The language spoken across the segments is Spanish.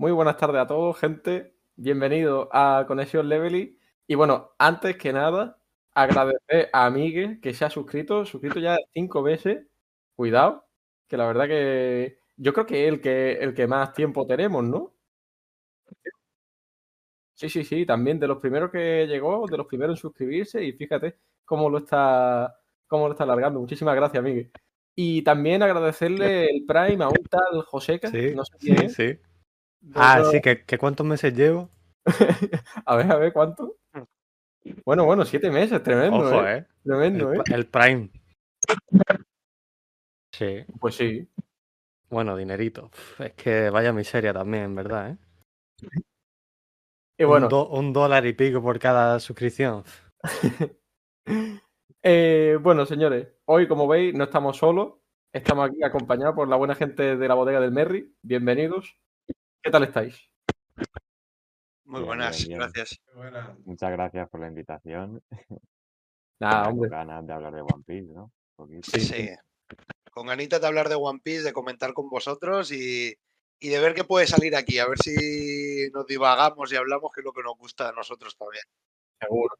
Muy buenas tardes a todos, gente. Bienvenido a Conexión Levely. Y bueno, antes que nada, agradecer a Miguel que se ha suscrito, suscrito ya cinco veces. Cuidado, que la verdad que yo creo que es el que, el que más tiempo tenemos, ¿no? Sí, sí, sí, también de los primeros que llegó, de los primeros en suscribirse y fíjate cómo lo está, cómo lo está alargando. Muchísimas gracias, Miguel. Y también agradecerle el Prime a un tal Joseca, Sí, no sé quién sí, es. sí. Ah, sí, que, que cuántos meses llevo. A ver, a ver, ¿cuánto? Bueno, bueno, siete meses, tremendo, Ojo, ¿eh? eh. Tremendo, El, ¿eh? el Prime. Sí, Pues sí. bueno, dinerito. Es que vaya miseria también, ¿verdad? ¿eh? Y bueno, Un, do- un dólar y pico por cada suscripción. eh, bueno, señores, hoy, como veis, no estamos solos. Estamos aquí acompañados por la buena gente de la bodega del Merry. Bienvenidos. ¿Qué tal estáis? Muy buenas, bien, bien. gracias. Muchas gracias por la invitación. Nada, Ya con hombre. ganas de hablar de One Piece, ¿no? Sí, Sí. Con ganitas de hablar de One Piece, de comentar con vosotros y, y de ver qué puede salir aquí. A ver si nos divagamos y hablamos, que es lo que nos gusta a nosotros también. Seguro.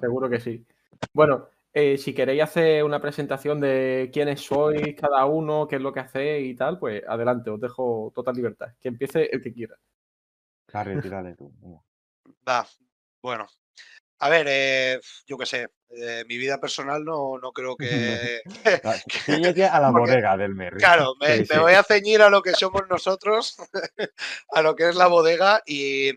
Seguro que sí. Bueno, eh, si queréis hacer una presentación de quiénes sois cada uno, qué es lo que hacéis y tal, pues adelante, os dejo total libertad. Que empiece el que quiera. Harry, tírale tú. Va, bueno. A ver, eh, yo qué sé, eh, mi vida personal no, no creo que... Ah, Ciñete a la Porque- bodega del Merry. Claro, me, Sí, me sí. voy a ceñir a lo que somos nosotros, a lo que es la bodega. Y,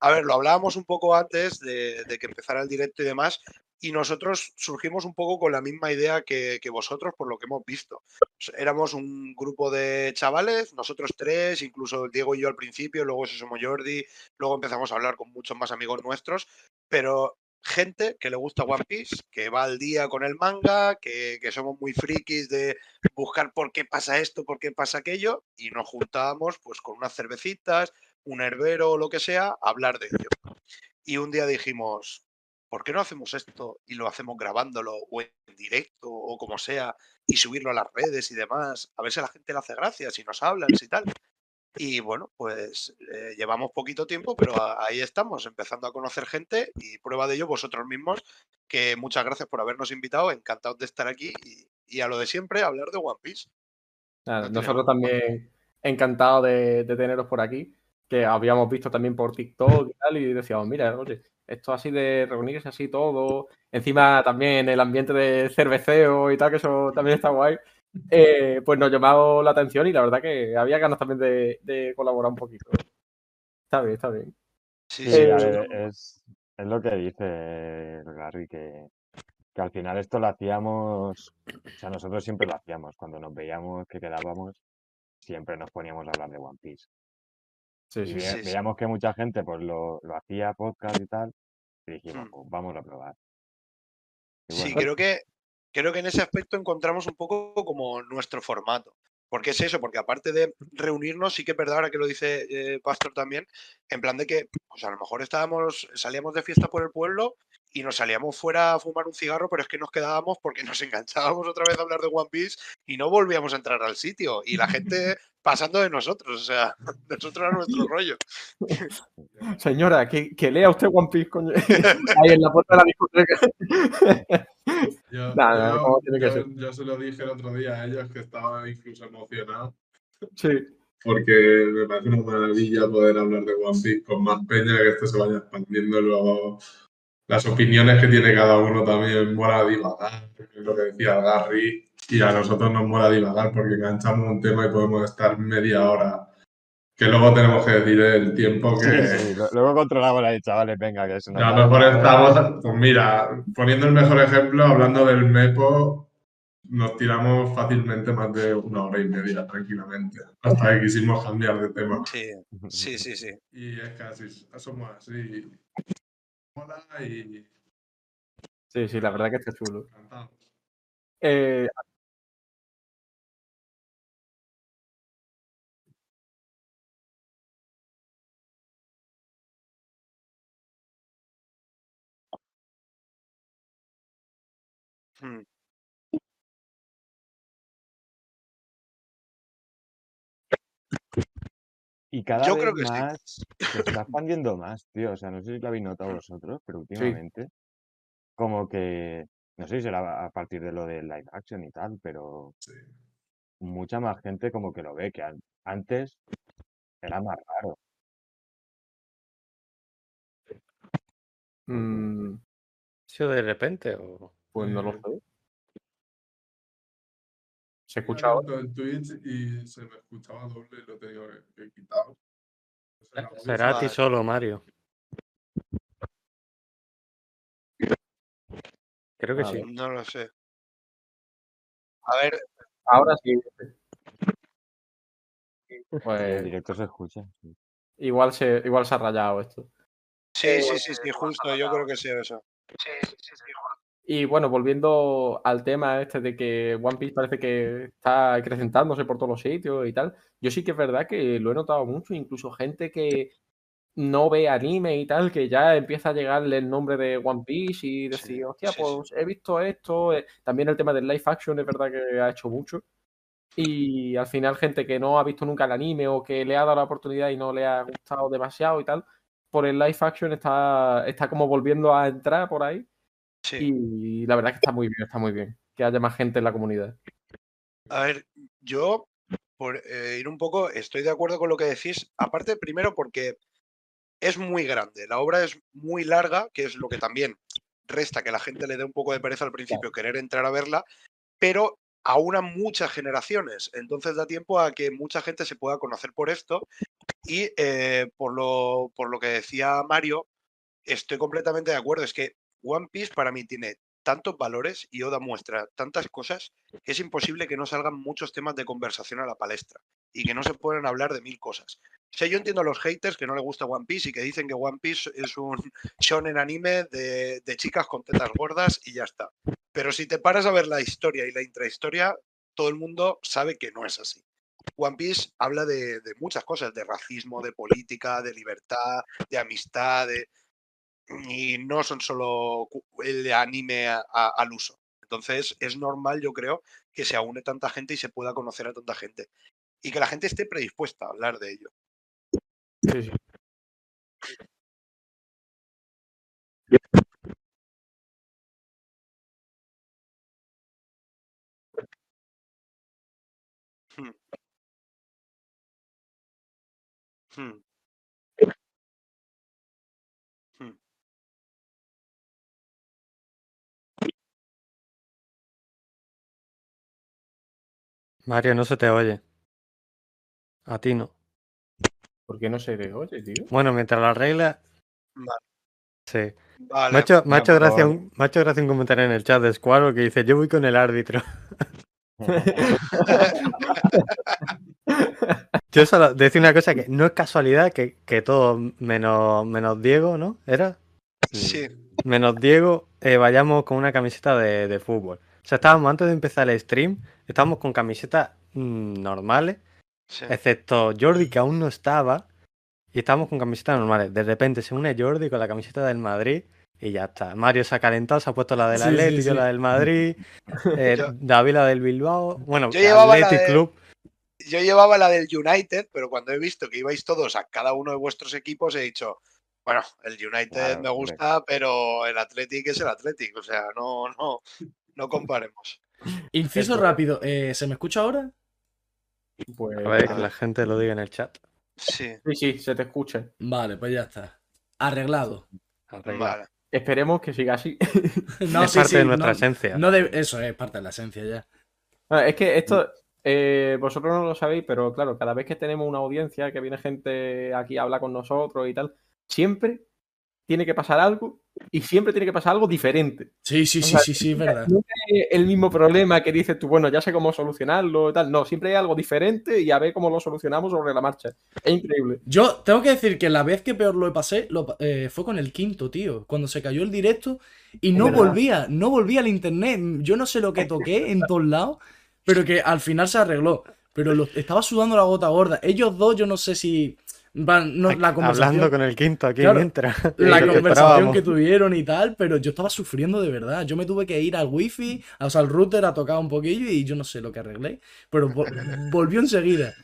a ver, lo hablábamos un poco antes de, de que empezara el directo y demás. Y nosotros surgimos un poco con la misma idea que, que vosotros, por lo que hemos visto. Éramos un grupo de chavales, nosotros tres, incluso Diego y yo al principio, luego se sumó Jordi, luego empezamos a hablar con muchos más amigos nuestros, pero gente que le gusta One Piece, que va al día con el manga, que, que somos muy frikis de buscar por qué pasa esto, por qué pasa aquello, y nos juntábamos pues con unas cervecitas, un herbero o lo que sea, a hablar de ello. Y un día dijimos, ¿por qué no hacemos esto y lo hacemos grabándolo o en directo o como sea y subirlo a las redes y demás? A ver si a la gente le hace gracia, si nos hablan, si tal. Y bueno, pues eh, llevamos poquito tiempo, pero a- ahí estamos, empezando a conocer gente y prueba de ello vosotros mismos, que muchas gracias por habernos invitado, encantados de estar aquí y, y a lo de siempre, hablar de One Piece. Nosotros también encantados de, de teneros por aquí, que habíamos visto también por TikTok y tal, y decíamos, mira, oye, esto así de reunirse así todo, encima también el ambiente de cerveceo y tal, que eso también está guay, eh, pues nos llamó la atención y la verdad que había ganas también de, de colaborar un poquito. Está bien, está bien. Sí, Eh, ver, es, es lo que dice Gary, que, que al final esto lo hacíamos, o sea, nosotros siempre lo hacíamos, cuando nos veíamos que quedábamos, siempre nos poníamos a hablar de One Piece. Sí, sí. ve- sí, sí. veíamos que mucha gente pues lo, lo hacía podcast y tal, y dijimos, Mm. pues vamos a probar. Y Sí, creo que, creo que en ese aspecto encontramos un poco como nuestro formato. Porque es eso, porque aparte de reunirnos, sí que es verdad, ahora que lo dice eh, Pastor también, en plan de que, pues a lo mejor estábamos, salíamos de fiesta por el pueblo y nos salíamos fuera a fumar un cigarro, pero es que nos quedábamos porque nos enganchábamos otra vez a hablar de One Piece y no volvíamos a entrar al sitio. Y la gente pasando de nosotros, o sea, nosotros era nuestro rollo. Señora, que, que lea usted One Piece, coño. Ahí en la puerta de la discoteca. Yo, Nada, yo- como tiene que yo- ser. yo se lo dije el otro día a ellos que estaba incluso emocionado Sí. porque me parece una maravilla poder hablar de One Piece con más peña que esto se vaya expandiendo luego las opiniones que tiene cada uno también mola divagar, es lo que decía Gary, y a nosotros nos mola divagar porque enganchamos un tema y podemos estar media hora. Que luego tenemos que decir el tiempo que, sí, sí, Luego controlamos ahí, chavales, venga, que es una... a lo mejor estamos, pues mira, poniendo el mejor ejemplo, hablando del MEPO, nos tiramos fácilmente más de una hora y media tranquilamente, hasta que quisimos cambiar de tema. Sí, sí, sí, sí. Y es que así, somos así. Mola y Sí, sí, la verdad que está chulo. encantamos. Eh, Mm. Y cada Yo vez creo que sí. más se está expandiendo más, tío. O sea, no sé si lo habéis notado vosotros, pero últimamente, como que, no sé si será a partir de lo de live action y tal, pero Sí. mucha más gente como que lo ve, que an- antes era más raro. Mm, ¿Ha sido de repente o...? pues no lo sé. ¿Se He escucha ahora? abierto el Twitch y se me escuchaba doble y lo he tenido que, que quitar. No sé, la voz Será a ti solo, Mario. Creo que A sí. ver. No lo sé. A ver, Ahora sí. En el Pues directo se escucha. sí. igual se, igual se ha rayado esto. sí, sí, sí, sí, justo, yo creo que sí, eso. Y bueno, volviendo al tema este de que One Piece parece que está acrecentándose por todos los sitios y tal, yo sí que es verdad que lo he notado mucho, incluso gente que no ve anime y tal, que ya empieza a llegarle el nombre de One Piece y decir, Sí, hostia, sí, sí. pues he visto esto. eh, También el tema del live action es verdad que ha hecho mucho. Y al final gente que no ha visto nunca el anime o que le ha dado la oportunidad y no le ha gustado demasiado y tal, por el live action está, está como volviendo a entrar por ahí. Sí. Y la verdad es que está muy bien, está muy bien. Que haya más gente en la comunidad. A ver, yo, por eh, ir un poco, estoy de acuerdo con lo que decís. Aparte, primero, porque es muy grande. La obra es muy larga, que es lo que también resta que la gente le dé un poco de pereza al principio querer entrar a verla, pero aúna muchas generaciones. Entonces da tiempo a que mucha gente se pueda conocer por esto. Y eh, por, lo, por lo que decía Mario, estoy completamente de acuerdo. Es que One Piece para mí tiene tantos valores y Oda muestra tantas cosas que es imposible que no salgan muchos temas de conversación a la palestra y que no se puedan hablar de mil cosas. O yo entiendo a los haters que no les gusta One Piece y que dicen que One Piece es un shonen anime de, de chicas con tetas gordas y ya está. Pero si te paras a ver la historia y la intrahistoria, todo el mundo sabe que no es así. One Piece habla de, de muchas cosas, de racismo, de política, de libertad, de amistad, de, y no son solo el anime a- a- al uso. Entonces es normal, yo creo, que se aúne tanta gente y se pueda conocer a tanta gente. Y que la gente esté predispuesta a hablar de ello. Sí, sí. Hmm. Hmm. Mario, no se te oye. A ti no. ¿Por qué no se te oye, tío? Bueno, mientras la regla... Vale. Sí. Vale. Me ha hecho, me ha Ya, hecho por gracia un, me ha hecho gracia un comentario en el chat de Squaro que dice, yo voy con el árbitro. Yo solo decir una cosa que no es casualidad que, que todos menos, menos Diego, ¿no? ¿Era? Sí. Menos Diego, eh, vayamos con una camiseta de, de fútbol. O sea, estábamos antes de empezar el stream, estábamos con camisetas mm, normales, sí. excepto Jordi que aún no estaba, y estábamos con camisetas normales. De repente se une Jordi con la camiseta del Madrid y ya está. Mario se ha calentado, se ha puesto la del Sí, sí, Atlético, sí. la del Madrid, eh, Yo- David la del Bilbao, bueno, Yo llevaba la Athletic de- Club. Yo llevaba la del United, pero cuando he visto que ibais todos a cada uno de vuestros equipos, he dicho, bueno, el United Claro, me gusta, pero el Athletic es el Athletic. O sea, no, no, no comparemos. Inciso rápido, eh, ¿se me escucha ahora? Pues, A ver, que la gente lo diga en el chat. Sí, Sí, sí, se te escucha. Vale, pues ya está. Arreglado. Arregla. vale. Esperemos que siga así. No, es sí, parte sí, de nuestra no- esencia. no de- eso es parte de la esencia ya. Ah, Es que esto, eh, vosotros no lo sabéis, pero claro, cada vez que tenemos una audiencia, que viene gente aquí a hablar con nosotros y tal, siempre tiene que pasar algo y siempre tiene que pasar algo diferente. Sí, sí, O sí, sea, sí, sí, es verdad. Nunca es el mismo problema que dices tú, bueno, ya sé cómo solucionarlo y tal. No, siempre hay algo diferente y a ver cómo lo solucionamos sobre la marcha. Es increíble. Yo tengo que decir que la vez que peor lo pasé lo eh, fue con el quinto, tío. Cuando se cayó el directo y no volvía, no volvía al internet. Yo no sé lo que toqué en todos lados, pero que al final se arregló. Pero lo- estaba sudando la gota gorda. Ellos dos, yo no sé si. Van- no, la conversación, Hablando con el quinto aquí Claro, mientras. la que conversación que tuvieron y tal, pero yo estaba sufriendo de verdad. Yo me tuve que ir al wifi, o sea, al router a tocar un poquillo y yo no sé lo que arreglé, pero vo- volvió enseguida.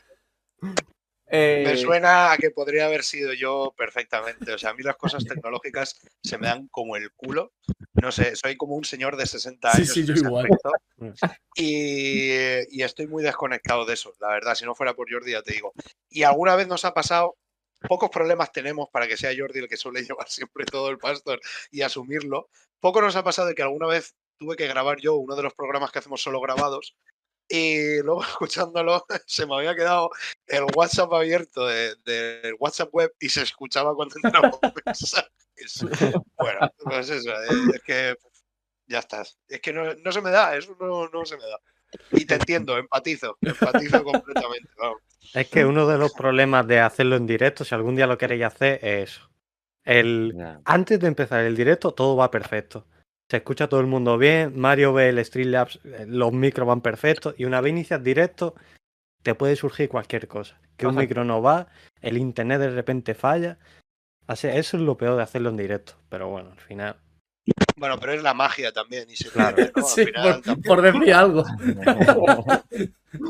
Me Eh, suena a que podría haber sido yo perfectamente. O sea, a mí las cosas tecnológicas se me dan como el culo. No sé, soy como un señor de 60 Sí, años. sí, en yo igual. Y, y estoy muy desconectado de eso, la verdad. Si no fuera por Jordi, ya te digo. Y alguna vez nos ha pasado, pocos problemas tenemos para que sea Jordi el que suele llevar siempre todo el pastor y asumirlo. Poco nos ha pasado de que alguna vez tuve que grabar yo uno de los programas que hacemos solo grabados y luego escuchándolo se me había quedado el WhatsApp abierto de- del WhatsApp web y se escuchaba cuando entraban mensajes. Bueno, pues eso, es que ya estás. Es que no, no se me da, eso no, no se me da. Y te entiendo, empatizo, empatizo completamente. vamos. Es que uno de los problemas de hacerlo en directo, si algún día lo queréis hacer, es eso. El, antes de empezar el directo, todo va perfecto. Se escucha todo el mundo bien, Mario ve el Streamlabs, eh, los micros van perfectos, y una vez inicias directo, te puede surgir cualquier cosa. Que un micro no va, el internet de repente falla. Así, eso es lo peor de hacerlo en directo. Pero bueno, al final. Bueno, pero es la magia también. Y se Claro. ¿no? Al Sí, final por, por decir algo.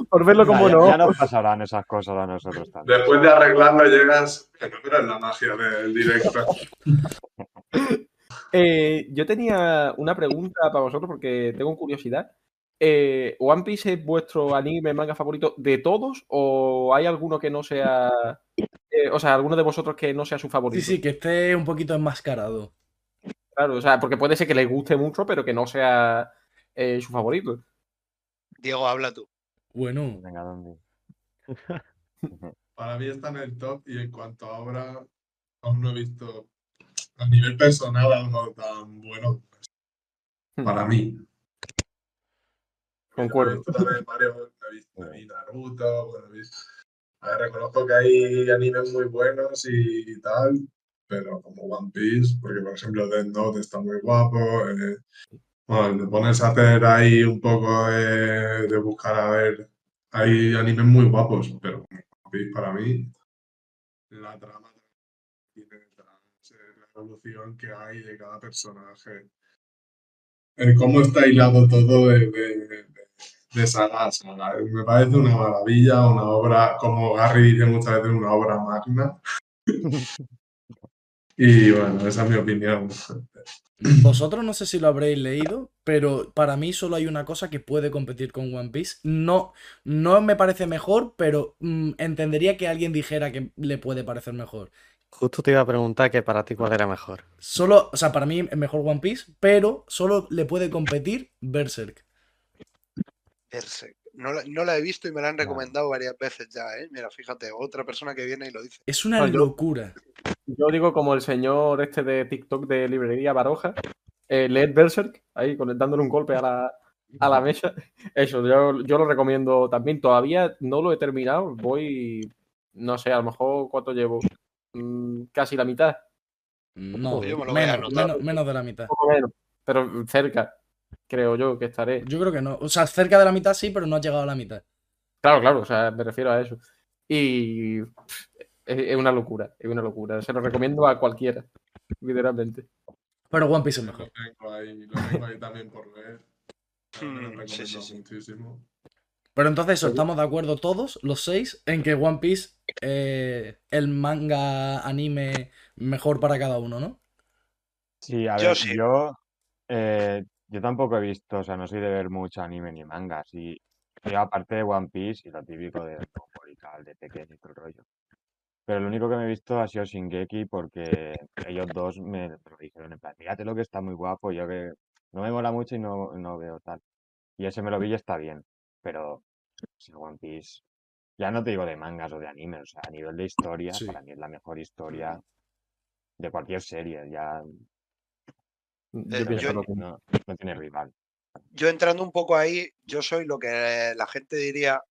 por verlo como ya- no. ya nos pasarán esas cosas a nosotros también. Después de arreglarlo llegas, que no era la magia del directo. Eh, yo tenía una pregunta para vosotros porque tengo curiosidad. Eh, ¿One Piece es vuestro anime, manga favorito de todos o hay alguno que no sea... eh, o sea, alguno de vosotros que no sea su favorito? Sí, sí, que esté un poquito enmascarado. Claro, o sea, porque puede ser que le guste mucho, pero que no sea eh, su favorito. Diego, habla tú. Bueno, Venga, ¿dónde? Para mí está en el top y en cuanto a obra, aún no he visto a nivel personal algo tan bueno para mí. He Concuerdo. visto también varios, he visto he visto Naruto, bueno, he visto- a ver, reconozco que hay animes muy buenos y tal, pero como One Piece, porque por ejemplo Death Note está muy guapo. eh, bueno, te pones a hacer ahí un poco de, buscar a ver, hay animes muy guapos, pero One Piece para mí, la trama tiene la evolución que hay de cada personaje, el cómo está hilado todo de, de- de- de saga a saga. Me parece una maravilla, una obra, como Gary dice muchas veces, una obra magna. Y bueno, esa es mi opinión. vosotros no sé si lo habréis leído, pero para mí solo hay una cosa que puede competir con One Piece. No, no me parece mejor, pero mm, entendería que alguien dijera que le puede parecer mejor. Justo te iba a preguntar que para ti cuál era mejor. Solo, o sea, para mí es mejor One Piece, pero solo le puede competir Berserk. Berserk. No la, no la he visto y me la han recomendado varias veces ya, ¿eh? Mira, fíjate, otra persona que viene y lo dice. Es una locura. Yo digo como el señor este de TikTok de librería Baroja, eh, Led Berserk, ahí con- dándole un golpe a la, a la mesa. Eso, yo, yo lo recomiendo también. Todavía no lo he terminado, voy, no sé, a lo mejor cuánto llevo, Mm, casi la mitad, No, Yo me lo voy a menos, menos, menos de la mitad. menos, pero cerca, creo yo que estaré. Yo creo que no. O sea, cerca de la mitad sí, pero no has llegado a la mitad. Claro, claro, o sea, me refiero a eso. Y pff, es, una locura, es una locura. Se lo recomiendo a cualquiera, literalmente. Pero One Piece es Lo mejor. tengo ahí, lo tengo ahí también por ver. Me lo Mm, sí, sí, sí. muchísimo. Pero entonces eso, estamos de acuerdo todos, los seis, en que One Piece eh, el manga anime mejor para cada uno, ¿no? Sí, a Yo ver, sí. yo, eh, yo tampoco he visto, o sea, no soy de ver mucho anime ni mangas. Y yo, aparte de One Piece y lo típico de y tal, de pequeño y todo el rollo. Pero lo único que me he visto ha sido Shingeki porque ellos dos me lo dijeron en plan, mírate lo que está muy guapo, yo que no me mola mucho y no, no veo tal. Y ese me lo vi y está bien, pero si One Piece, ya no te digo de mangas o de anime, o sea, a nivel de historia, Sí. para mí es la mejor historia de cualquier serie, ya Yo Eh, pienso yo- lo mismo. no, no tiene rival. Yo entrando un poco ahí, yo soy lo que la gente diría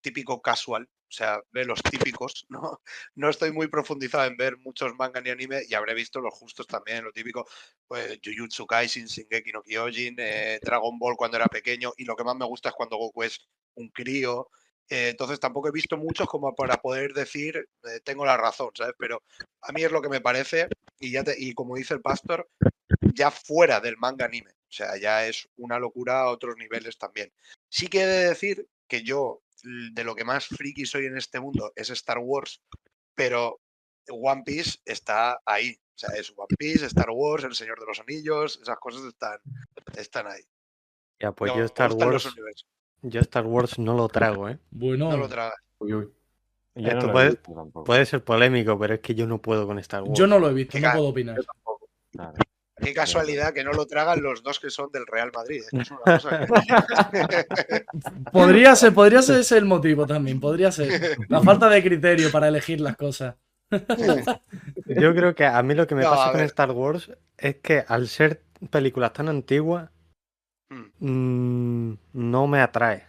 típico casual, o sea, ve los típicos, ¿no? No estoy muy profundizado en ver muchos manga ni anime y habré visto los justos también, lo típico, pues Jujutsu Kaisen, Shingeki no Kyojin, eh, Dragon Ball cuando era pequeño y lo que más me gusta es cuando Goku es un crío. Eh, entonces tampoco he visto muchos como para poder decir eh, tengo la razón, ¿sabes? Pero a mí es lo que me parece y ya te- y como dice el pastor, ya fuera del manga anime. O sea, ya es una locura a otros niveles también. Sí que he de decir que yo de lo que más friki soy en este mundo es Star Wars, pero One Piece está ahí. O sea, es One Piece, Star Wars, El Señor de los Anillos, esas cosas están, están ahí. Ya, pues yo Star Wars. Yo Star Wars no lo trago, ¿eh? Bueno, No lo tragas. Uy, uy. Yo Esto puede- visto tampoco. Puede ser polémico, pero es que yo no puedo con Star Wars. yo no lo he visto, no puedo opinar. Qué casualidad que no lo tragan los dos que son del Real Madrid. ¿eh? Es una cosa que- Podría ser, podría ser ese el motivo también, podría ser. La falta de criterio para elegir las cosas. Yo creo que a mí lo que me No, pasa con. Star Wars es que al ser películas tan antiguas. Mm, no me atrae.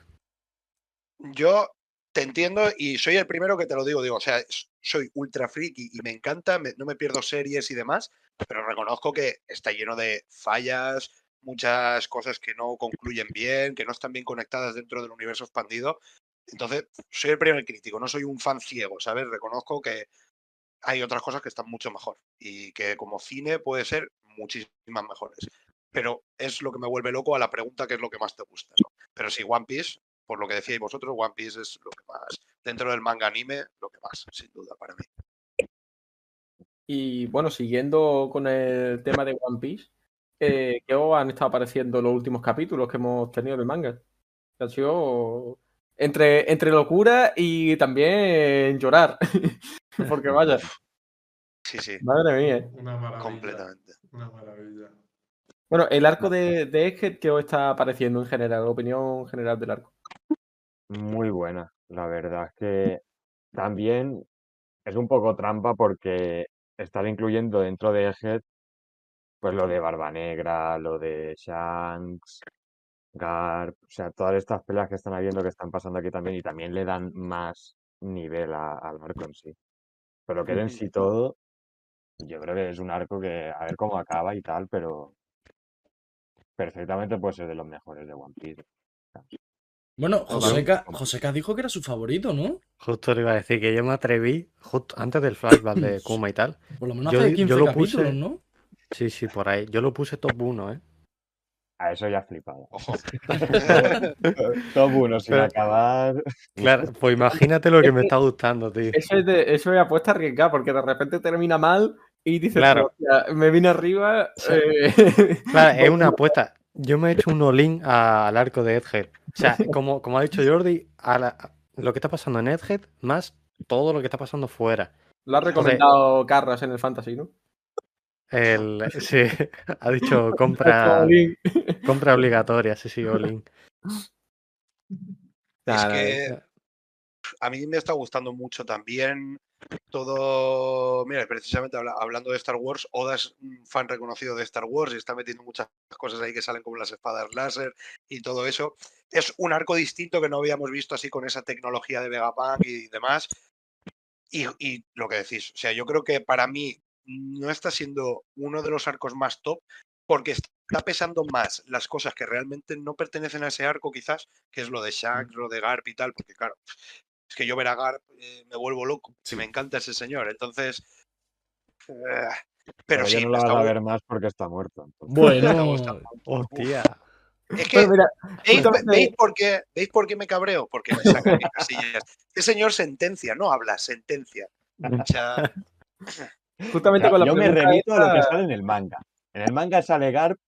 Yo te entiendo y soy el primero que te lo digo. Digo, o sea, soy ultra friki y me encanta, no me pierdo series y demás, pero reconozco que está lleno de fallas, muchas cosas que no concluyen bien, que no están bien conectadas dentro del universo expandido. Entonces, soy el primer crítico, no soy un fan ciego, ¿sabes? Reconozco que hay otras cosas que están mucho mejor y que como cine puede ser muchísimas mejores. Pero es lo que me vuelve loco a la pregunta que es lo que más te gusta, ¿no? Pero sí, One Piece, por lo que decíais vosotros, One Piece es lo que más, dentro del manga anime, lo que más, sin duda, para mí. Y bueno, siguiendo con el tema de One Piece, eh, ¿qué os han estado apareciendo los últimos capítulos que hemos tenido del manga? Que Han sido entre, entre locura y también llorar. Porque vaya, Sí, sí, madre mía. Una maravilla. completamente. Una maravilla. Bueno, el arco de, de Egghead, ¿qué os está pareciendo en general? Opinión general del arco. Muy buena. La verdad es que también es un poco trampa porque estar incluyendo dentro de Egghead pues lo de Barba Negra, lo de Shanks, Garp, o sea, todas estas peleas que están habiendo que están pasando aquí también y también le dan más nivel a- al arco en sí. Pero que en sí todo, yo creo que es un arco que a ver cómo acaba y tal, pero perfectamente puede ser de los mejores de One Piece. Bueno. Joseca, Joseca dijo que era su favorito, ¿no? Justo le iba a decir que yo me atreví, justo antes del flashback de Kuma y tal. Por lo menos Yo- hace yo 15 lo capítulos, puse- ¿no? Sí, sí, por ahí. Yo lo puse top 1, ¿eh? A eso ya has flipado. Ojo. Top 1 sin Pero- acabar. Claro, pues imagínate lo que me está gustando, tío. Eso es, de, eso es apuesta arriesgada, porque de repente termina mal y dices, Claro. "Hostia, me vine arriba. Sí. eh, Claro, es una apuesta. Yo me he hecho un all-in al arco de Edgehead. O sea, como, como ha dicho Jordi, a la- a lo que está pasando en Edgehead, más todo lo que está pasando fuera. Lo ha recomendado Carras en el Fantasy, ¿no? El, sí, ha dicho compra, compra obligatoria, sí, sí, all-in. Es que a mí me está gustando mucho también todo. Mira, precisamente habla- hablando de Star Wars, Oda es un fan reconocido de Star Wars y está metiendo muchas cosas ahí que salen como las espadas láser y todo eso. Es un arco distinto que no habíamos visto así con esa tecnología de Vegapunk y demás. Y, y lo que decís, o sea, yo creo que para mí no está siendo uno de los arcos más top porque está pesando más las cosas que realmente no pertenecen a ese arco quizás, que es lo de Shanks, lo de Garp y tal, porque claro, es que yo ver a Garp eh, me vuelvo loco, que me encanta ese señor, entonces... eh, pero ya sí, no la vas a ver más porque está muerto. entonces. Bueno. Hostia. Es que, Pero mira, ¿veis, por qué, ¿veis por qué me cabreo? Porque me saca mis casillas. Este señor sentencia, no habla, sentencia. O sea, justamente O sea, con la yo me remito a lo que sale en el manga. En el manga sale Garp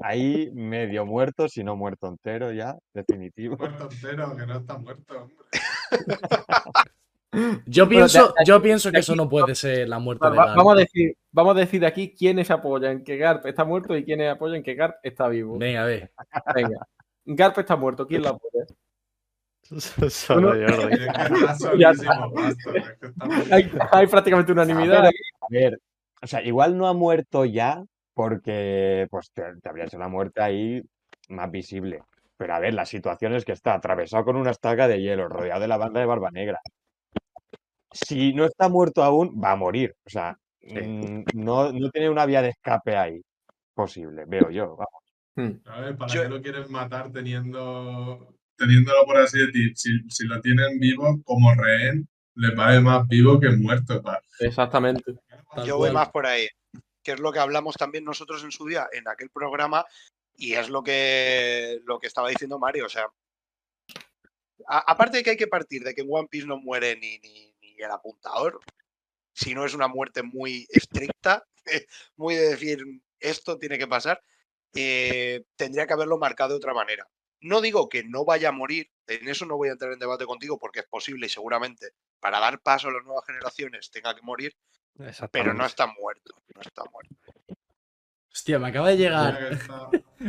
ahí medio muerto, si no muerto entero ya, definitivo. Muerto entero, que no está muerto, hombre. Yo Bueno, pienso, de- yo pienso que eso no puede ser la muerte Va- de Garp. vamos, a decir, vamos a decir de aquí quiénes apoyan que Garp está muerto y quiénes apoyan que Garp está vivo. Venga, a ver. Venga. Garp está muerto, ¿quién lo apoya? Solo Jordi. Hay, hay prácticamente unanimidad. A ver, o sea, igual no ha muerto ya porque pues te, te habría hecho la muerte ahí más visible. Pero a ver, la situación es que está atravesado con una estaca de hielo, rodeado de la banda de Barba Negra. Si no está muerto aún, va a morir. O sea, mm, no, no tiene una vía de escape ahí posible, veo yo. vamos. Hmm. A ver, ¿para Yo- qué lo quieren matar teniendo, teniéndolo por así decir? Si, si lo tienen vivo como rehén, les vale más vivo que muerto. pa- Exactamente. Yo voy más por ahí, que es lo que hablamos también nosotros en su día, en aquel programa, y es lo que, lo que estaba diciendo Mario. O sea, a- aparte de que hay que partir de que en One Piece no muere ni, ni, ni el apuntador, si no es una muerte muy estricta, muy de decir esto tiene que pasar, eh, tendría que haberlo marcado de otra manera. No digo que no vaya a morir, en eso no voy a entrar en debate contigo porque es posible y seguramente para dar paso a las nuevas generaciones tenga que morir, pero no está muerto, no está muerto. Hostia, me acaba de llegar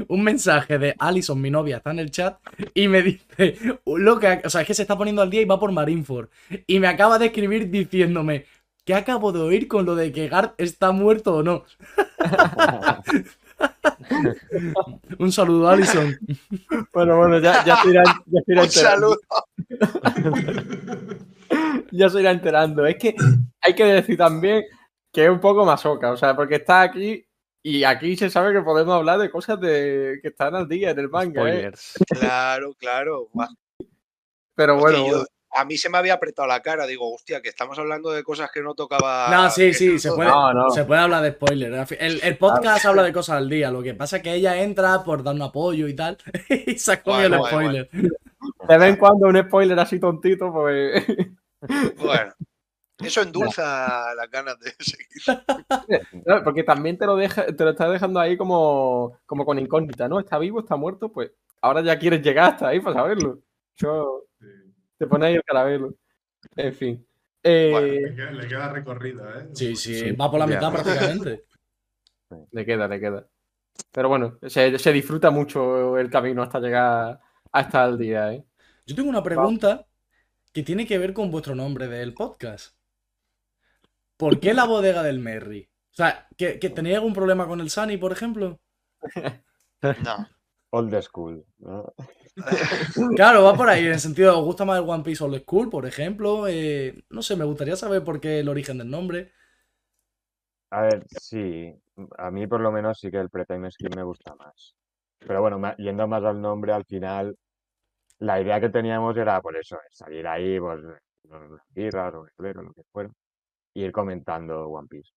un mensaje de Alison, mi novia, está en el chat y me dice, lo que, o sea, es que se está poniendo al día y va por Marineford. Y me acaba de escribir diciéndome, ¿qué acabo de oír con lo de que Garth está muerto o no? Un saludo, Alison. Bueno, bueno, ya, ya se irá, ya se irá Un enterando. saludo. Ya se irá enterando. Es que hay que decir también que es un poco masoca, o sea, porque está aquí y aquí se sabe que podemos hablar de cosas de, que están al día en el manga, ¿eh? Claro, claro. Pero Hostia, bueno, yo- a mí se me había apretado la cara. Digo, hostia, que estamos hablando de cosas que no tocaba. No, sí, sí, no se puede, No, no. se puede hablar de spoiler. El, el podcast habla de cosas al día. Lo que pasa es que ella entra por dar un apoyo y tal. Y se ha comido el spoiler. de vez en cuando un spoiler así tontito, pues. Bueno, eso endulza las ganas de seguir. Porque también te lo deja, te lo está dejando ahí como, como con incógnita, ¿no? ¿Está vivo? ¿Está muerto? Pues ahora ya quieres llegar hasta ahí para saberlo. Yo, te pone ahí el caramelo. En fin. Eh, Bueno, Le queda, le queda recorrido, ¿eh? Sí, sí, Sí, va por la ya. mitad prácticamente. Le queda, le queda. Pero bueno, se, se disfruta mucho el camino hasta llegar hasta el día, ¿eh? Yo tengo una pregunta que tiene que ver con vuestro nombre del podcast. ¿Por qué la bodega del Merry? O sea, ¿que, que tenéis algún problema con el Sunny, por ejemplo? No. Old school, ¿no? Claro, va por ahí, en el sentido, ¿os gusta más el One Piece Old School, por ejemplo? Eh, no sé, me gustaría saber por qué el origen del nombre. A ver, sí, a mí por lo menos sí que el pre-time skin me gusta más. Pero bueno, yendo más al nombre, al final, la idea que teníamos era por eso, salir ahí, pues, unas birras o un esclero, lo que fuera, y ir comentando One Piece.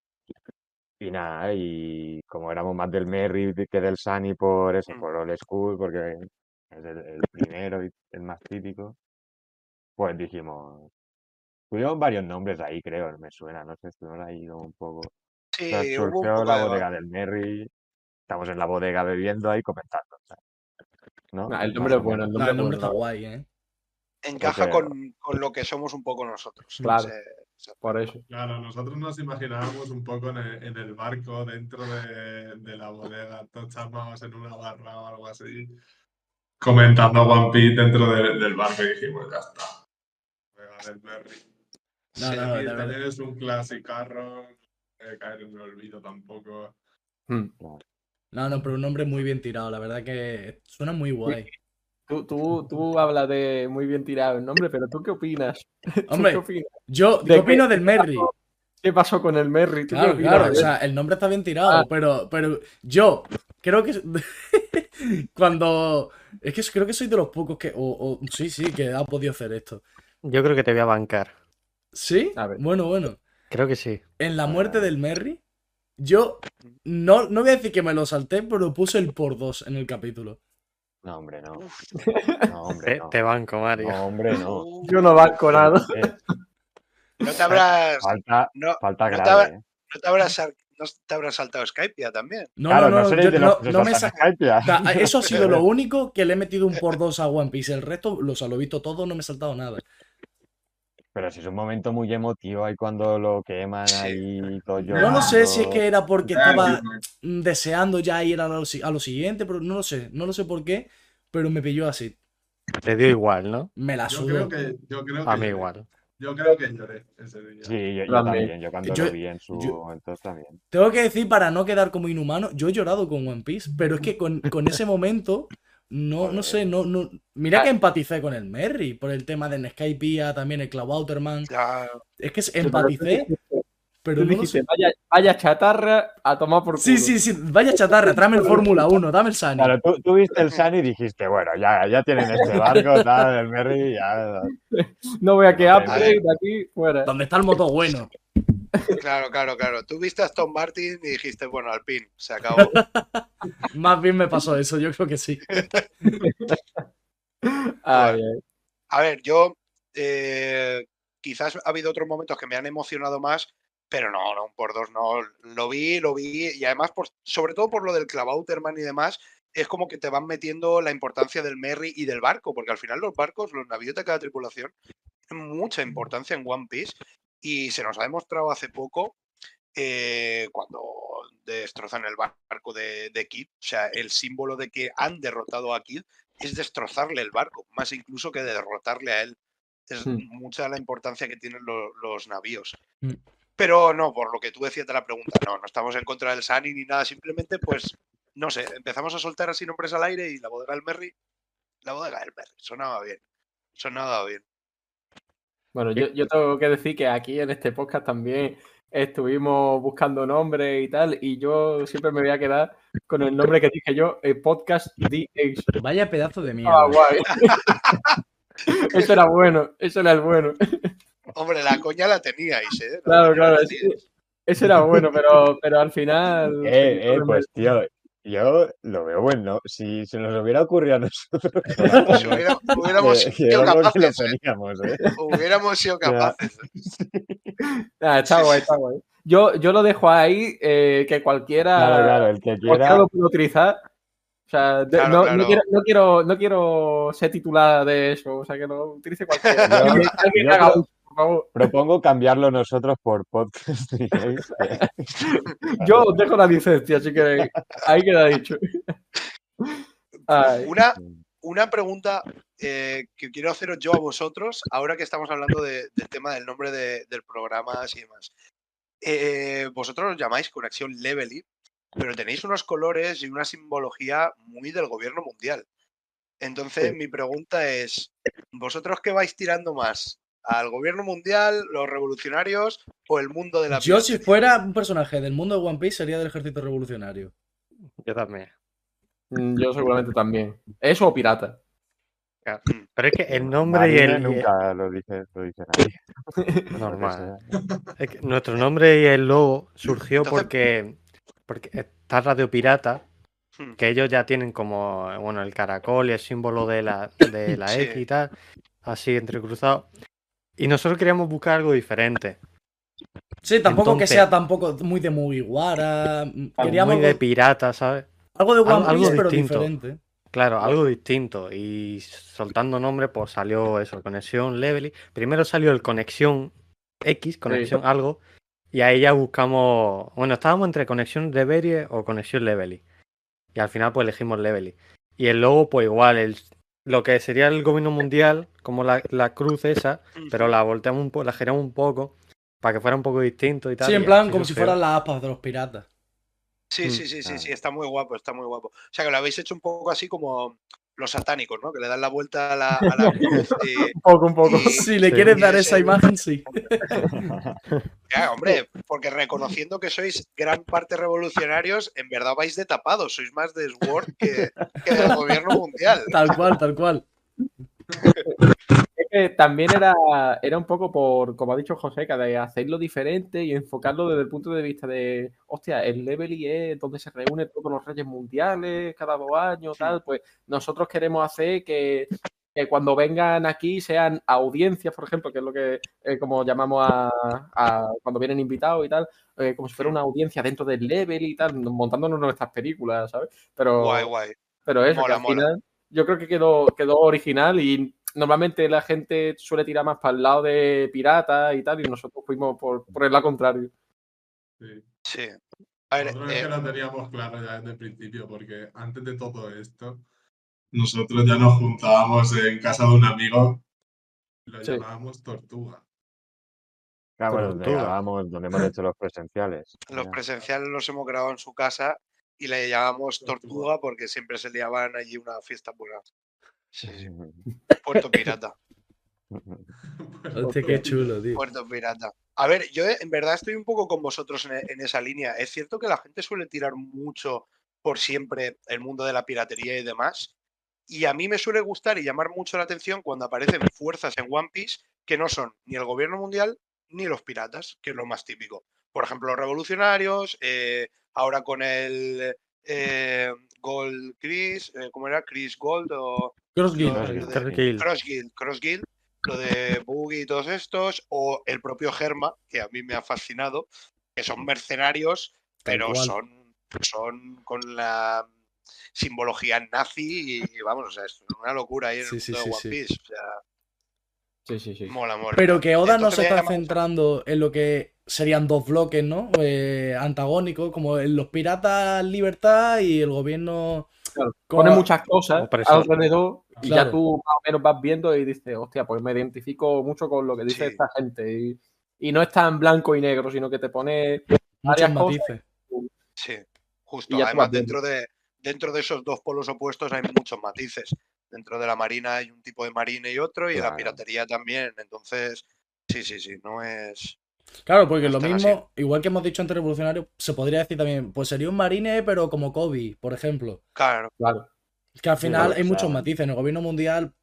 Y nada, y como éramos más del Merry que del Sunny por eso, Mm. por Old School, porque es el, el primero y el más típico, pues dijimos, tuvimos varios nombres ahí, creo, me suena, no sé, estuvimos ahí como un poco... Sí, hubo un surgió poco la de bodega del Merry, estamos en la bodega bebiendo ahí comentando. o sea, ¿no? Nah, el nombre o es bueno, el No, nombre el nombre es está guay, ¿eh? encaja Porque- con, con lo que somos un poco nosotros. Claro. Por eso. Claro, nosotros nos imaginábamos un poco en el, en el barco dentro de, de la bodega, todos charlábamos en una barra o algo así, comentando One Piece dentro de- del barco y dijimos, ya está. Del Merry. No, Sí, no, de también verdad. es un clasicarro, debe caer en el olvido tampoco. Hmm. No, no, pero un nombre muy bien tirado, la verdad que suena muy guay. Tú, tú, tú hablas de muy bien tirado el nombre, pero ¿tú qué opinas? ¿Tú Hombre, qué opinas? Yo, ¿De ¿qué qué? opino del Merry? ¿Qué pasó con el Merry? ¿Tú qué Claro, o sea, el nombre está bien tirado, Ah. pero, pero yo creo que cuando es que creo que soy de los pocos que, o, o- sí, sí, que ha podido hacer esto. Yo creo que te voy a bancar. ¿Sí? A ver. Bueno, bueno. Creo que sí. En la muerte del Merry, yo no, no voy a decir que me lo salté, pero puse el por dos en el capítulo. No, hombre, no. No, hombre, Te, no. te banco, Mario. No, hombre, no. Yo no banco nada. Eh, no te habrás, falta, no, falta no te grave. habrá- ¿eh? no te habrás, sal- no te habrás saltado Skype ya también. No, Claro, no, no, yo de no, los que no me Skype ya. o sea, eso ha sido lo único que le he metido un por dos a One Piece. El resto, o sea, lo he visto todo, no me he saltado nada. Pero si es un momento muy emotivo ahí cuando lo queman Sí. ahí todo No lo sé si es llorando. que era porque estaba mm, deseando ya ir a lo, a lo siguiente, pero no lo sé, no lo sé por qué, pero me pilló así. Te dio igual, ¿no? Me la Yo sudó. creo que, yo creo que A mí lloré. igual. Yo creo que lloré ese día. Sí, yo, yo También. también. Yo cuando Yo- lo vi en su yo- momento también. Tengo que decir, para no quedar como inhumano, yo he llorado con One Piece, pero es que con, con ese momento, no, no sé, no, no. Mira que empaticé con el Merry, por el tema de Skypiea, también el Clawouterman. Ya, Es que empaticé, pero Tú no lo dijiste, sé. vaya, vaya chatarra a tomar por culo. Sí, sí, sí, vaya chatarra, tráeme el Fórmula 1, dame el Sunny. Claro, tú, tú viste el Sunny y dijiste, bueno, ya, ya tienen este barco, tal, el Merry, ya. No voy a que No, upgrade de aquí fuera. ¿Dónde está el moto bueno? Claro, claro, claro. Tú viste a Aston Martin y dijiste, bueno, al pin, se acabó. Más bien me pasó eso, yo creo que sí. A ver, yo eh, quizás ha habido otros momentos que me han emocionado más, pero no, no, por dos no. Lo vi, lo vi, y además, por, sobre todo por lo del Clavauterman y demás, es como que te van metiendo la importancia del Merry y del barco, porque al final los barcos, los navíos de cada tripulación, tienen mucha importancia en One Piece y se nos ha demostrado hace poco eh, cuando destrozan el barco de, de Kid, o sea, el símbolo de que han derrotado a Kid es destrozarle el barco, más incluso que derrotarle a él. Es Hmm. mucha la importancia que tienen lo- los navíos. Hmm. Pero no, por lo que tú decías de la pregunta, no, no estamos en contra del Sani ni nada, simplemente pues, no sé, empezamos a soltar así nombres al aire y la bodega del Merry, la bodega del Merry, sonaba bien, sonaba bien. Bueno, yo, yo tengo que decir que aquí en este podcast también estuvimos buscando nombres y tal, y yo siempre me voy a quedar con el nombre que dije yo, el podcast DH. Vaya pedazo de Ah, mierda. guay. Eso era bueno, eso era el bueno. Hombre, la coña la teníais, ¿eh? La Claro, claro, ese era bueno, pero, pero al final. Eh, eh, pues tío, yo lo veo bueno. Si se nos hubiera ocurrido a nosotros, Si hubiera- hubiéramos que- que sido creo que capaces, poníamos, ¿eh? Hubiéramos sido capaces. Está guay, está guay. Yo, yo lo dejo ahí, eh, que cualquiera, Claro, claro, el que quiera. lo puede utilizar. O sea, de- Claro, no, claro. No, quiero, no, quiero, no quiero ser titular de eso, o sea, que lo utilice cualquiera. Yo- Alguien- alguien yo que haga pro- uso, por favor. Propongo cambiarlo nosotros por podcast. Yo os dejo la licencia, si queréis. Ahí queda dicho. Ay, Una, una pregunta eh, que quiero haceros yo a vosotros, ahora que estamos hablando de- del tema del nombre de- del programa y demás. Eh, vosotros os llamáis Conexión Levely, pero tenéis unos colores y una simbología muy del gobierno mundial. Entonces, Sí. mi pregunta es, ¿vosotros qué vais tirando más? ¿Al gobierno mundial, los revolucionarios o el mundo de la Yo, si fuera un personaje del mundo de One Piece, sería del ejército revolucionario. Yo también. mm, yo seguramente también. Eso o pirata. Pero es que el nombre y el. nunca lo dice, lo dice nadie. Normal. Es que nuestro nombre y el logo surgió Entonces- porque, porque está Radio Pirata, Hmm. que ellos ya tienen como bueno el caracol y el símbolo de la, de la Sí. X y tal, así entrecruzado. Y nosotros queríamos buscar algo diferente. Sí, tampoco Entonces- que sea tampoco muy de Mugiwara. Queríamos Muy de pirata, ¿sabes? algo de One algo- Piece, algo pero distinto. diferente. Claro, algo distinto. Y soltando nombre, pues salió eso, Conexión Levely. Primero salió el Conexión X, Conexión algo. Y ahí ya buscamos. Bueno, estábamos entre Conexión Reverie o Conexión Levely. Y al final, pues elegimos Levely. Y el logo, pues igual, el, lo que sería el gobierno mundial, como la, la cruz esa, pero la volteamos un poco, la giramos un poco, para que fuera un poco distinto y tal. Sí, en plan, como si fueran las aspas de los piratas. Sí, Mm, sí, sí, sí, sí, está muy guapo, está muy guapo. O sea, que lo habéis hecho un poco así como los satánicos, ¿no? Que le dan la vuelta a la, a la cruz y, Un poco, un poco. y- Si le Sí. quieres dar esa imagen, sí. Ya, hombre, porque reconociendo que sois gran parte revolucionarios, en verdad vais de tapados, sois más de Sword que, que del gobierno mundial. Tal cual, tal cual. Es que también era, era un poco por, como ha dicho José, que de hacerlo diferente y enfocarlo desde el punto de vista de, hostia, el Levely es donde se reúnen todos los reyes mundiales cada dos años, tal, pues nosotros queremos hacer que, que cuando vengan aquí sean audiencias, por ejemplo, que es lo que eh, como llamamos a, a cuando vienen invitados y tal, eh, como si fuera una audiencia dentro del Level y tal, montándonos nuestras películas, ¿sabes? Pero, Guay, guay. pero eso, que Mola, al mola. final yo creo que quedó, quedó original y normalmente la gente suele tirar más para el lado de pirata y tal, y nosotros fuimos por, por el lado contrario. Sí. Sí. A ver, Nosotros es eh, que lo teníamos claro ya desde el principio, porque antes de todo esto, nosotros ya nos juntábamos en casa de un amigo y lo Sí. llamábamos Tortuga. Claro, bueno, donde grabamos, donde hemos hecho los presenciales. los presenciales los hemos grabado en su casa y le llamamos Tortuga. Tortuga porque siempre se liaban allí una fiesta buena. Sí, sí. Puerto Pirata. Hostia, qué chulo, tío. Puerto Pirata. A ver, yo eh, en verdad estoy un poco con vosotros en, en esa línea. Es cierto que la gente suele tirar mucho por siempre el mundo de la piratería y demás. Y a mí me suele gustar y llamar mucho la atención cuando aparecen fuerzas en One Piece que no son ni el gobierno mundial ni los piratas, que es lo más típico. Por ejemplo, los revolucionarios, eh, ahora con el, eh, Gold Chris, eh, ¿cómo era? Chris Gold o Cross Guild. No, Cross- de- Cross Guild. Cross Guild, Cross Guild, lo de Boogie y todos estos, o el propio Germa, que a mí me ha fascinado, que son mercenarios, Tal pero son, son con la simbología nazi y vamos, o sea, es una locura ahí en Sí, el sí, mundo de One sí. Piece. O sea, Sí, sí, sí. mola, mola. Pero que Oda no se está centrando en lo que serían dos bloques, ¿no? Eh, antagónicos, como en los piratas libertad y el gobierno. Claro, como- Pone muchas cosas Opresor. alrededor y Claro. ya tú más o menos vas viendo y dices, hostia, pues me identifico mucho con lo que dice Sí. esta gente. Y, y no es tan blanco y negro, sino que te pone Muchos varias cosas. matices. Sí, justo. Además, dentro de, dentro de esos dos polos opuestos hay muchos matices. Dentro de la marina hay un tipo de marine y otro, y en la Claro. piratería también. Entonces, sí, sí, sí, no es. Claro, porque No lo mismo, igual que hemos dicho antes revolucionario, se podría decir también, pues sería un marine, pero como Kobe, por ejemplo. Claro, Claro. Que al final claro, hay muchos matices. En el gobierno mundial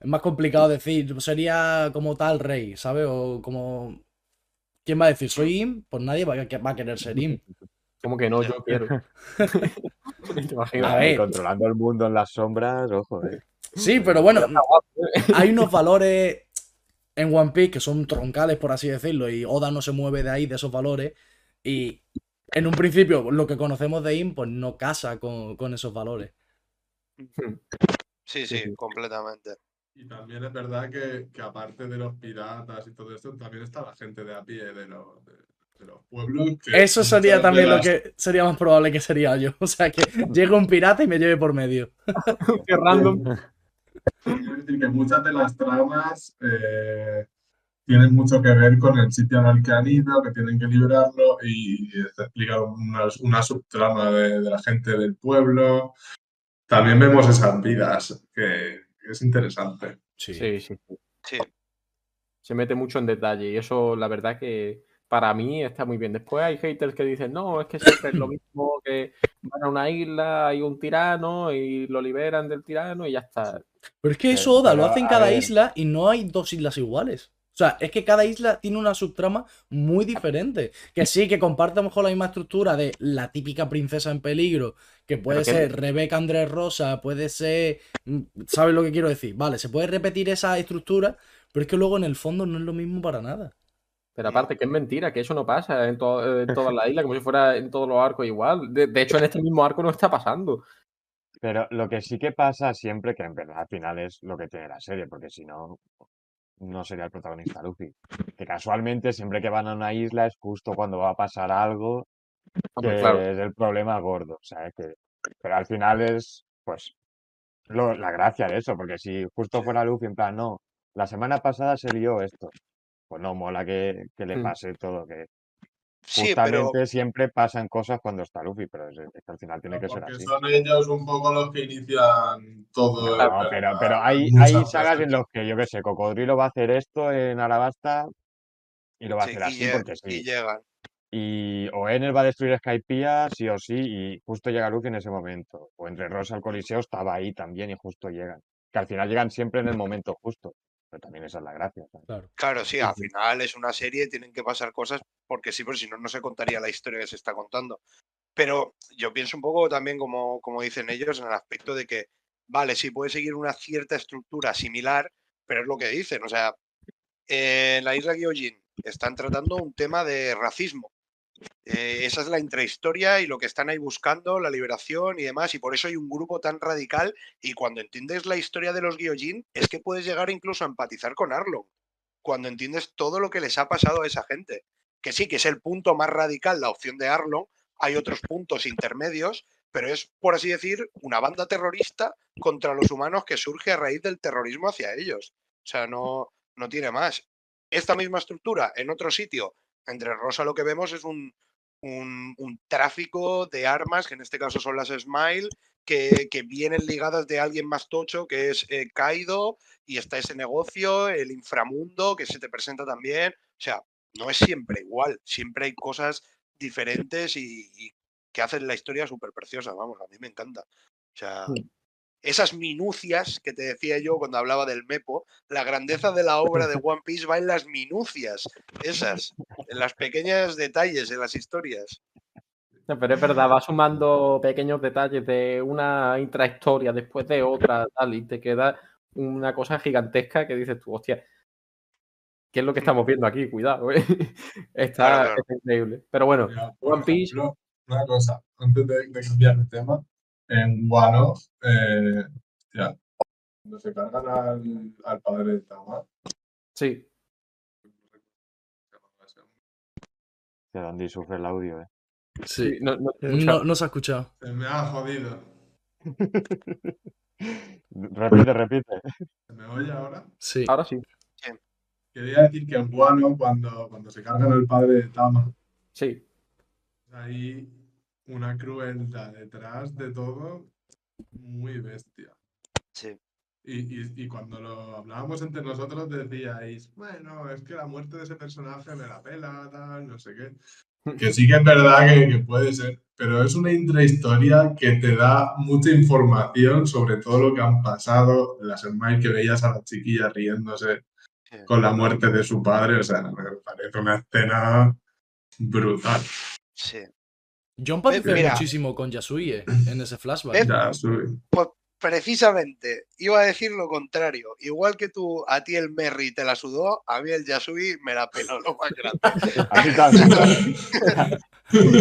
es más complicado decir, sería como tal rey, ¿sabes? O como. ¿Quién va a decir? ¿Soy Im? Pues nadie va a, querer ser Im. Como que no, yo quiero. ¿Te imaginas? A ver. Y controlando el mundo en las sombras, ojo, eh. Sí, pero bueno, hay unos valores en One Piece que son troncales, por así decirlo, y Oda no se mueve de ahí, de esos valores. Y en un principio, lo que conocemos de Im, pues no casa con, con esos valores. sí, sí, completamente. Y también es verdad que, que aparte de los piratas y todo esto, también está la gente de a pie de los, de, de los pueblos. que Eso sería también lo que sería más probable que sería yo. O sea, que llegue un pirata y me lleve por medio. Qué random. Quiero decir que muchas de las tramas eh, tienen mucho que ver con el sitio en el que han ido, que tienen que liberarlo y te explica una, una subtrama de, de la gente del pueblo. También vemos esas vidas, que, que es interesante. Sí, sí, sí. Sí, Se mete mucho en detalle y eso, la verdad, que para mí está muy bien. Después hay haters que dicen, no, es que siempre es lo mismo que van a una isla, hay un tirano y lo liberan del tirano y ya está. Pero es que Sí, eso Oda lo hace en cada ver. isla y no hay dos islas iguales. O sea, es que cada isla tiene una subtrama muy diferente. Que sí, que comparte a lo mejor la misma estructura de la típica princesa en peligro, que puede Pero que- ser Rebeca Andrés Rosa, puede ser. mm, ¿Sabes lo que quiero decir? Vale, se puede repetir esa estructura, pero es que luego en el fondo no es lo mismo para nada. Pero aparte, que es mentira, que eso no pasa en, to- en todas las islas, como si fuera en todos los arcos igual. De, de hecho, en este mismo arco no está pasando. Pero lo que sí que pasa siempre, que en verdad al final es lo que tiene la serie, porque si no, no sería el protagonista Luffy. Que casualmente siempre que van a una isla es justo cuando va a pasar algo Hombre, que claro. es el problema gordo, ¿sabes? Que, pero al final es, pues, lo- la gracia de eso, porque si justo fuera Luffy en plan, no, la semana pasada se lió esto, pues no mola que, que le Mm. pase todo, que sí, pero justamente siempre pasan cosas cuando está Luffy, pero es, es que al final tiene que ser así. son ellos un poco los que inician todo. el No, pero, verdad, pero hay, hay sagas en los que, yo qué sé, Cocodrilo va a hacer esto en Arabasta y lo va a hacer y, así porque y sí. llegan. Y o Enel va a destruir Skypiea sí o sí y justo llega Luffy en ese momento. O entre Rosa al Coliseo estaba ahí también y justo llegan. Que al final llegan siempre en el momento justo. Pero también esa es la gracia. ¿sabes? Claro. Claro, sí, al final es una serie, tienen que pasar cosas porque sí, porque si no, no se contaría la historia que se está contando. Pero yo pienso un poco también, como, como dicen ellos, en el aspecto de que, vale, sí puede seguir una cierta estructura similar, pero es lo que dicen. O sea, eh, en la isla Gyojin están tratando un tema de racismo. Eh, esa es la intrahistoria y lo que están ahí buscando, la liberación y demás, y por eso hay un grupo tan radical. Y cuando entiendes la historia de los Gyojin, es que puedes llegar incluso a empatizar con Arlong cuando entiendes todo lo que les ha pasado a esa gente. Que sí, que es el punto más radical, la opción de Arlong. Hay otros puntos intermedios, pero es, por así decir, una banda terrorista contra los humanos que surge a raíz del terrorismo hacia ellos. O sea, no, no tiene más. Esta misma estructura en otro sitio, entre Rosa lo que vemos es un, un, tráfico de armas, que en este caso son las Smile, que, que vienen ligadas de alguien más tocho, que es eh, Kaido, y está ese negocio, el inframundo, que se te presenta también. O sea, no es siempre igual, siempre hay cosas diferentes y, que hacen la historia súper preciosa, vamos, a mí me encanta. O sea. Esas minucias que te decía yo cuando hablaba del Mepo, la grandeza de la obra de One Piece va en las minucias, esas, en las pequeñas detalles, en las historias. No, pero es verdad, va sumando pequeños detalles de una intrahistoria después de otra, tal, y te queda una cosa gigantesca que dices tú, hostia, ¿qué es lo que estamos viendo aquí? Cuidado, ¿eh? Está, Claro, claro. está increíble. Pero bueno, Mira, One Piece, ejemplo, una cosa, antes de, de cambiar de tema, en Wano, eh, cuando se cargan al, al padre de Tama, sí, Que Dandy sufre el audio, ¿eh? Sí. sí, no, no se ha escuchado. se me ha jodido. repite, repite. ¿Se me oye ahora? Sí. Ahora sí, Quería decir que en Wano, cuando, cuando se cargan al padre de Tama, sí. hay una crueldad detrás de todo muy bestia. Sí. Y, y- y cuando lo hablábamos entre nosotros decíais, bueno, es que la muerte de ese personaje me la pela, tal, no sé qué. Que sí que es verdad que, que puede ser, pero es una intrahistoria que te da mucha información sobre todo lo que han pasado, las smiles que veías a las chiquillas riéndose Sí. con la muerte de su padre, o sea, me parece una escena brutal. Sí. Yo empaticé Mira. muchísimo con Yasui eh, en ese flashback. Sube. Precisamente, iba a decir lo contrario. Igual que tú, a ti el Merry te la sudó, a mí el Yasui me la peló lo más grande. A mí también.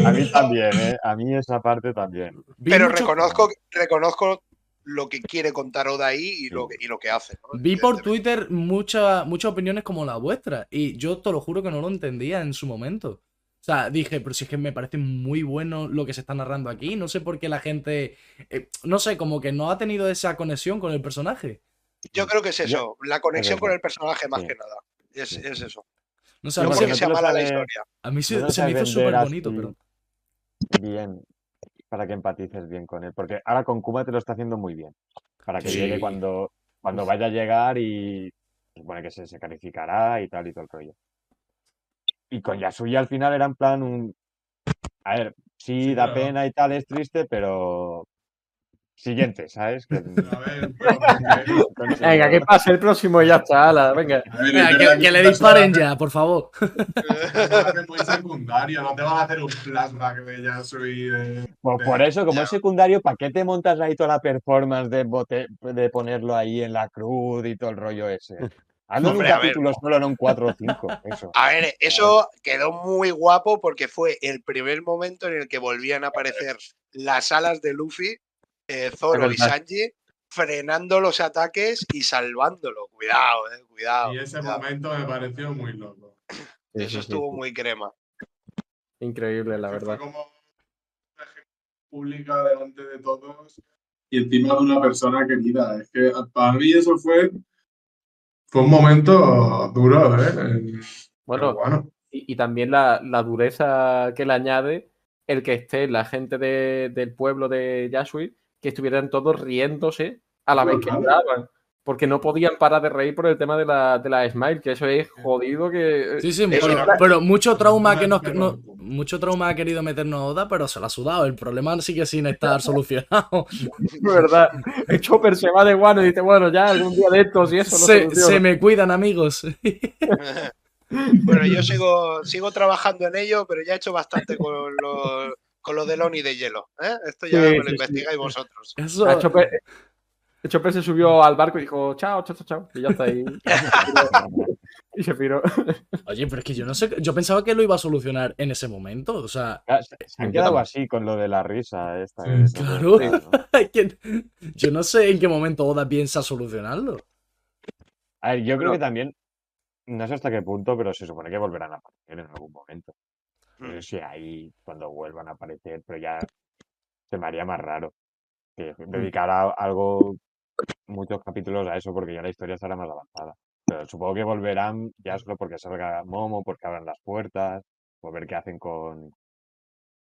A mí también, ¿eh? A mí esa parte también. Pero mucho- reconozco, reconozco lo que quiere contar Oda ahí y lo que, y lo que hace. ¿no? Vi por. Twitter mucha- muchas opiniones como la vuestra y yo te lo juro que no lo entendía en su momento. O sea, dije, pero si es que me parece muy bueno lo que se está narrando aquí, no sé por qué la gente, eh, no sé, como que no ha tenido esa conexión con el personaje. Yo creo que es eso, la conexión con el personaje más Sí. que nada. Es, Sí. es eso. No sé, No porque porque se, sea mala la historia. a mí se- no se me hizo súper bonito, pero... Bien, para que empatices bien con él. Porque ahora con Kuma te lo está haciendo muy bien. Para que Sí. llegue cuando, cuando vaya a llegar y se supone que se, se calificará y tal y todo el rollo. Y con Yasuya al final era en plan un... A ver, sí, Sí, da pena y tal, es triste, pero... Siguiente, ¿sabes? Que- A ver, pero porque- consigo- Venga, que pase el próximo y ya está, ala, venga. ver, Venga, es que, le disparen ya, por favor. muy secundario, no te van a hacer un flashback de. Pues por eso, como Ya. es secundario, ¿para qué te montas ahí toda la performance de, bote- de ponerlo ahí en la cruz y todo el rollo ese? Hazlo en un a ver. capítulo solo, no en cuatro o cinco. Eso. A ver, eso quedó muy guapo porque fue el primer momento en el que volvían a aparecer las alas de Luffy, eh, Zoro y. Sanji frenando los ataques y salvándolo. Cuidado, eh, cuidado. Y ese cuidado. momento me pareció muy loco. Eso sí, estuvo sí. muy crema. Increíble, la verdad. Fue como una pública delante de todos y encima de una persona querida. Es que para mí eso fue, fue un momento duro, ¿eh? En- Bueno, y, y también la, la dureza que le añade el que esté la gente de- del pueblo de Yasui, que estuvieran todos riéndose a la vez que Claro. Porque no podían parar de reír por el tema de la, de la Smile, que eso es jodido que... Sí, sí, Eso pero, era- pero mucho trauma que nos, no- de mucho trauma ha querido meternos Oda, pero se lo ha sudado. El problema sigue sin estar solucionado. De verdad. El Chopper se va de guano y dice, bueno, ya algún día de estos y eso lo se, soluciono". se me cuidan, amigos. bueno, yo sigo, sigo trabajando en ello, pero ya he hecho bastante con lo, con lo del Oni de hielo. ¿eh? Esto ya Sí, me lo sí, sí. investigáis vosotros. Eso, El Chopper, el Chopper se subió al barco y dijo, chao, chao, chao, chao. Y ya está ahí. y se piró. Oye, pero es que yo no sé, yo pensaba que lo iba a solucionar en ese momento. O sea, Ya, Se, se han quedado así con lo de la risa esta. Se claro. yo no sé en qué momento Oda piensa solucionarlo. A ver, yo creo que también, no sé hasta qué punto, pero se supone que volverán a aparecer en algún momento. No sé si ahí, cuando vuelvan a aparecer, pero ya se me haría más raro que dedicar a- algo, muchos capítulos a eso, porque ya la historia estará más avanzada. Pero supongo que volverán ya solo porque salga Momo, porque abran las puertas, o ver qué hacen con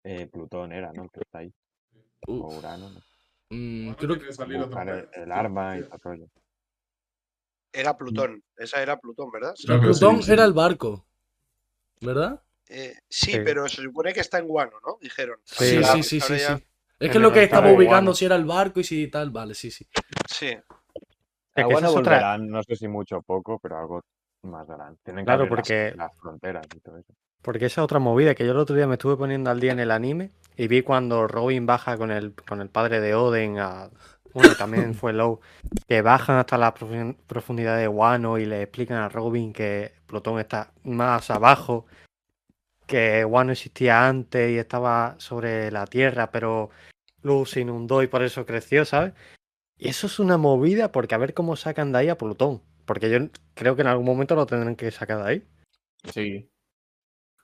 eh, Plutón, era, ¿no? El que está ahí, o Urano, ¿no? mm, creo que salir otro Buscar el, arma y todo. Era Plutón. Esa era Plutón, ¿verdad? Plutón sí, sí. era el barco, ¿verdad? Eh, sí, Sí. pero se supone que está en Guano, ¿no? Dijeron. Sí, Sí, sí, sí, Es que es lo que estaba ubicando si era el barco y si tal, vale, sí, sí. Sí. Es Ah, que esa bueno, es otra. volverán, no sé si mucho o poco, pero algo más darán. Tienen que Claro, abrir porque- las, fronteras y todo eso. Porque esa otra movida que yo el otro día me estuve poniendo al día en el anime y vi cuando Robin baja con el, con el padre de Oden a. Bueno, también fue Low, que bajan hasta la profun- profundidad de Wano y le explican a Robin que Plutón está más abajo, que Wano existía antes y estaba sobre la Tierra, pero se inundó y por eso creció, ¿sabes? Y eso es una movida porque a ver cómo sacan de ahí a Plutón, porque yo creo que en algún momento lo tendrán que sacar de ahí. Sí.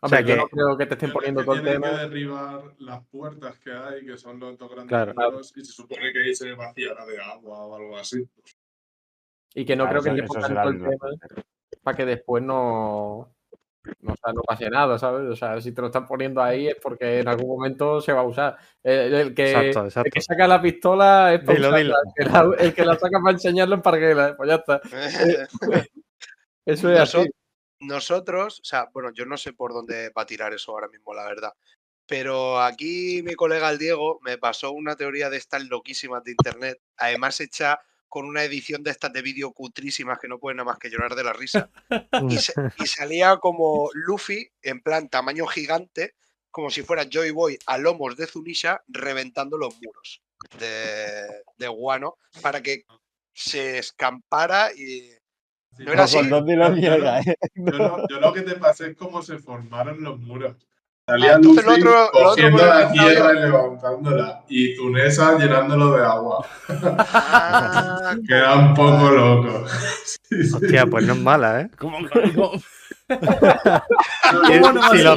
O sea Hombre, yo que- no creo que te estén poniendo todo el tema. que derribar las puertas que hay, que son los dos grandes Claro. muros, y se supone que ahí se vaciará de agua o algo así. Y que no Claro, creo que eso pongan todo el- tema para que después no, no, o sea, no pase nada, ¿sabes? O sea, si te lo están poniendo ahí es porque en algún momento se va a usar. El, el que, Exacto, el exacto. que saca la pistola es para Dilo, usarla, dilo. El, que la, el que la saca para enseñarlo en parguela, pues ya está. Eso es así. Nosotros, nosotros, o sea, bueno, yo no sé por dónde va a tirar eso ahora mismo, la verdad. Pero aquí mi colega el Diego me pasó una teoría de estas loquísimas de internet, además hecha con una edición de estas de vídeo cutrísimas que no pueden nada más que llorar de la risa. Y, se- y salía como Luffy en plan tamaño gigante, como si fuera Joy Boy a lomos de Zunisha, reventando los muros de, de Guano para que se escampara y. Sí, No era así. Yo- yo llega, lo-. Yo lo, yo lo que te pasé es cómo se formaron los muros. Ah, Salía entonces lo Luffy otro- otro cogiendo he la tierra y levantándola. Y Tunesa llenándolo de agua. Ah, Queda un poco loco. Sí, sí. Hostia, pues no es mala, ¿eh? ¿Cómo- cómo- Si- ¿Cómo no va a si ser lo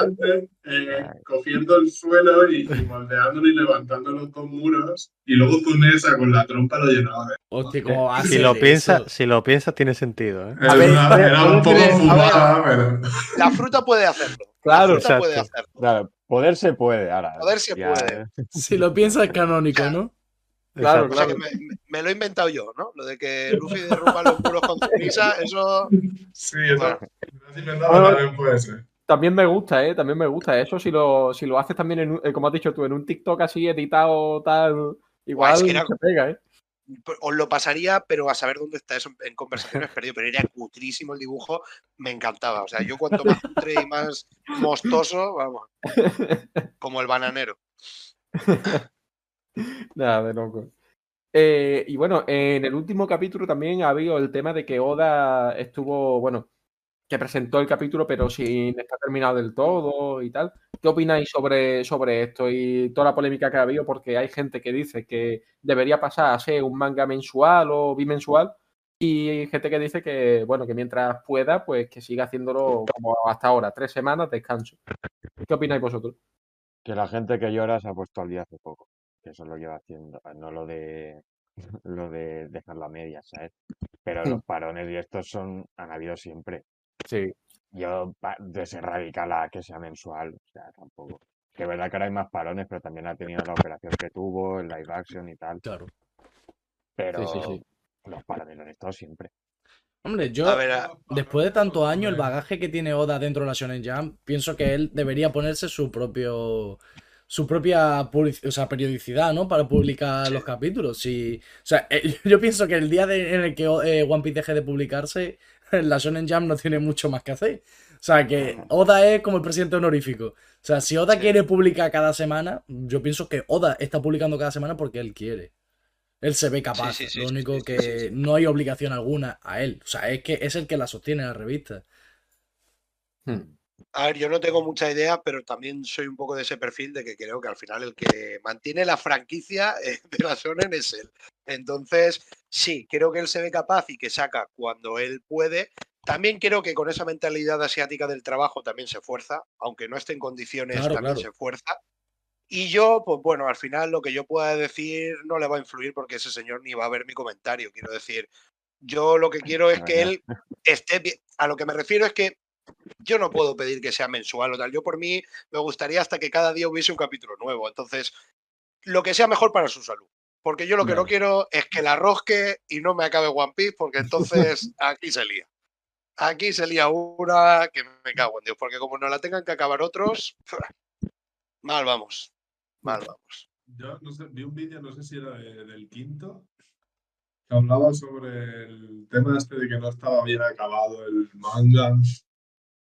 Antes, eh, cogiendo el suelo y, y moldeándolo y levantando los dos muros. Y luego Tunesa con la trompa lo llenaba de Hostia, ¿cómo si lo eso? piensas, si lo piensas tiene sentido, ¿eh? Era, ver, una- era ¿cómo un poco fumada, pero. la fruta puede hacerlo. Claro, la fruta puede hacerlo. Claro, poder se puede ahora. Poder se ya, puede. ¿eh? Si lo piensas es canónico, ¿no? Claro, O sea Exacto. que me, me- lo he inventado yo, ¿no? Lo de que Luffy derrumba los muros con ceniza, eso. Sí, eso. Bueno. lo has inventado, Bueno. también puede ser. También me gusta, ¿eh? También me gusta. Eso si lo, si lo haces también, en un- eh, como has dicho tú, en un TikTok así editado, tal, igual es que era- se pega, ¿eh? Os lo pasaría, pero a saber dónde está eso en conversaciones perdido. Pero era cutrísimo el dibujo, me encantaba. O sea, yo cuanto más cutre y más mostoso, vamos. Como el bananero. Nada, de loco. Eh, y bueno, en el último capítulo también ha habido el tema de que Oda estuvo, bueno, que presentó el capítulo, pero sin estar terminado del todo y tal. ¿Qué opináis sobre, sobre esto y toda la polémica que ha habido? Porque hay gente que dice que debería pasar a ser un manga mensual o bimensual, y hay gente que dice que, bueno, que mientras pueda, pues que siga haciéndolo como hasta ahora, tres semanas, descanso. ¿Qué opináis vosotros? Que la gente que llora se ha puesto al día hace poco. Que eso lo lleva haciendo. No lo de lo de dejar la media, ¿sabes? Pero los parones y estos son, han habido siempre. Sí. Yo pa- de ser radical a que sea mensual, o sea, tampoco. Que es verdad que ahora hay más parones, pero también ha tenido la operación que tuvo, el live action y tal. Claro. Pero sí, sí. los parones han estado siempre. Hombre, yo, A ver, a- después de tantos años, el bagaje que tiene Oda dentro de la Shonen Jump, pienso que él debería ponerse su propio su propia o sea, periodicidad, ¿no? Para publicar los capítulos. Sí, o sea, eh, yo pienso que el día de- en el que eh, One Piece deje de publicarse, la Shonen Jump no tiene mucho más que hacer. O sea, que Oda es como el presidente honorífico. O sea, si Oda Sí. quiere publicar cada semana, yo pienso que Oda está publicando cada semana porque él quiere. Él se ve capaz. sí, sí, Lo único que no hay obligación alguna a él. O sea, es que es el que la sostiene la revista. Hmm. A ver, yo no tengo mucha idea, pero también soy un poco de ese perfil de que creo que al final el que mantiene la franquicia eh, de la Shonen es él. Entonces, sí, creo que él se ve capaz y que saca cuando él puede. También creo que con esa mentalidad asiática del trabajo también se fuerza, aunque no esté en condiciones, Claro, también claro. se fuerza. Y yo, pues bueno, al final lo que yo pueda decir no le va a influir porque ese señor ni va a ver mi comentario. Quiero decir, yo lo que quiero es que él esté bien. A lo que me refiero es que yo no puedo pedir que sea mensual o tal. Yo por mí me gustaría hasta que cada día hubiese un capítulo nuevo. Entonces, lo que sea mejor para su salud. Porque yo lo que no quiero es que la rosque y no me acabe One Piece, porque entonces aquí se lía. Aquí se lía una que me cago en Dios, porque como no la tengan que acabar otros, mal vamos. Mal vamos. Yo no sé, vi un vídeo, no sé si era de- del quinto, que hablaba sobre el tema este de que no estaba bien acabado el manga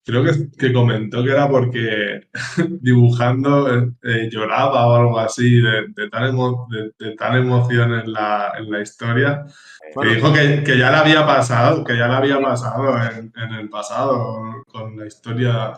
creo que, que comentó que era porque dibujando eh, eh, lloraba o algo así de, de tal, emo- de, de tal emoción en la, en la historia. Bueno, que dijo que, que ya le había pasado, que ya le había pasado en, en el pasado con la historia.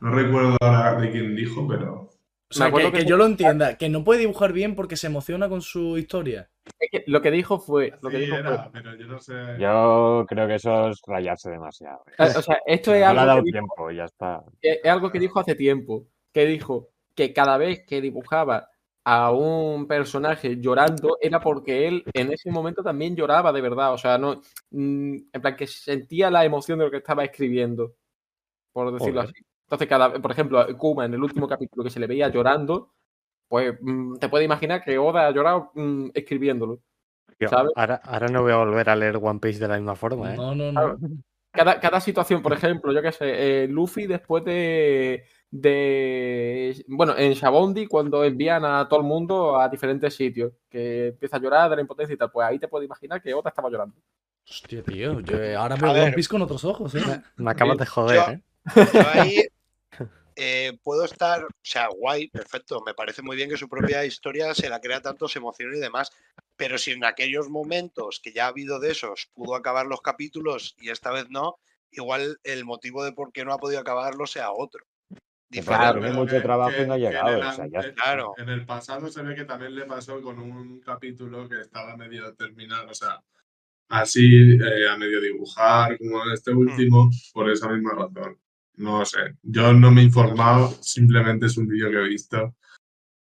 No recuerdo ahora de quién dijo, pero. O sea, acuerdo que, que- que yo lo entienda, que no puede dibujar bien porque se emociona con su historia. es que lo que dijo fue. Lo que Sí, dijo fue pero yo no sé. Yo creo que eso es rayarse demasiado. ¿eh? eh, o sea, esto es No le ha algo, dado que dijo, tiempo, ya está. es algo que dijo hace tiempo. Que dijo que cada vez que dibujaba a un personaje llorando era porque él en ese momento también lloraba de verdad. O sea, no. mm, En plan, que sentía la emoción de lo que estaba escribiendo. Por decirlo Joder. así. Entonces, cada, por ejemplo, Kuma en el último capítulo que se le veía llorando, pues mm, te puedes imaginar que Oda ha llorado mm, escribiéndolo. Ahora, ahora no voy a volver a leer One Piece de la misma forma, ¿eh? No, no, no. Cada, cada situación, por ejemplo, yo qué sé, eh, Luffy después de, de. Bueno, en Shabondi, cuando envían a todo el mundo a diferentes sitios, que empieza a llorar de la impotencia y tal, pues ahí te puedes imaginar que Oda estaba llorando. Hostia, tío. Yo eh, ahora veo. One Piece con otros ojos, ¿eh? Me acabas de joder, Yo- ¿eh? Yo ahí eh, puedo estar, o sea, guay, perfecto. Me parece muy bien que su propia historia se la crea tanto, se emociona y demás. Pero si en aquellos momentos que ya ha habido de esos pudo acabar los capítulos y esta vez no, igual el motivo de por qué no ha podido acabarlo sea otro. Diferente. Claro, tiene mucho trabajo y no ha que en llegado, el o sea, ya. Claro. En el pasado se ve que también le pasó con un capítulo que estaba medio terminado, o sea, así eh, a medio dibujar, como Hmm. este último, por esa misma razón. No sé, yo no me he informado, simplemente es un vídeo que he visto.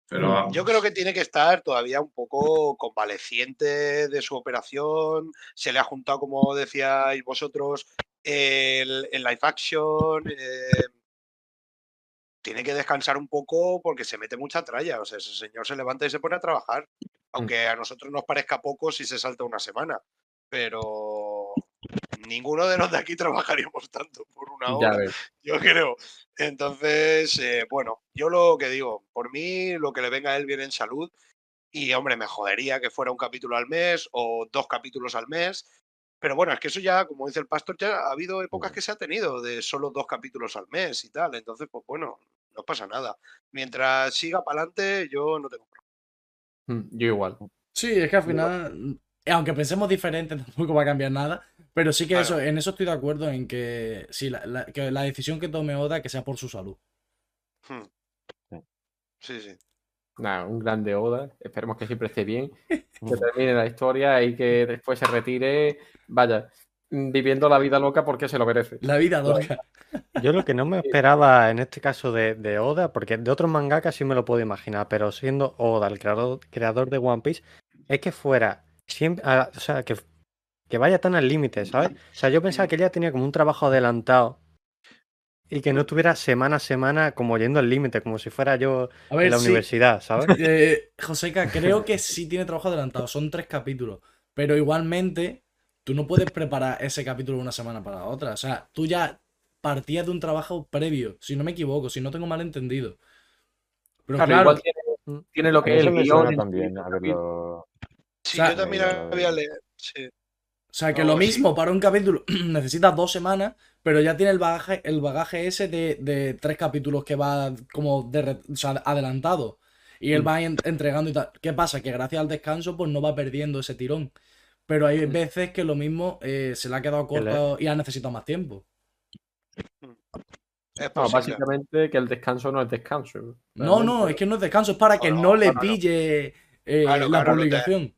Pero vamos. Yo creo que tiene que estar todavía un poco convaleciente de su operación. Se le ha juntado, como decíais vosotros, el, el live action. eh, tiene que descansar un poco porque se mete mucha tralla. O sea, ese señor se levanta y se pone a trabajar. Aunque a nosotros nos parezca poco si se salta una semana. Pero ninguno de los de aquí trabajaríamos tanto por una hora yo creo. Entonces, eh, bueno, yo lo que digo, por mí lo que le venga a él viene en salud. Y hombre, me jodería que fuera un capítulo al mes o dos capítulos al mes. Pero bueno, es que eso ya, como dice el pastor, ya ha habido épocas que se ha tenido de solo dos capítulos al mes y tal. Entonces, pues bueno, no pasa nada. Mientras siga para adelante, yo no tengo problema. Mm, Yo igual. Sí, es que al final, aunque pensemos diferente, tampoco va a cambiar nada. Pero sí que Claro. eso, en eso estoy de acuerdo en que, sí, la, la- que la decisión que tome Oda que sea por su salud. Hmm. Sí. Sí. Nada, un grande Oda. Esperemos que siempre esté bien, que termine la historia y que después se retire, vaya, viviendo la vida loca porque se lo merece. La vida loca. Yo lo que no me esperaba en este caso de, de Oda, porque de otros mangakas sí me lo puedo imaginar, pero siendo Oda el creador, creador de One Piece, es que fuera siempre, ah, o sea, que, que vaya tan al límite, ¿sabes? O sea, yo pensaba que ella tenía como un trabajo adelantado y que no estuviera semana a semana como yendo al límite, como si fuera yo A en la sí, universidad, ¿sabes? eh, Joseca, creo que sí tiene trabajo adelantado. Son tres capítulos. Pero igualmente, tú no puedes preparar ese capítulo una semana para la otra. O sea, tú ya partías de un trabajo previo, si no me equivoco, si no tengo mal entendido. Pero Claro, claro, igual tiene, tiene lo A que es el guion. también sí. Sí, sea, yo también había leído. Sí. O sea, que No, lo sí. mismo para un capítulo necesitas dos semanas, pero ya tiene el bagaje, el bagaje ese de, de tres capítulos que va como de re- o sea, adelantado. Y él Mm. va en- entregando y tal. ¿Qué pasa? Que gracias al descanso, pues no va perdiendo ese tirón. Pero hay Mm. veces que lo mismo eh, se le ha quedado corto y ha necesitado más tiempo. Es No, básicamente que el descanso no es descanso. No, no, es que no es descanso, es para que No, no, no, le no, no. pille eh, Claro, la claro, lo te- publicación.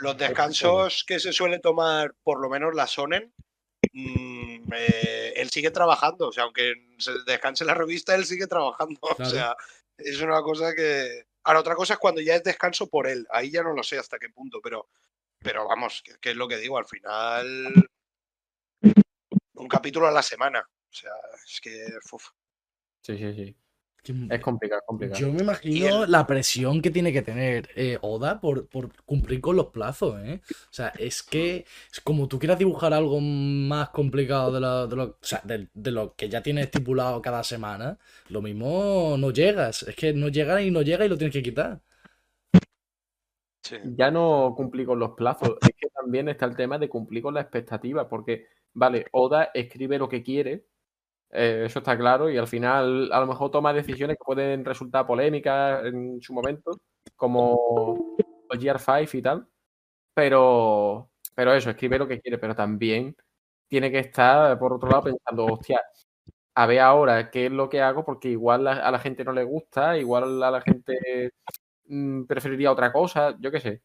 Los descansos que se suele tomar, por lo menos la Sonen, mm, eh, él sigue trabajando. O sea, aunque se descanse la revista, él sigue trabajando. O sea, es una cosa que. Ahora, otra cosa es cuando ya es descanso por él. Ahí ya no lo sé hasta qué punto, pero, pero vamos, que, que es lo que digo, al final. Un capítulo a la semana. O sea, es que. uf. Sí, sí, sí. Es complicado, es complicado. Yo me imagino el- la presión que tiene que tener eh, Oda por, por cumplir con los plazos, ¿eh? O sea, es que es como tú quieras dibujar algo más complicado de lo, de lo- o sea, de, de lo que ya tienes estipulado cada semana, lo mismo no llegas. Es que no llega y no llega y lo tienes que quitar. Sí. ya no cumplí con los plazos. Es que también está el tema de cumplir con la expectativa, porque, vale, Oda escribe lo que quiere, eh, eso está claro, y al final a lo mejor toma decisiones que pueden resultar polémicas en su momento, como los GR5 y tal, pero, pero eso, escribe lo que quiere, pero también tiene que estar, por otro lado, pensando, hostia, a ver ahora qué es lo que hago, porque igual a la gente no le gusta, igual a la gente mm, preferiría otra cosa, yo qué sé.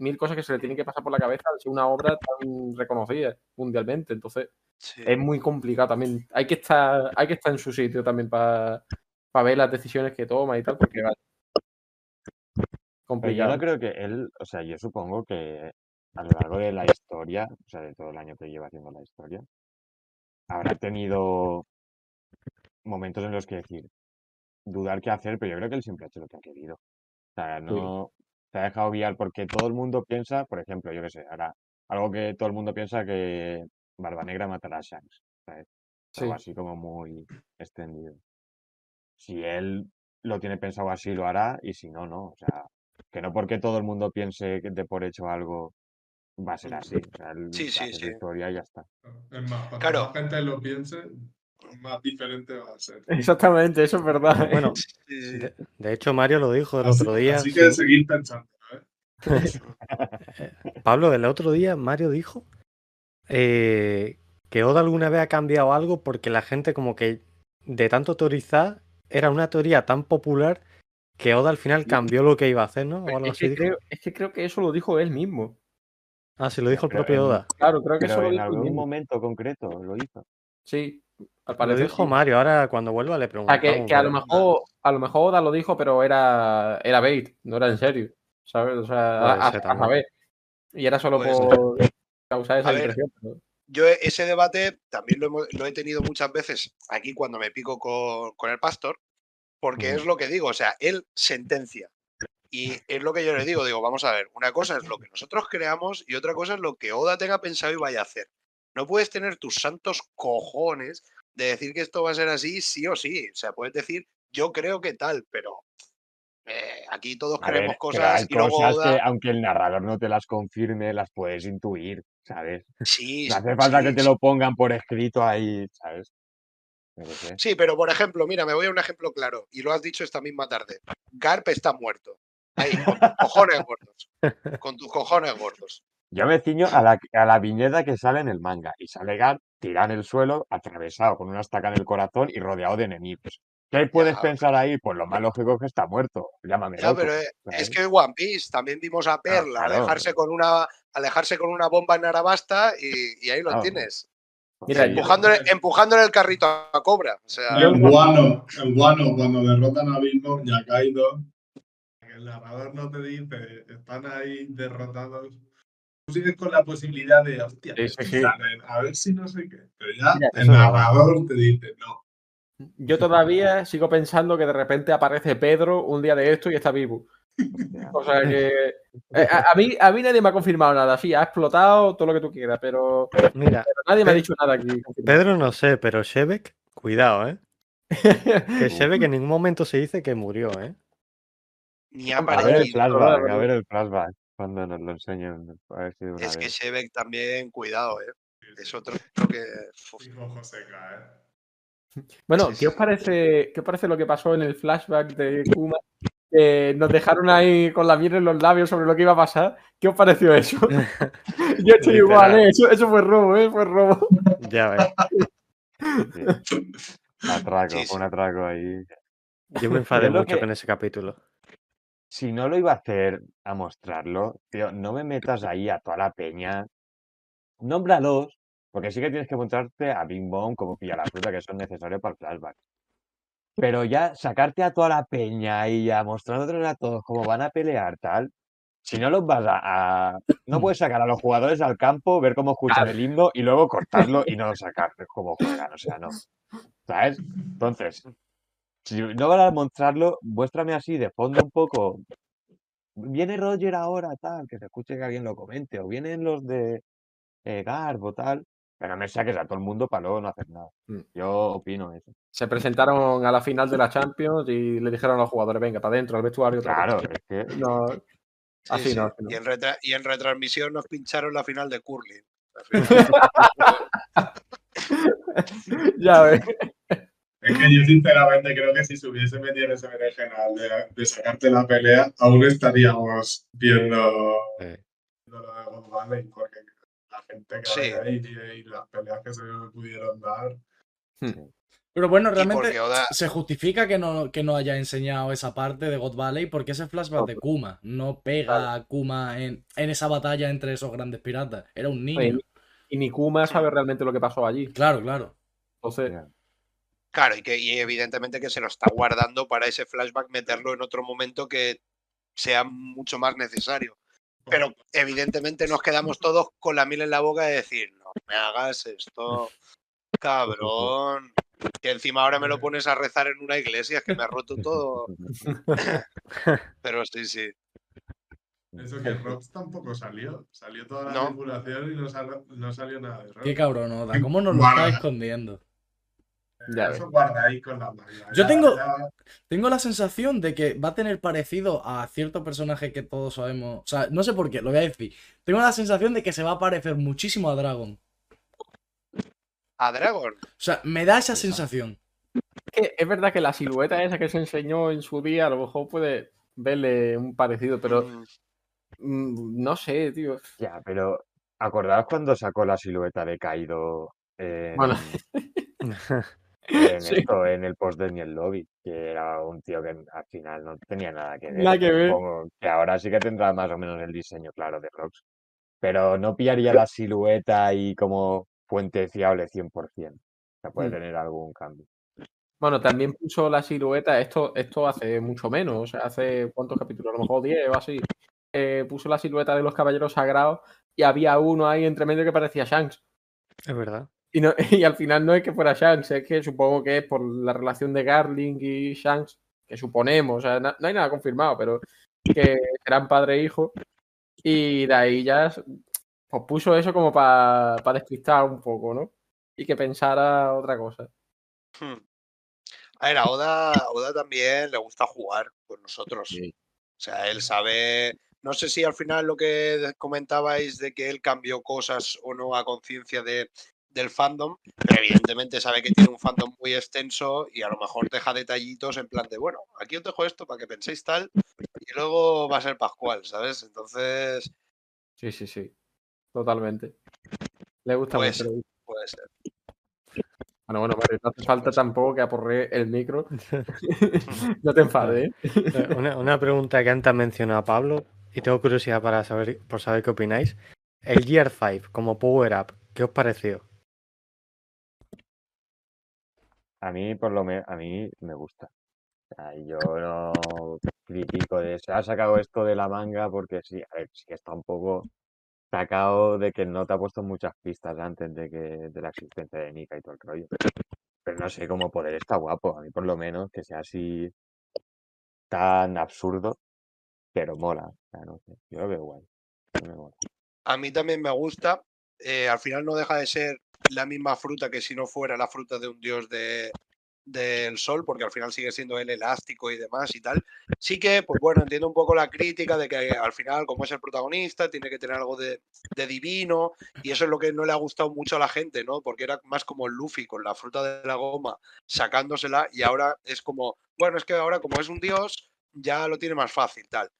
Mil cosas que se le tienen que pasar por la cabeza al ser una obra tan reconocida mundialmente. Entonces, Sí. es muy complicado también. Hay que estar, hay que estar en su sitio también para ver las decisiones que toma y tal, porque vale. Pero yo Complicado. no creo que él, o sea, yo supongo que a lo largo de la historia, o sea, de todo el año que lleva haciendo la historia, habrá tenido momentos en los que decir, dudar qué hacer, pero yo creo que él siempre ha hecho lo que ha querido. O sea, no se ha dejado guiar porque todo el mundo piensa, por ejemplo, yo qué sé, ahora, algo que todo el mundo piensa que Barba Negra matará a Shanks, ¿sabes? Algo Sí. así como muy extendido. Si él lo tiene pensado así, lo hará, y si no, no. O sea, que no porque todo el mundo piense que de por hecho algo va a ser así. O sea, Sí, sí, sí. historia y ya está. Es más, cuanto Claro. más gente lo piense, más diferente va a ser. Exactamente, eso es verdad. ¿eh? Bueno, Sí, de, de hecho Mario lo dijo el Así, otro día. así que sí. seguir pensando, ¿eh? Pablo, el otro día Mario dijo eh, que Oda alguna vez ha cambiado algo porque la gente como que de tanto teorizar era una teoría tan popular que Oda al final cambió lo que iba a hacer, ¿no? O algo es, así que creo, es que creo que eso lo dijo él mismo. Ah, sí, lo dijo el propio en- Oda. Claro, creo que eso Pero lo en él algún mismo. momento concreto lo hizo. Sí, al Lo parecer dijo sí. Mario, ahora cuando vuelva le O sea, preguntamos. que, que a lo mejor, a lo mejor Oda lo dijo, pero era, era bait, no era en serio. ¿Sabes? O sea, a, a- a saber. Y era solo por causar esa A ver, impresión. Yo ese debate también lo, hemos- lo he tenido muchas veces aquí cuando me pico con, con el pastor, porque es lo que digo, o sea, él sentencia. Y es lo que yo le digo, digo, vamos a ver, una cosa es lo que nosotros creamos y otra cosa es lo que Oda tenga pensado y vaya a hacer. No puedes tener tus santos cojones de decir que esto va a ser así, sí o sí. O sea, puedes decir, yo creo que tal, pero eh, aquí todos A ver, creemos pero cosas hay y luego cosas Oda... que, aunque el narrador no te las confirme, las puedes intuir, ¿sabes? Sí, No hace falta sí, que te lo pongan por escrito ahí, ¿sabes? Sé. Sí, pero por ejemplo, mira, me voy a un ejemplo claro, y lo has dicho esta misma tarde. Garp está muerto. Ahí, con tus cojones gordos. Con tus cojones gordos. Yo me ciño a la, a la viñeta que sale en el manga y sale Gar tirado en el suelo, atravesado con una estaca en el corazón y rodeado de enemigos. ¿Qué puedes Ya. pensar ahí? Pues lo más lógico es que está muerto. Llámame loco. pero eh, es que en One Piece también vimos a Perla claro. alejarse con una alejarse con una bomba en Arabasta y, y ahí lo tienes. Mira, yo- Empujándole, el carrito a Cobra. O sea, En Guano, en Guano, cuando derrotan a Big Mom y a Kaido, que el narrador no te dice, están ahí derrotados. Tú sigues con la posibilidad de, hostia, Sí, sí, estos sí. salen, a ver si no sé qué. Pero ya Mira, el narrador te dice, no. Yo todavía sigo pensando que de repente aparece Pedro un día de esto y está vivo. O sea que. eh, a, a mí, a mí nadie me ha confirmado nada. Sí, ha explotado todo lo que tú quieras, pero, Mira, pero nadie me ha dicho nada aquí. Pedro no sé, pero Shebek, cuidado, ¿eh? Que. Shebek en ningún momento se dice que murió, ¿eh? ni ha A ver, A ver el flashback, a ver el flashback. Cuando nos lo enseñen, a ver si de una Es que vez. Shebek también, cuidado, ¿eh? Es otro que. ¿eh? Bueno, Sí, ¿qué sí. os parece, qué os parece lo que pasó en el flashback de Kuma? Que nos dejaron ahí con la miel en los labios sobre lo que iba a pasar. ¿Qué os pareció eso? Yo estoy Literal. igual, ¿eh? Eso, eso fue robo, ¿eh? Fue robo. Ya ves. Sí. Atraco, un atraco ahí. Yo me enfadé mucho que- con ese capítulo. Si no lo iba a hacer a mostrarlo, tío, no me metas ahí a toda la peña. Nómbralos, porque sí que tienes que mostrarte a Bing Bong como pilla la fruta, que son necesarios para el flashback. Pero ya sacarte a toda la peña y ya mostrándotelos a todos cómo van a pelear, tal. Si no los vas a, a- No puedes sacar a los jugadores al campo, ver cómo escuchan el himno y luego cortarlo y no sacar cómo juegan. O sea, no. ¿Sabes? Entonces, si no van a mostrarlo, muéstrame así de fondo un poco. Viene Roger ahora, tal, que se escuche que alguien lo comente. O vienen los de eh, Garb o tal. Pero no me saques a todo el mundo para luego no hacer nada. Mm. Yo opino eso. Se presentaron a la final de la Champions y le dijeron a los jugadores, venga, para adentro, al vestuario. otra Claro, cosa". es que. No, sí, así sí. no, así no. Y, en retra- y en retransmisión nos pincharon la final de Curling. ya ves. Es que yo sinceramente creo que si se hubiese metido en ese berenjenal de, de sacarte la pelea, aún estaríamos viendo, Eh, viendo lo de God Valley, porque la gente que Sí. ahí y, y las peleas que se pudieron dar. Pero bueno, Y realmente Oda- se justifica que no, que no haya enseñado esa parte de God Valley porque ese flashback de Kuma no pega a Kuma en, en esa batalla entre esos grandes piratas. Era un niño. Oye, Y ni Kuma sabe realmente lo que pasó allí. Claro, claro. Entonces. Claro, y que y evidentemente que se lo está guardando para ese flashback meterlo en otro momento que sea mucho más necesario. Pero evidentemente nos quedamos todos con la miel en la boca de decir, no me hagas esto, cabrón. Que encima ahora me lo pones a rezar en una iglesia, que me ha roto todo. Pero sí, sí. Eso que Rox tampoco salió. Salió toda la No. tripulación y no, sal- no salió nada de Rox. Qué cabrón, Oda. ¿Cómo nos lo está escondiendo? Ya Eso guarda ahí con la manga. Yo Ya- tengo- ya- Tengo la sensación de que va a tener parecido a cierto personaje que todos sabemos. O sea, no sé por qué, lo voy a decir. Tengo la sensación de que se va a parecer muchísimo a Dragon. A Dragon. O sea, me da esa sensación. es, que es verdad que la silueta esa que se enseñó en su día, a lo mejor puede verle un parecido, pero mm, mm, no sé, tío. Ya, pero ¿acordaos cuando sacó la silueta de Kaido en, Bueno. en Sí. esto, en el post de Ni el Lobby? Que era un tío que al final no tenía nada que ver. Nada que ver. Supongo que ahora sí que tendrá más o menos el diseño claro de Rox. Pero no pillaría la silueta y como fuente fiable 100%. O sea, puede Mm. tener algún cambio. Bueno, también puso la silueta, esto, esto hace mucho menos, o sea, hace cuántos capítulos, a lo mejor 10 o así. Eh, puso la silueta de los caballeros sagrados y había uno ahí entre medio que parecía Shanks. es verdad. Y, no, y al final no es que fuera Shanks, es que supongo que es por la relación de Garling y Shanks, que suponemos, o sea, no, no hay nada confirmado, pero que serán padre e hijo. Y de ahí ya pues puso eso como para despistar un poco, ¿no? Y que pensara otra cosa. hmm. A ver, a Oda, a Oda también le gusta jugar con nosotros. Sí. O sea, él sabe. No sé si al final lo que comentabais de que él cambió cosas o no a conciencia de, del fandom, pero evidentemente sabe que tiene un fandom muy extenso y a lo mejor deja detallitos en plan de, bueno, aquí os dejo esto para que penséis tal y luego va a ser Pascual, ¿sabes? Entonces, Sí, sí, sí. Totalmente. Le gusta Pues- mucho. puede ser. Bueno, bueno, Mario, no hace falta tampoco que aporre el micro. no te enfades, ¿eh? Eh, Una, una pregunta que antes mencionado Pablo y tengo curiosidad para saber, por saber qué opináis. El Gear 5 como Power Up, ¿qué os pareció? A mí, por lo menos, a mí me gusta. Yo no critico de se ha sacado esto de la manga porque sí, a ver, sí está un poco sacado de que no te ha puesto muchas pistas antes de que de la existencia de Nika y todo el rollo. Pero no sé, como poder está guapo, a mí por lo menos, que sea así tan absurdo, pero mola. No sé, yo lo veo guay. A mí también me gusta. eh, al final no deja de ser la misma fruta que si no fuera la fruta de un dios de, del sol, porque al final sigue siendo el elástico y demás y tal. Sí que, pues bueno, entiendo un poco la crítica de que al final, como es el protagonista, tiene que tener algo de, de divino, y eso es lo que no le ha gustado mucho a la gente, ¿no? Porque era más como Luffy con la fruta de la goma sacándosela, y ahora es como, bueno, es que ahora como es un dios, ya lo tiene más fácil, tal.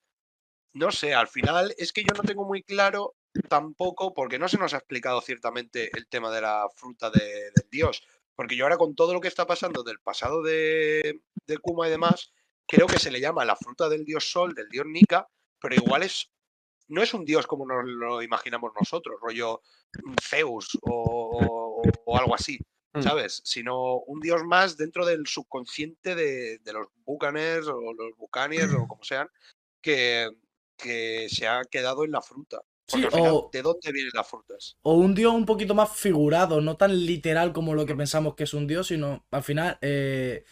No sé, al final es que yo no tengo muy claro tampoco, porque no se nos ha explicado ciertamente el tema de la fruta de- del dios. Porque yo ahora con todo lo que está pasando del pasado de, de Kuma y demás, creo que se le llama la fruta del dios Sol, del dios Nika, pero igual es no es un dios como nos lo imaginamos nosotros, rollo Zeus o, o- o algo así, Mm. ¿sabes? Sino un dios más dentro del subconsciente de, de los Bucaners o los Bucaniers o como sean, que, que se ha quedado en la fruta. Porque Sí, al final, o- ¿de dónde vienen las frutas? O un dios un poquito más figurado, no tan literal como lo que pensamos que es un dios, sino al final, eh,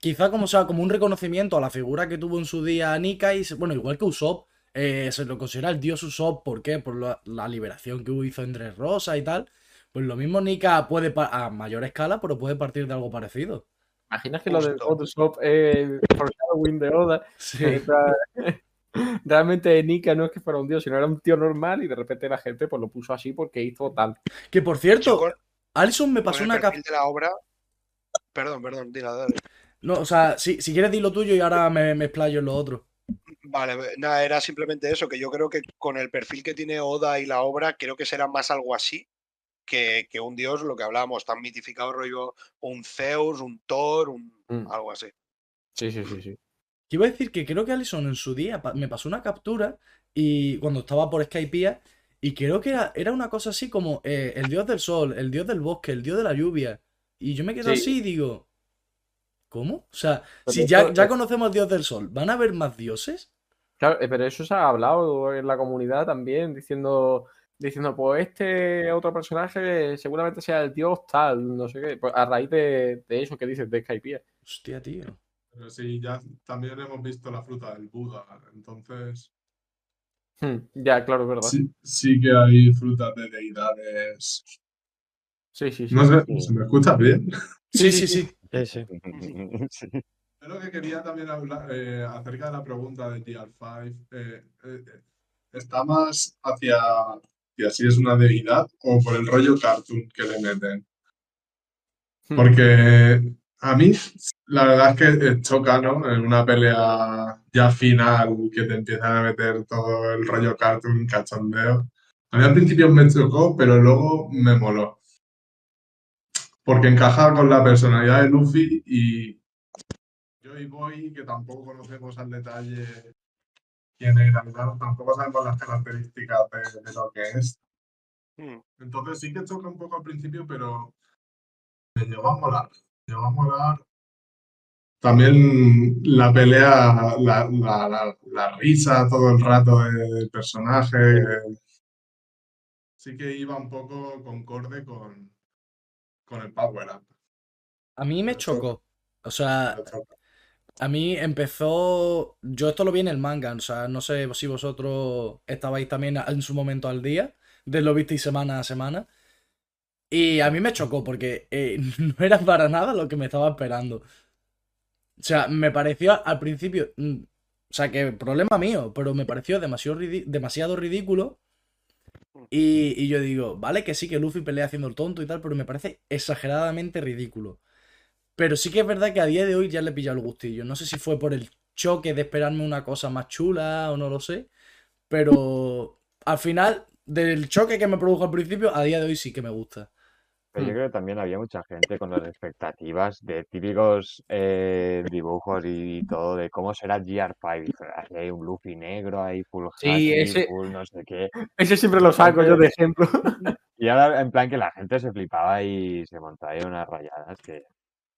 quizá como sea, como un reconocimiento a la figura que tuvo en su día Nika y, bueno, igual que Usopp, eh, se lo considera el dios Usopp, ¿por qué? Por la, la liberación que hizo entre Rosa y tal. Pues lo mismo Nika puede, a mayor escala, pero puede partir de algo parecido. ¿Imaginas que lo de Justo. Photoshop es foreshadowing de Oda? Sí. Realmente Nika no es que fuera un dios, sino era un tío normal y de repente la gente pues lo puso así porque hizo tal. Que por cierto, con, Alison me pasó una cap- perfil de la obra, Perdón, perdón, diga, dale. No, o sea, si, si quieres di lo tuyo y ahora me, me explayo en lo otro. Vale, nada, era simplemente eso, que yo creo que con el perfil que tiene Oda y la obra, creo que será más algo así que, que un dios, lo que hablábamos, tan mitificado rollo un Zeus, un Thor, un Mm. algo así. Sí, sí, sí, sí. Que Iba a decir que creo que Alison en su día me pasó una captura y cuando estaba por Skypiea y creo que era, era una cosa así como eh, el dios del sol, el dios del bosque, el dios de la lluvia. Y yo me quedo Sí. así y digo, ¿cómo? O sea, Pero si ya, ya conocemos al dios del sol, ¿van a haber más dioses? Claro, eh, pero eso se ha hablado en la comunidad también, diciendo, diciendo, pues este otro personaje seguramente sea el dios tal, no sé qué, pues a raíz de, de eso que dices de Skypiea. Hostia, tío. Pero sí, ya también hemos visto la fruta del Buda, entonces Hmm, ya, claro, es verdad. Sí, sí, sí que hay frutas de deidades. sí, sí. No sé, ¿se me escucha bien? Sí, sí, sí. Sí, sí. Sí. Es lo que quería también hablar eh, acerca de la pregunta de TR5. eh, eh, eh, ¿Está más hacia, hacia si es una deidad o por el rollo cartoon que le meten? Hmm. Porque a mí, la verdad es que eh, choca, ¿no? En una pelea ya final que te empiezan a meter todo el rollo cartoon, cachondeo. A mí al principio me chocó, pero luego me moló. Porque encaja con la personalidad de Luffy y yo y Boy, que tampoco conocemos al detalle quién era, tal, tampoco sabemos las características de, de lo que es. Mm. Entonces sí que choca un poco al principio, pero me llegó a molar. A molar. También la pelea, la, la- la- la risa todo el rato del personaje. Sí que iba un poco concorde con, con el Power Up. A mí me chocó. O sea, a mí empezó. Yo esto lo vi en el manga, o sea, no sé si vosotros estabais también en su momento al día, de lo visteis semana a semana. Y a mí me chocó porque eh, no era para nada lo que me estaba esperando. O sea, me pareció al principio. mm, O sea, que problema mío, pero me pareció demasiado, ridículo. Y, y yo digo, vale, que sí, que Luffy pelea haciendo el tonto y tal, pero me parece exageradamente ridículo. Pero sí que es verdad que a día de hoy ya le he pillado el gustillo. No sé si fue por el choque de esperarme una cosa más chula o no lo sé. Pero al final, del choque que me produjo al principio, a día de hoy sí que me gusta. Pero yo Mm. creo que también había mucha gente con las expectativas de típicos eh, dibujos y todo de cómo será GR5. Y dice, "Aquí hay un Luffy negro ahí, full Sí, haki, ese- full no sé qué. Ese siempre lo saco yo de ejemplo. Y ahora en plan que la gente se flipaba y se montaba ahí unas rayadas que...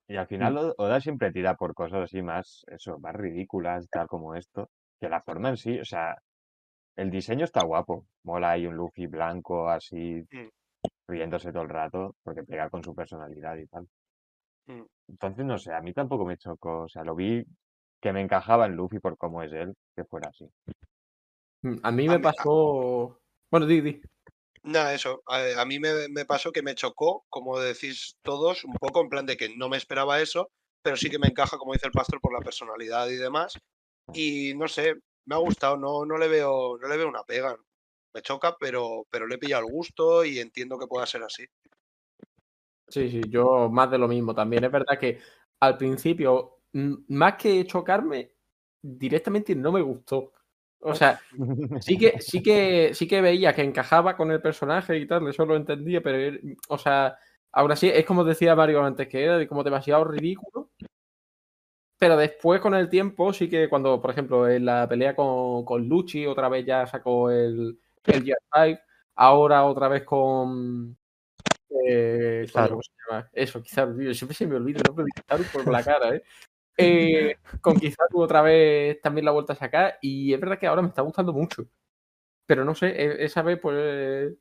Y al final O- Oda siempre tira por cosas así más, eso, más ridículas, tal como esto. Que la forma en sí, o sea, el diseño está guapo. Mola ahí un Luffy blanco así, Mm. Riéndose todo el rato, porque pega con su personalidad y tal. Mm. Entonces, no sé, a mí tampoco me chocó. O sea, lo vi que me encajaba en Luffy por cómo es él, que fuera así. Mm, A mí A me mí- pasó. Bueno, di, di. Nada, eso. A, a mí me, me pasó que me chocó, como decís todos, un poco en plan de que no me esperaba eso, pero sí que me encaja, como dice el pastor, por la personalidad y demás. Y no sé, me ha gustado, no, no le veo, no le veo una pega. Me choca, pero, pero le he pillado el gusto y entiendo que pueda ser así. Sí, sí, yo más de lo mismo también. Es verdad que al principio, más que chocarme, directamente no me gustó. O sea, sí que, sí que, sí que veía que encajaba con el personaje y tal, eso lo entendía, pero, er- o sea, aún así es como decía Mario antes, que era como demasiado ridículo. Pero después con el tiempo, sí que cuando, por ejemplo, en la pelea con, con Lucci, otra vez ya sacó el, el Gear 5, ahora otra vez con... Eh. ¿cómo se llama? Eso, Kizaru, tío, siempre se me olvida el nombre de Kizaru por la cara, ¿eh? Eh, con Kizaru otra vez también la vuelta a sacar y es verdad que ahora me está gustando mucho. Pero no sé, e- esa vez pues,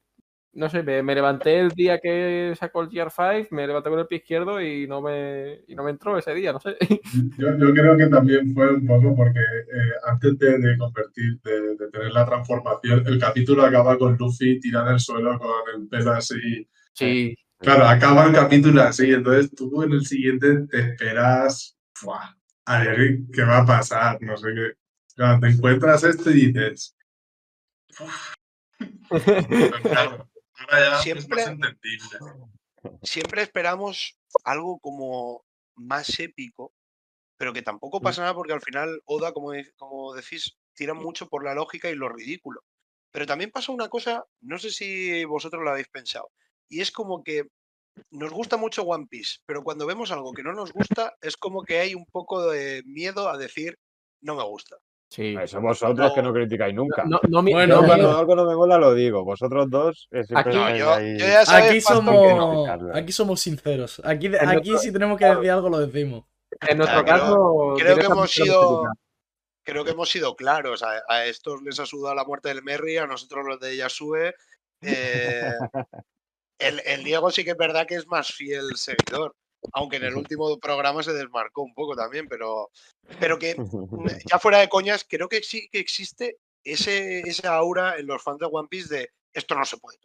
no sé, me, me levanté el día que sacó el GR5, me levanté con el pie izquierdo y no me, y no me entró ese día, no sé. Yo, yo creo que también fue un poco porque eh, antes de, de convertir, de, de tener la transformación, el capítulo acaba con Luffy tirado en el suelo con el pelo así. Sí, Claro, acaba el capítulo así, entonces tú en el siguiente te esperas, ¡fua! a ver qué va a pasar, no sé qué. Claro, te encuentras esto y dices, claro, ahora ya es Siempre- más entendible. Siempre esperamos algo como más épico, pero que tampoco pasa nada porque al final Oda, como, como decís, tira mucho por la lógica y lo ridículo. Pero también pasa una cosa, no sé si vosotros lo habéis pensado, y es como que nos gusta mucho One Piece, pero cuando vemos algo que no nos gusta, es como que hay un poco de miedo a decir, no me gusta. Sí. Eso vosotros que no criticáis nunca. No, no, mi- Bueno, no, cuando algo no me mola lo digo. Vosotros dos eh, Aquí- yo, yo ya sabes, Aquí somos, Carlos. aquí somos sinceros. Aquí, En aquí nuestro- si tenemos que decir algo, lo decimos. En nuestro caso. creo que hemos sido- creo que hemos sido claros. A, a estos les ha sudado la muerte del Merry, a nosotros los de Yasue. eh, el, el Diego sí que es verdad que es más fiel seguidor. Aunque en el último programa se desmarcó un poco también, pero, pero que ya fuera de coñas, creo que sí que existe ese, esa aura en los fans de One Piece de esto no se puede.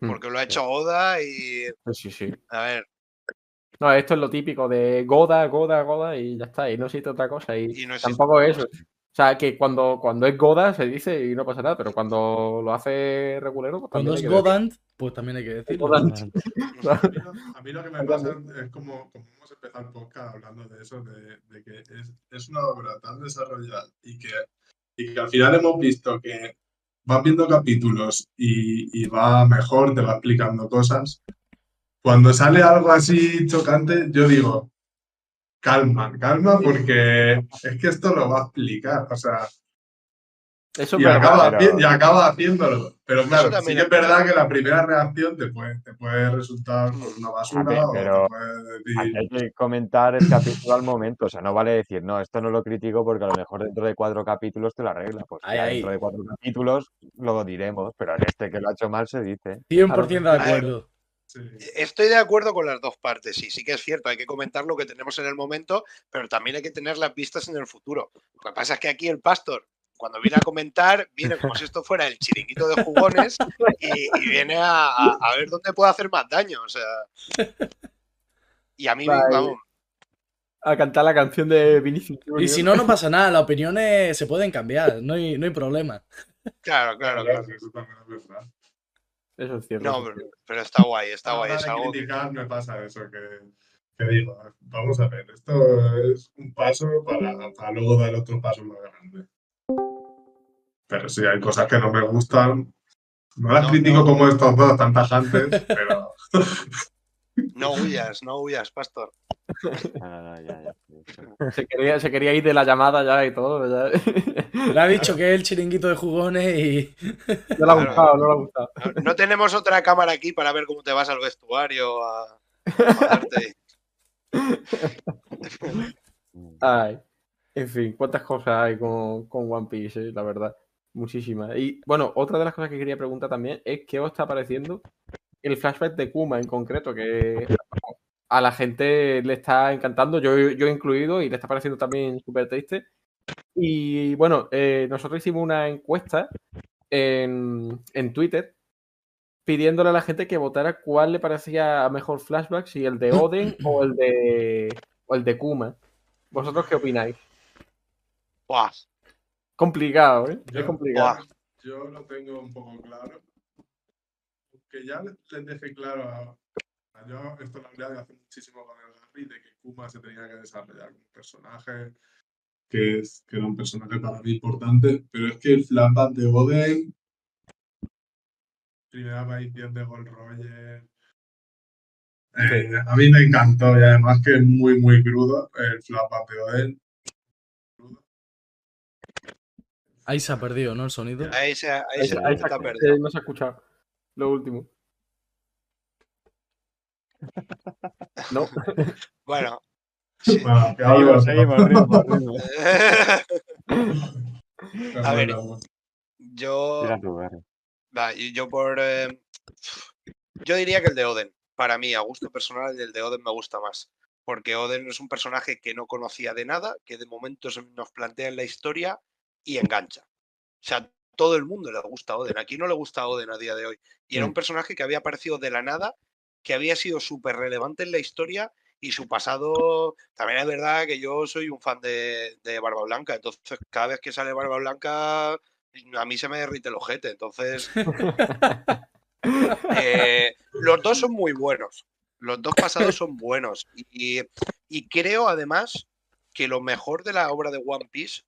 Mm. Porque lo ha hecho Oda y. Sí, sí. A ver, No, esto es lo típico de Goda, Goda, Goda y ya está. Y no existe otra cosa. Y, y no existe tampoco eso. O sea, que cuando, cuando es Goda se dice y no pasa nada, pero cuando lo hace regulero, pues Cuando también es hay que decir. Godant, pues también hay que decirlo. Godant. A mí, lo, a mí lo que me pasa es como, como hemos empezado el podcast hablando de eso, de, de que es, es una obra tan desarrollada y que, y que al final hemos visto que vas viendo capítulos y, y va mejor, te va explicando cosas. Cuando sale algo así chocante, yo digo, calma, calma, porque es que esto lo va a explicar. O sea, Eso es y acaba, pero- haci- y acaba haciéndolo. Pero claro, sí que es verdad que la primera reacción te puede, te puede resultar pues, una basura ver, o pero te puede decir... Aquí hay que comentar el capítulo al momento. O sea, no vale decir, no, esto no lo critico porque a lo mejor dentro de cuatro capítulos te lo arregla. Pues Ahí, ya ahí. dentro de cuatro capítulos lo diremos, pero en este que lo ha hecho mal se dice. 100% de Claro. acuerdo. Sí. Estoy de acuerdo con las dos partes, sí, sí que es cierto, hay que comentar lo que tenemos en el momento, pero también hay que tener las vistas en el futuro. Lo que pasa es que aquí el pastor, cuando viene a comentar, viene como si esto fuera el chiringuito de jugones y, y viene a, a- a ver dónde puede hacer más daño. O sea. Y a mí, Vale. vamos, A cantar la canción de Vinicius. Y si no, no pasa nada. Las opiniones se pueden cambiar. No hay, no hay problema. claro, claro, claro. sí, eso es cierto. No, pero, pero está guay, está guay. Es de algo que- criticar me pasa eso, que, que digo, vamos a ver, esto es un paso para, para luego dar otro paso más grande. Pero sí, hay cosas que no me gustan. No las No, critico no. como estos dos tan tajantes, pero No huyas, no huyas, pastor. No, no, no, ya, ya. Se quería, se quería ir de la llamada ya y todo. Ya, Le ha dicho que es el chiringuito de jugones y. no le ha Claro. gustado, no le ha gustado. No, no tenemos otra cámara aquí para ver cómo te vas al vestuario a, a Ay, en fin, cuántas cosas hay con, con One Piece, eh, la verdad. Muchísimas. Y bueno, otra de las cosas que quería preguntar también es qué os está pareciendo el flashback de Kuma en concreto, que a la gente le está encantando, yo, yo incluido, y le está pareciendo también súper triste. Y bueno, eh, nosotros hicimos una encuesta en, en Twitter pidiéndole a la gente que votara cuál le parecía mejor flashback, si el de Oden o el de, o el de Kuma. ¿Vosotros qué opináis? Buah, Complicado, ¿eh? Yo- es complicado. buah. yo lo tengo un poco claro. Que ya les dejé claro a. a Yo esto lo hablé hace muchísimo con el Gary de que Kuma se tenía que desarrollar como personaje, que, es, que era un personaje para mí importante, pero es que el flashback de Oden, primera aparición de Gold Roger, eh, a mí me encantó y además que es muy, muy crudo el flashback de Oden. Crudo. Ahí se ha perdido, ¿no? El sonido. Ahí se, ahí Ahí se se- ahí se está ha- perdido. eh, no se ha escuchado. Lo último. No. Bueno. sí. Seguimos, seguimos, ritmo, ritmo. A ver. Yo, va, yo por, eh, yo diría que el de Oden. Para mí, a gusto personal, el de Oden me gusta más. Porque Oden es un personaje que no conocía de nada, que de momento se nos plantea en la historia y engancha. O sea, todo el mundo le gusta Oden. Aquí no le gusta Oden a día de hoy. Y era Mm. un personaje que había aparecido de la nada, que había sido súper relevante en la historia y su pasado. También es verdad que yo soy un fan de, de Barba Blanca. Entonces, cada vez que sale Barba Blanca, a mí se me derrite el ojete. Entonces, eh, los dos son muy buenos. Los dos pasados son buenos. Y, y creo además que lo mejor de la obra de One Piece,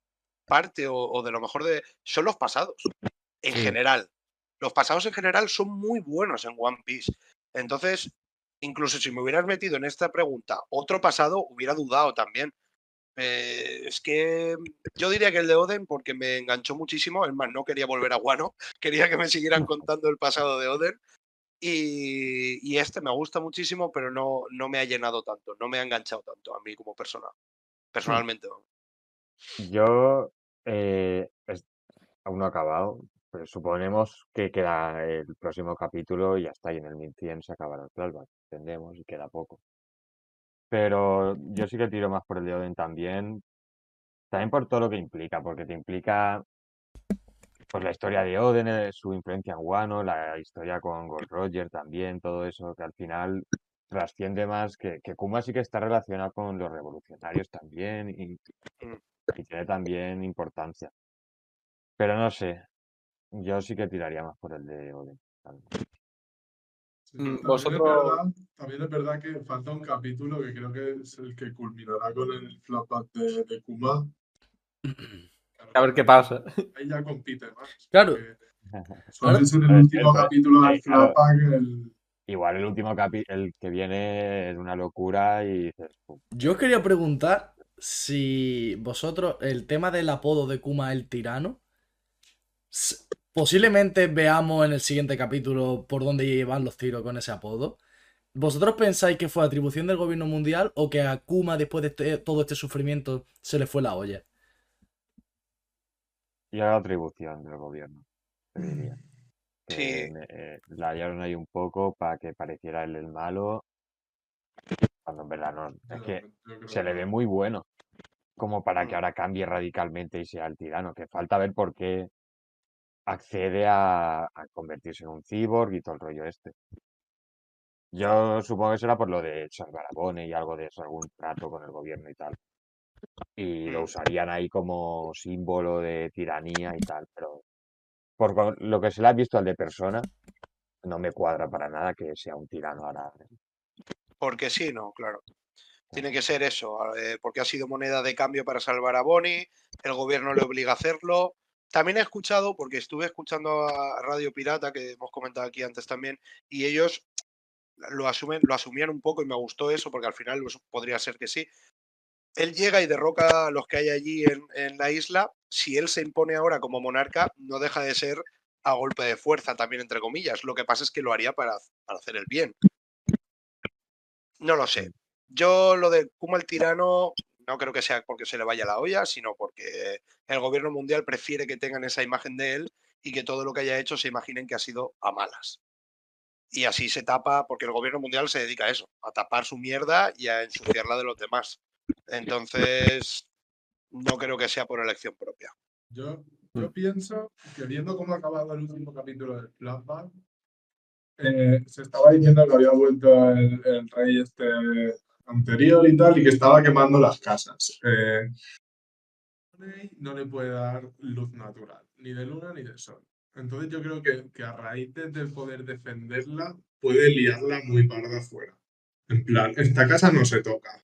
parte o, o de lo mejor de. son los pasados. En Sí. general. Los pasados en general son muy buenos en One Piece. Entonces, incluso si me hubieras metido en esta pregunta otro pasado, hubiera dudado también. Eh, es que yo diría que el de Oden porque me enganchó muchísimo. Es más, no quería volver a Guano. Quería que me siguieran contando el pasado de Oden. Y, y este me gusta muchísimo, pero no, no me ha llenado tanto, no me ha enganchado tanto a mí como persona. Personalmente. vamos. Yo eh, es- aún no he acabado, pero suponemos que queda el próximo capítulo y ya está, en el 1100 se acabará el flashback, entendemos, y queda poco. Pero yo sí que tiro más por el de Oden también, también por todo lo que implica, porque te implica pues la historia de Oden, eh, su influencia en Wano, la historia con Gold Roger también, todo eso, que al final trasciende más, que, que Kuma sí que está relacionado con los revolucionarios también y, Mm. Y tiene también importancia. Pero no sé, yo sí que tiraría más por el de Oden. también. Sí, Mm, también, es verdad, también es verdad que falta un capítulo que creo que es el que culminará con el flashback de, de Kuma. A ver qué pasa. Ahí ya compite más. Claro. Suele ser el último capítulo del flashback. El... Igual el último capi, el que viene es una locura y dices. Yo quería preguntar si vosotros, el tema del apodo de Kuma el tirano, posiblemente veamos en el siguiente capítulo por dónde van los tiros con ese apodo. ¿Vosotros pensáis que fue atribución del gobierno mundial o que a Kuma después de este- todo este sufrimiento se le fue la olla? y a la atribución del gobierno, te diría. Sí. Eh, la hallaron ahí un poco para que pareciera él el malo, cuando en verdad no. Es que se le ve muy bueno, como para que Mm. ahora cambie radicalmente y sea el tirano, que falta ver por qué accede a, a convertirse en un cyborg y todo el rollo este. Yo supongo que será por lo de salvar a Bone y algo de eso, algún trato con el gobierno y tal. Y lo Mm. usarían ahí como símbolo de tiranía y tal, pero por lo que se le ha visto al de persona, no me cuadra para nada que sea un tirano ahora. Porque sí, no, claro. Tiene que ser eso, eh, porque ha sido moneda de cambio para salvar a Bonnie, el gobierno le obliga a hacerlo. También he escuchado, porque estuve escuchando a Radio Pirata, que hemos comentado aquí antes también, y ellos lo asumen, lo asumían un poco y me gustó eso, porque al final pues, podría ser que sí. Él llega y derroca a los que hay allí en, en la isla. Si él se impone ahora como monarca, no deja de ser a golpe de fuerza, también entre comillas. Lo que pasa es que lo haría para, para hacer el bien. No lo sé. Yo lo de Kuma el tirano no creo que sea porque se le vaya la olla, sino porque el gobierno mundial prefiere que tengan esa imagen de él y que todo lo que haya hecho se imaginen que ha sido a malas. Y así se tapa, porque el gobierno mundial se dedica a eso, a tapar su mierda y a ensuciarla de los demás. Entonces, no creo que sea por elección propia. Yo, yo pienso que viendo cómo ha acabado el último capítulo del flashback, eh, se estaba diciendo que había vuelto el, rey este anterior y tal, y que estaba quemando las casas. Eh, no le puede dar luz natural, ni de luna ni de sol. Entonces yo creo que, que a raíz de, de poder defenderla, puede liarla muy parda afuera. En plan, esta casa no se toca.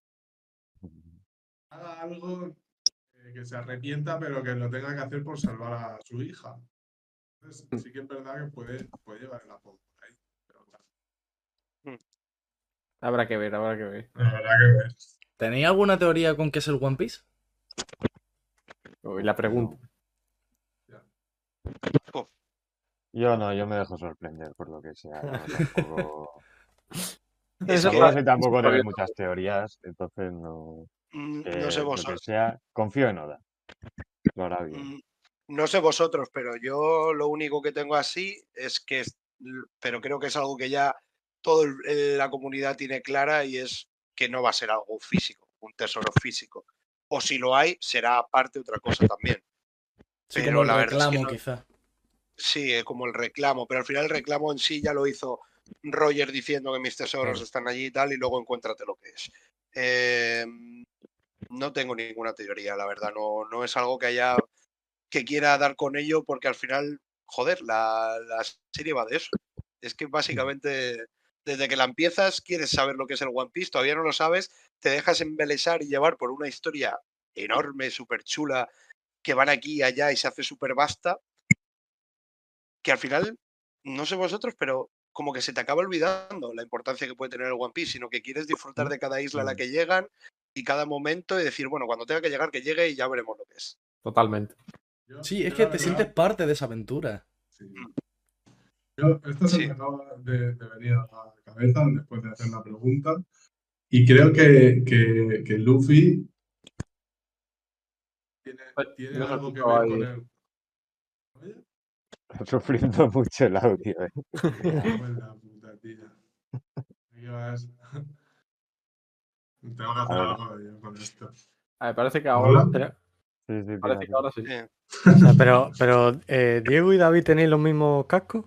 Haga algo eh, que se arrepienta, pero que lo tenga que hacer por salvar a su hija. Entonces, sí que es verdad que puede, puede llevar el apodo por ahí. Pero claro, Habrá que ver, habrá que ver. habrá que ver. ¿Tenéis alguna teoría con qué es el One Piece? Uy, la pregunta. Yo no, yo me dejo sorprender por lo que sea. no, tampoco, Es Eso que- no sé tampoco de Todavía- muchas teorías, entonces no. Mm, no sé lo que vosotros. sea, confío en Oda. Lo hará bien. Mm, No sé vosotros, pero yo lo único que tengo así es que, pero creo que es algo que ya toda la comunidad tiene clara y es que no va a ser algo físico, un tesoro físico. O si lo hay, será aparte otra cosa también. Sí, Pero como el la verdad es que reclamo, no- quizá. Sí, eh, como el reclamo, pero al final el reclamo en sí ya lo hizo Roger diciendo que mis tesoros están allí y tal, y luego encuéntrate lo que es. Eh, no tengo ninguna teoría, la verdad, no, no es algo que haya que quiera dar con ello, porque al final, joder, la, la serie va de eso. Es que básicamente Desde que la empiezas, quieres saber lo que es el One Piece, todavía no lo sabes, te dejas embelesar y llevar por una historia enorme, súper chula, que van aquí y allá y se hace súper vasta, que al final, no sé vosotros, pero como que se te acaba olvidando la importancia que puede tener el One Piece, sino que quieres disfrutar de cada isla a la que llegan y cada momento y decir, bueno, cuando tenga que llegar, que llegue y ya veremos lo que es. Totalmente. Sí, es que te sientes parte de esa aventura. Sí. Yo, esto se Sí. me acaba de, de venir a la cabeza después de hacer la pregunta. Y creo que, que, que Luffy tiene, tiene algo que ver con él. Oye, Está sufriendo mucho el audio, ¿eh? me cago en la puta, tía. Tengo que hacer algo yo con esto. A ver, parece que ahora. Hola. Sí, sí, Parece que ahora sí. Eh, O sea, pero, pero eh, Diego y David tenéis los mismos cascos.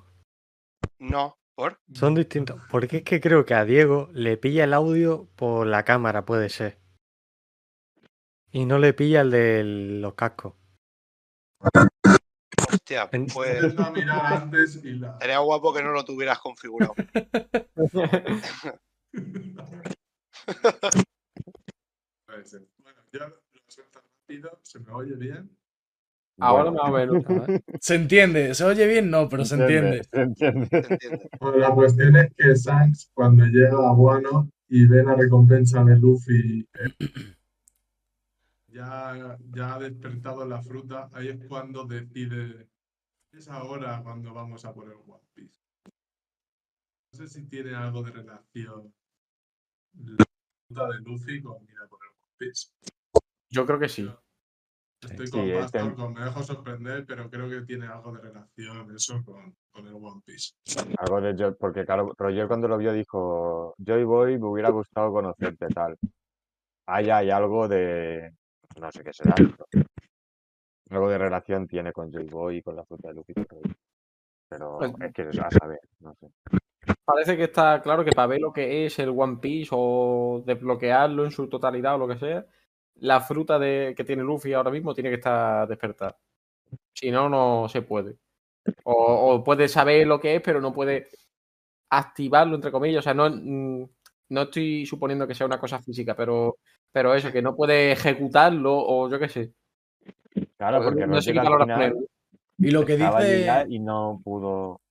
No, ¿por? Son distintos. Porque es que creo que a Diego le pilla el audio por la cámara, puede ser. Y no le pilla el de los cascos. Hostia, pues Intenta mirar antes y la. sería guapo que no lo tuvieras configurado. Bueno, yo lo suelto rápido, se me oye bien. Ahora Bueno, más o menos. Ver. ¿Se entiende? ¿Se oye bien? No, pero se entiende. Se entiende. ¿se entiende? Bueno, la cuestión es que Shanks, cuando llega a Wano y ve la recompensa de Luffy, eh, ya, ya ha despertado la fruta, ahí es cuando decide, es ahora cuando vamos a por el One Piece. No sé si tiene algo de relación la fruta de Luffy con ir a por el One Piece. Yo creo que sí. Estoy Sí, con este- Pastor, con me dejo sorprender, pero creo que tiene algo de relación eso con, con el One Piece. Algo de Joy, porque claro, Roger cuando lo vio dijo, Joy Boy, me hubiera gustado conocerte, tal. Ahí hay algo de, no sé qué será, pero algo de relación tiene con Joy Boy y con la fruta de Luffy, pero, pero Pues- es que a saber, no sé. Parece que está claro que para ver lo que es el One Piece o desbloquearlo en su totalidad o lo que sea, la fruta de, que tiene Luffy ahora mismo tiene que estar despertada. Si no, no se puede. O, o puede saber lo que es, pero no puede activarlo, entre comillas. O sea, no, mm, no estoy suponiendo que sea una cosa física, pero, pero eso, que no puede ejecutarlo o yo qué sé. Claro, porque no sé Roger qué al palabras. Y lo que dice. y no pudo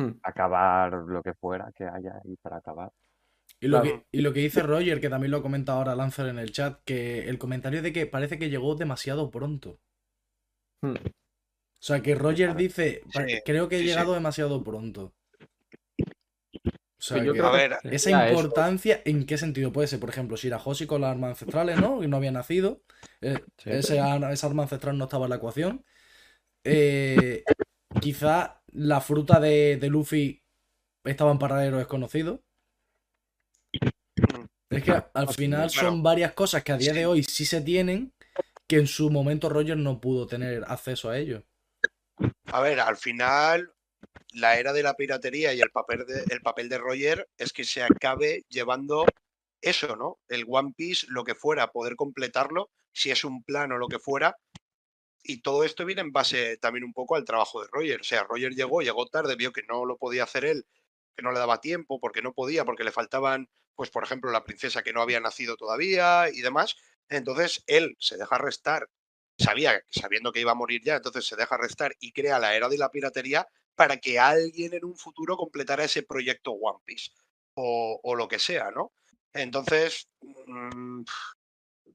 Hmm. acabar lo que fuera que haya ahí para acabar. Y lo, Claro. que, y lo que dice Roger, que también lo comenta ahora Lancer en el chat, que el comentario de que parece que llegó demasiado pronto. Hmm. O sea, que Roger dice, Sí, creo que he sí, sí. llegado demasiado pronto. O sea, yo que creo A que ver, esa eso. importancia, ¿en qué sentido puede ser? Por ejemplo, Shirahoshi con las armas ancestrales, ¿no? Y no había nacido. eh, Sí. ese esa arma ancestral no estaba en la ecuación. Eh, quizá la fruta de, de Luffy estaba en paradero desconocido. Es que al final son varias cosas que a día de hoy sí se tienen, que en su momento Roger no pudo tener acceso a ello. A ver, al final, la era de la piratería y el papel de, el papel de Roger es que se acabe llevando eso, ¿no? El One Piece, lo que fuera, poder completarlo, si es un plan o lo que fuera. Y todo esto viene en base también un poco al trabajo de Roger. O sea, Roger llegó, llegó tarde, vio que no lo podía hacer él, que no le daba tiempo, porque no podía, porque le faltaban, pues, por ejemplo, la princesa que no había nacido todavía y demás. Entonces, él se deja restar sabía, sabiendo que iba a morir ya, entonces se deja restar y crea la era de la piratería para que alguien en un futuro completara ese proyecto One Piece o, o lo que sea, ¿no? Entonces, mm,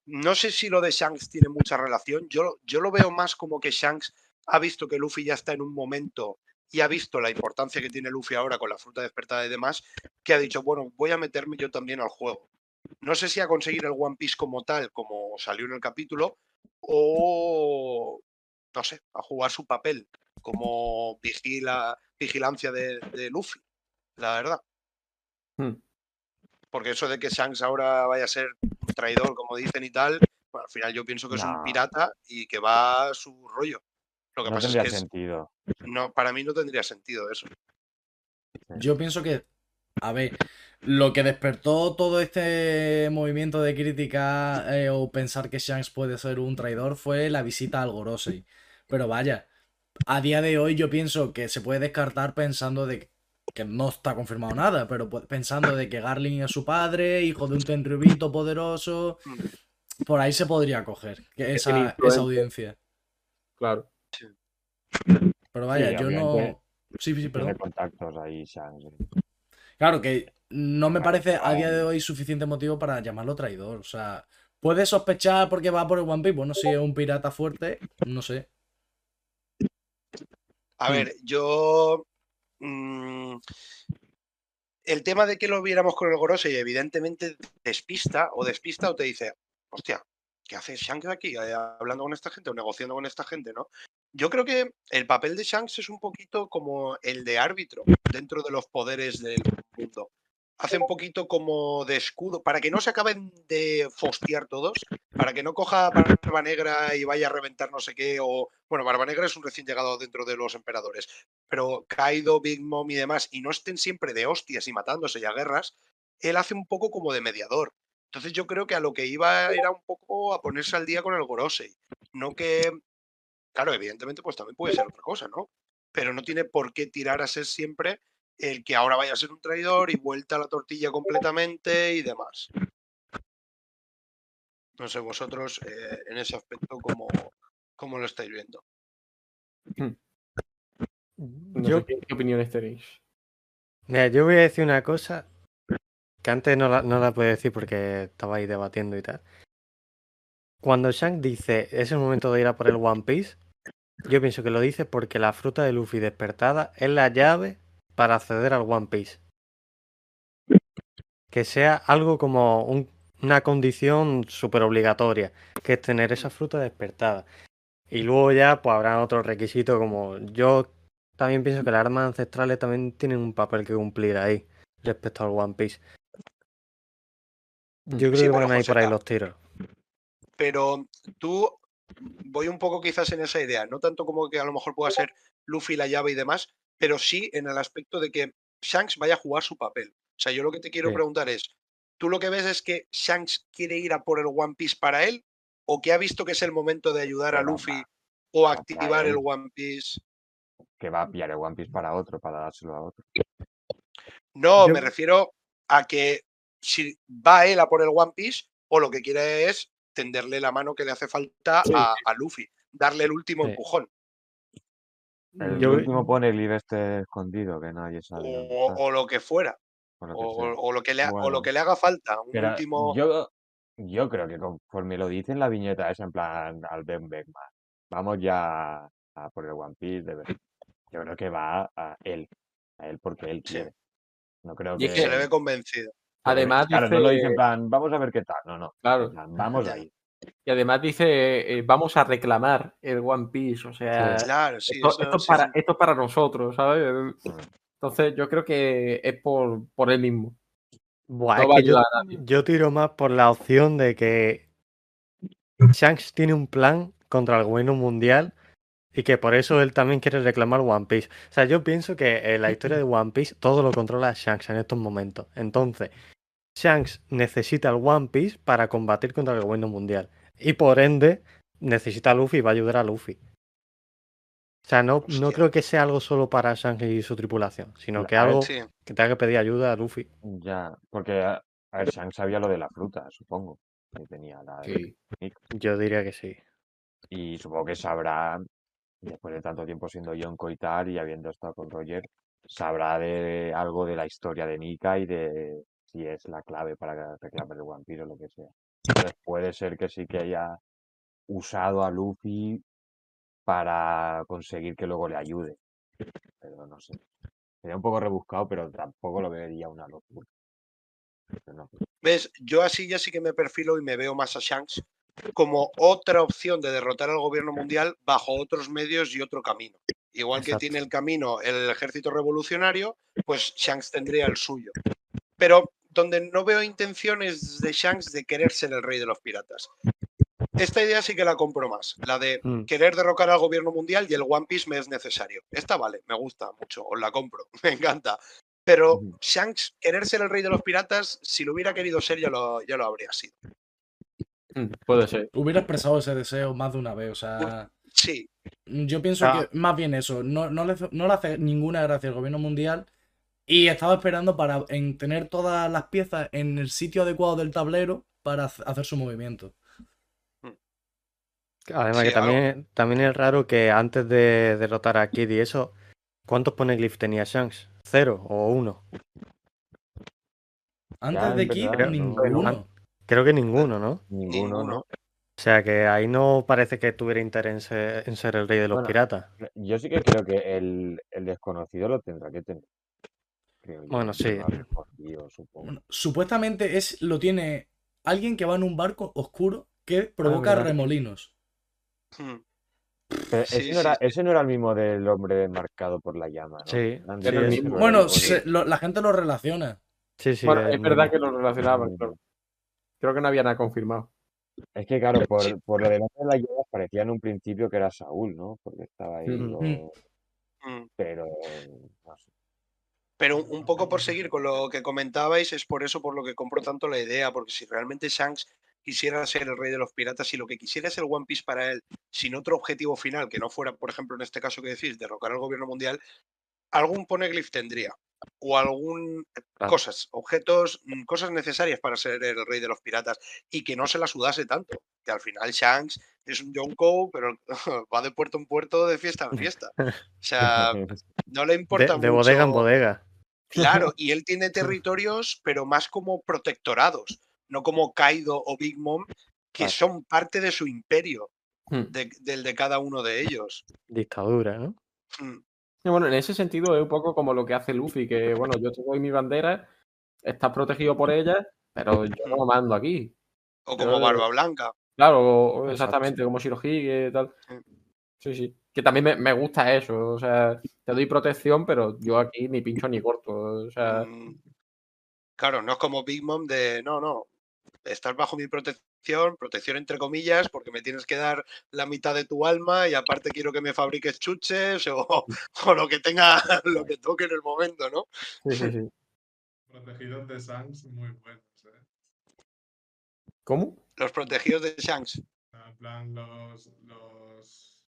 no sé si lo de Shanks tiene mucha relación. Yo, yo lo veo más como que Shanks ha visto que Luffy ya está en un momento y ha visto la importancia que tiene Luffy ahora con la fruta despertada y demás, que ha dicho, bueno, voy a meterme yo también al juego. No sé si a conseguir el One Piece como tal, como salió en el capítulo, o no sé, a jugar su papel como vigila, vigilancia de, de Luffy, la verdad. Hmm. Porque eso de que Shanks ahora vaya a ser un traidor, como dicen y tal, bueno, al final yo pienso que es un pirata y que va a su rollo. Lo que No pasa es tendría que es- sentido. no, para mí no tendría sentido eso. Yo pienso que, a ver, lo que despertó todo este movimiento de crítica eh, o pensar que Shanks puede ser un traidor fue la visita al Gorosei. Pero vaya, a día de hoy yo pienso que se puede descartar pensando de que no está confirmado nada, pero pensando de que Garling es su padre, hijo de un tenryubito poderoso, por ahí se podría coger que Es esa, esa audiencia. Claro. Pero vaya, Sí, yo no... Sí, sí, Tiene perdón. contactos ahí, Shanks. Claro que no me parece a día de hoy suficiente motivo para llamarlo traidor. O sea, puedes sospechar porque va por el One Piece. Bueno, si es un pirata fuerte, no sé. A ver, yo. mm, el tema de que lo viéramos con el Gorosei, evidentemente despista o despista o te dice, hostia, ¿qué hace Shanks aquí eh, hablando con esta gente o negociando con esta gente, no? Yo creo que el papel de Shanks es un poquito como el de árbitro dentro de los poderes del mundo. Hace un poquito como de escudo, para que no se acaben de fostiar todos, para que no coja Barba Negra y vaya a reventar no sé qué, o bueno, Barba Negra es un recién llegado dentro de los emperadores, pero Kaido, Big Mom y demás, y no estén siempre de hostias y matándose y a guerras, él hace un poco como de mediador. Entonces yo creo que a lo que iba era un poco a ponerse al día con el Gorosei. No que, claro, evidentemente pues también puede ser otra cosa, ¿no? Pero no tiene por qué tirar a ser siempre el que ahora vaya a ser un traidor y vuelta a la tortilla completamente y demás. No sé, vosotros eh, en ese aspecto cómo, cómo lo estáis viendo. No Yo, sé qué, qué opiniones tenéis. mira, yo voy a decir una cosa que antes no la, no la puedo decir porque estaba ahí debatiendo y tal. Cuando Shanks dice es el momento de ir a por el One Piece, yo pienso que lo dice porque la fruta de Luffy despertada es la llave para acceder al One Piece. Que sea algo como un- una condición súper obligatoria, que es tener esa fruta despertada. Y luego ya pues habrá otros requisitos como yo también pienso que las armas ancestrales también tienen un papel que cumplir ahí respecto al One Piece. Yo creo Sí, que van a ir por ahí los tiros. pero tú voy un poco quizás en esa idea, no tanto como que a lo mejor pueda ser Luffy la llave y demás, pero sí en el aspecto de que Shanks vaya a jugar su papel. O sea, yo lo que te quiero Sí. preguntar es, ¿tú lo que ves es que Shanks quiere ir a por el One Piece para él o que ha visto que es el momento de ayudar a Luffy o activar el. One Piece? Que va a pillar el One Piece para otro, para dárselo a otro. No, Yo- me refiero a que si va él a por el One Piece o lo que quiere es tenderle la mano que le hace falta Sí, a, a Luffy, darle el último Sí. empujón. El Yo- último pone el este escondido, que nadie sabe o, lo que fuera, o lo que o, sea. o lo que le, ha- o lo que le haga falta, un Pero último... yo, yo creo que conforme lo dice en la viñeta es en plan al Ben Beckman. Vamos ya a por el One Piece, de verdad. Yo creo que va a él, a él porque él Sí. quiere. No creo Y es que... Se le ve convencido. Además, claro, dice, no lo dice en plan, vamos a ver qué tal. No, no. Claro. plan, vamos ahí. y además dice, eh, vamos a reclamar el One Piece. O sea, Claro, sí, esto, eso esto es sí, para, sí. esto es para nosotros, ¿sabes? Entonces yo creo que es por, por él mismo. Buah, No es va a que yo, yo tiro más por la opción de que Shanks tiene un plan contra el gobierno mundial y que por eso él también quiere reclamar One Piece. O sea, yo pienso que en la historia de One Piece todo lo controla Shanks en estos momentos. Entonces, Shanks necesita el One Piece para combatir contra el gobierno mundial. Y por ende, necesita a Luffy y va a ayudar a Luffy. O sea, no, no creo que sea algo solo para Shanks y su tripulación, sino que algo Sí. que tenga que pedir ayuda a Luffy. Ya, porque, a a ver, Shanks sabía lo de la fruta, supongo. Que tenía la de Sí. Nick. Yo diría que sí. Y supongo que sabrá, después de tanto tiempo siendo Yonko y tal, y habiendo estado con Roger, sabrá de algo de la historia de Nika y de si es la clave para reclamar el One Piece o lo que sea. Entonces puede ser que sí que haya usado a Luffy para conseguir que luego le ayude. Pero no sé. Sería un poco rebuscado, pero tampoco lo vería una locura. No. ¿Ves? Yo así ya sí que me perfilo y me veo más a Shanks como otra opción de derrotar al gobierno mundial bajo otros medios y otro camino. Igual que tiene el camino el ejército revolucionario, pues Shanks tendría el suyo. Pero donde no veo intenciones de Shanks de querer ser el rey de los piratas. Esta idea sí que la compro más, la de Mm. querer derrocar al gobierno mundial y el One Piece me es necesario. Esta vale, me gusta mucho, os la compro, me encanta. Pero. Shanks, querer ser el rey de los piratas, si lo hubiera querido ser, ya lo, ya lo habría sido. Mm, Puede ser. Hubiera expresado ese deseo más de una vez, o sea. Sí, Yo pienso Ah. que más bien eso, no, no, le, no le hace ninguna gracia al gobierno mundial Y estaba esperando para en tener todas las piezas en el sitio adecuado del tablero para hac- hacer su movimiento. Además Sí, que también, también es raro que antes de derrotar a Kid y eso, ¿cuántos poneglyphs tenía Shanks? ¿Cero o uno? Antes Ya, de Kid, verdad, no. ninguno. Creo que ninguno, ¿no? Ninguno, Ninguno. ¿no? O sea que ahí no parece que tuviera interés en ser, en ser el rey de los Bueno, piratas. Yo sí que creo que el, el desconocido lo tendrá que tener. Creo yo. Bueno, sí. Bueno, supuestamente es lo tiene alguien que va en un barco oscuro que provoca verdad. remolinos. Hmm. Pero Sí, ese, no era, sí, ese no era el mismo del hombre marcado por la llama, ¿no? Sí, mismo. Bueno, se- lo- la gente lo relaciona. Sí, sí. Bueno, es verdad que lo relacionaban, pero creo que no había nada confirmado. Es que, claro, por, Sí. por lo del hombre de la llama parecía en un principio que era Saúl, ¿no? Porque estaba ahí. Lo- Hmm. Pero. no sé. Pero un poco por seguir con lo que comentabais, es por eso por lo que compro tanto la idea, porque si realmente Shanks quisiera ser el rey de los piratas y lo que quisiera es el One Piece para él, sin otro objetivo final, que no fuera, por ejemplo, en este caso que decís, derrocar al gobierno mundial, algún poneglyph tendría. O algún Claro. cosas, objetos, mm, cosas necesarias para ser el rey de los piratas y que no se la sudase tanto. Que al final Shanks es un Yonko, pero va de puerto en puerto, de fiesta en fiesta. O sea, no le De, importa de bodega en mucho- bodega. Claro, y él tiene territorios, pero más como protectorados, no como Kaido o Big Mom, que son parte de su imperio, Hmm. de- del de cada uno de ellos. Dictadura, ¿no? Hmm. Bueno, en ese sentido es un poco como lo que hace Luffy, que bueno, yo te doy mi bandera, estás protegido por ella, pero yo no mando aquí. O como Barba Blanca. Claro, Exacto. exactamente, como Shirohige y tal. Sí. Sí, sí. Que también me, me gusta eso, o sea, te doy protección, pero yo aquí ni pincho ni corto. O sea, Mm, Claro, no es como Big Mom de, no, no, estás bajo mi protección, protección entre comillas, porque me tienes que dar la mitad de tu alma y aparte quiero que me fabriques chuches o, o lo que tenga, lo que toque en el momento, ¿no? sí, sí, sí. Protegidos de Sans muy buenos, ¿eh? ¿Cómo? Los protegidos de Shanks. En plan, los, los.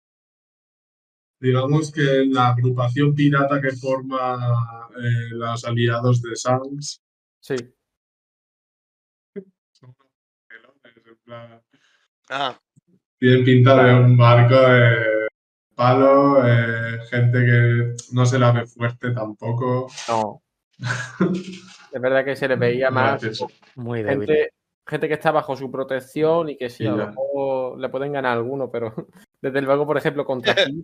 Digamos que la agrupación pirata que forma eh, los aliados de Sans Sí. son unos pelones, en plan. Ah, Tienen pinta de un barco de palo, eh, gente que no se la ve fuerte tampoco. No. Es verdad que se les veía más. Muy débil. gente, gente que está bajo su protección y que sí, Y a lo mejor le pueden ganar a alguno, pero desde luego, por ejemplo, contra Kid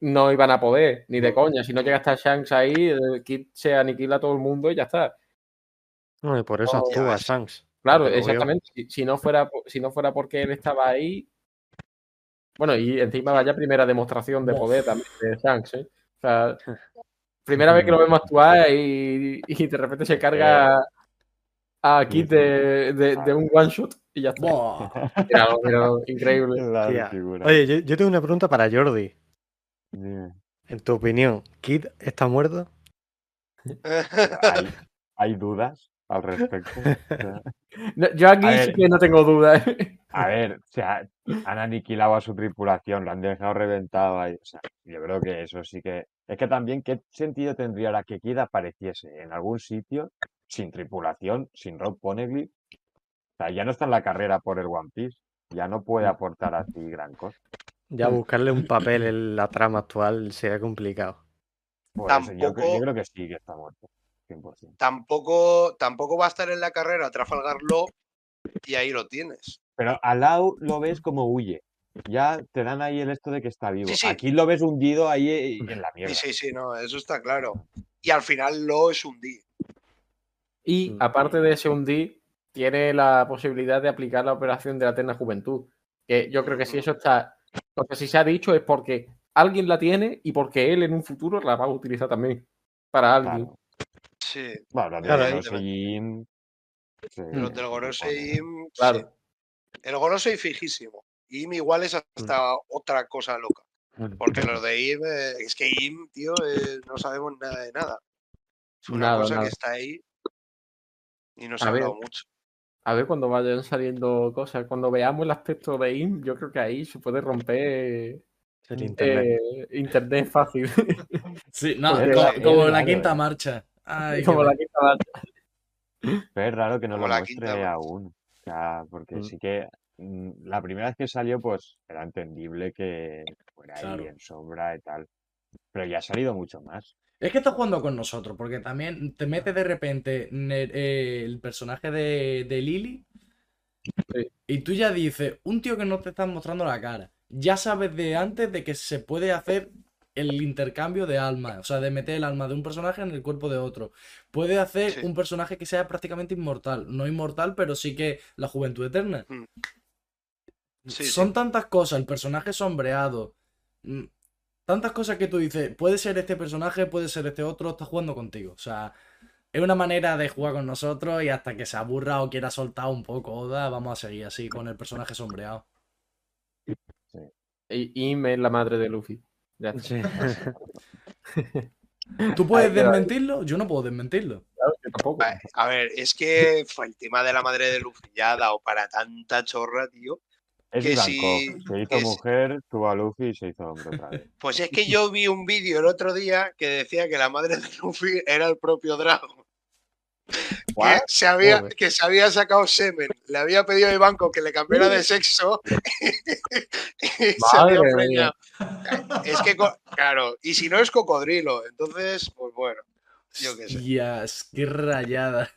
no iban a poder, ni de coña. Si no llega hasta Shanks ahí, el Kid se aniquila a todo el mundo y ya está. No, y por eso No, actúa. Shanks. Claro, exactamente. Si, si no fuera, si no fuera porque él estaba ahí. Bueno, y encima vaya primera demostración de poder también de Shanks, ¿eh? O sea, primera vez que lo vemos actuar y, y de repente se carga a Kid de, de- de un one shot y ya está. Míralo, míralo, increíble. Oye, yo, yo tengo una pregunta para Jordi. En tu opinión, ¿Kid está muerto? ¿Hay, hay dudas al respecto? No, Yo aquí A sí que no tengo dudas. ¿eh? A ver, o sea, han aniquilado a su tripulación, lo han dejado reventado ahí. O sea, yo creo que eso sí que. Es que también, ¿qué sentido tendría la que Kid apareciese en algún sitio sin tripulación, sin Rob Poneglyph? O sea, ya no está en la carrera por el One Piece, ya no puede aportar así gran cosa. Ya buscarle un papel en la trama actual sería complicado. Por eso, yo, Tampoco- yo creo que sí que está muerto, 100%. tampoco, tampoco va a estar en la carrera Trafalgar Law y ahí lo tienes. Pero a Lau lo ves como huye. Ya te dan ahí el esto de que está vivo. Sí, sí. Aquí lo ves hundido ahí eh, en la mierda. Sí, sí, sí, no, eso está claro. Y al final Law es un D. Y Mm. aparte de ese hundir, tiene la posibilidad de aplicar la operación de la eterna juventud. Que yo creo que si eso está. O sea, si se ha dicho es porque alguien la tiene y porque él en un futuro la va a utilizar también. Para alguien. Claro. Sí, Bueno, los de Claro, Jim, sí, los del se Gorosei supone. Im, sí. Claro. El Gorosei fijísimo. Im igual es hasta otra cosa loca. Porque los de Im, eh, es que Im, tío, eh, no sabemos nada de nada. Es una Nada, cosa nada. que está ahí y no se A ha hablado mucho. A ver cuando vayan saliendo cosas. Cuando veamos el aspecto de IM, yo creo que ahí se puede romper El internet. eh, internet fácil. Sí, no, como en la quinta marcha. Ay, Como la quinta marcha. Pero es raro que no Como lo la muestre aún. O sea, porque Mm. sí que mm, la primera vez que salió, pues era entendible que fuera ahí en sombra y tal. Pero ya ha salido mucho más. Es que está jugando con nosotros, porque también te mete de repente eh, el personaje de, de Lily Sí. y tú ya dices, un tío que no te está mostrando la cara, ya sabes de antes de que se puede hacer el intercambio de almas, o sea, de meter el alma de un personaje en el cuerpo de otro. Puede hacer Sí. un personaje que sea prácticamente inmortal, no inmortal, pero sí que la juventud eterna. Mm. Sí, Son sí. tantas cosas, el personaje sombreado, mm, tantas cosas que tú dices, puede ser este personaje, puede ser este otro, está jugando contigo. O sea, es una manera de jugar con nosotros y hasta que se aburra o quiera soltar un poco Oda, vamos a seguir así con el personaje sombreado. Y es la madre de Luffy. Ya está. Sí. ¿Tú puedes desmentirlo? Yo no puedo desmentirlo. Claro, yo tampoco. A- ver, es que fue el tema de la madre de Luffy ya ha dado para tanta chorra, tío. Es Que si- Se hizo que si- mujer, tuvo a Luffy y se hizo hombre otra vez. Pues es que yo vi un vídeo el otro día que decía que la madre de Luffy era el propio Dragon. Que se, había, que se había sacado semen, le había pedido a Ivanko que le cambiara de sexo y se había preñado. Es que, claro, y si no es cocodrilo, entonces, pues bueno, yo qué sé. Qué rayada.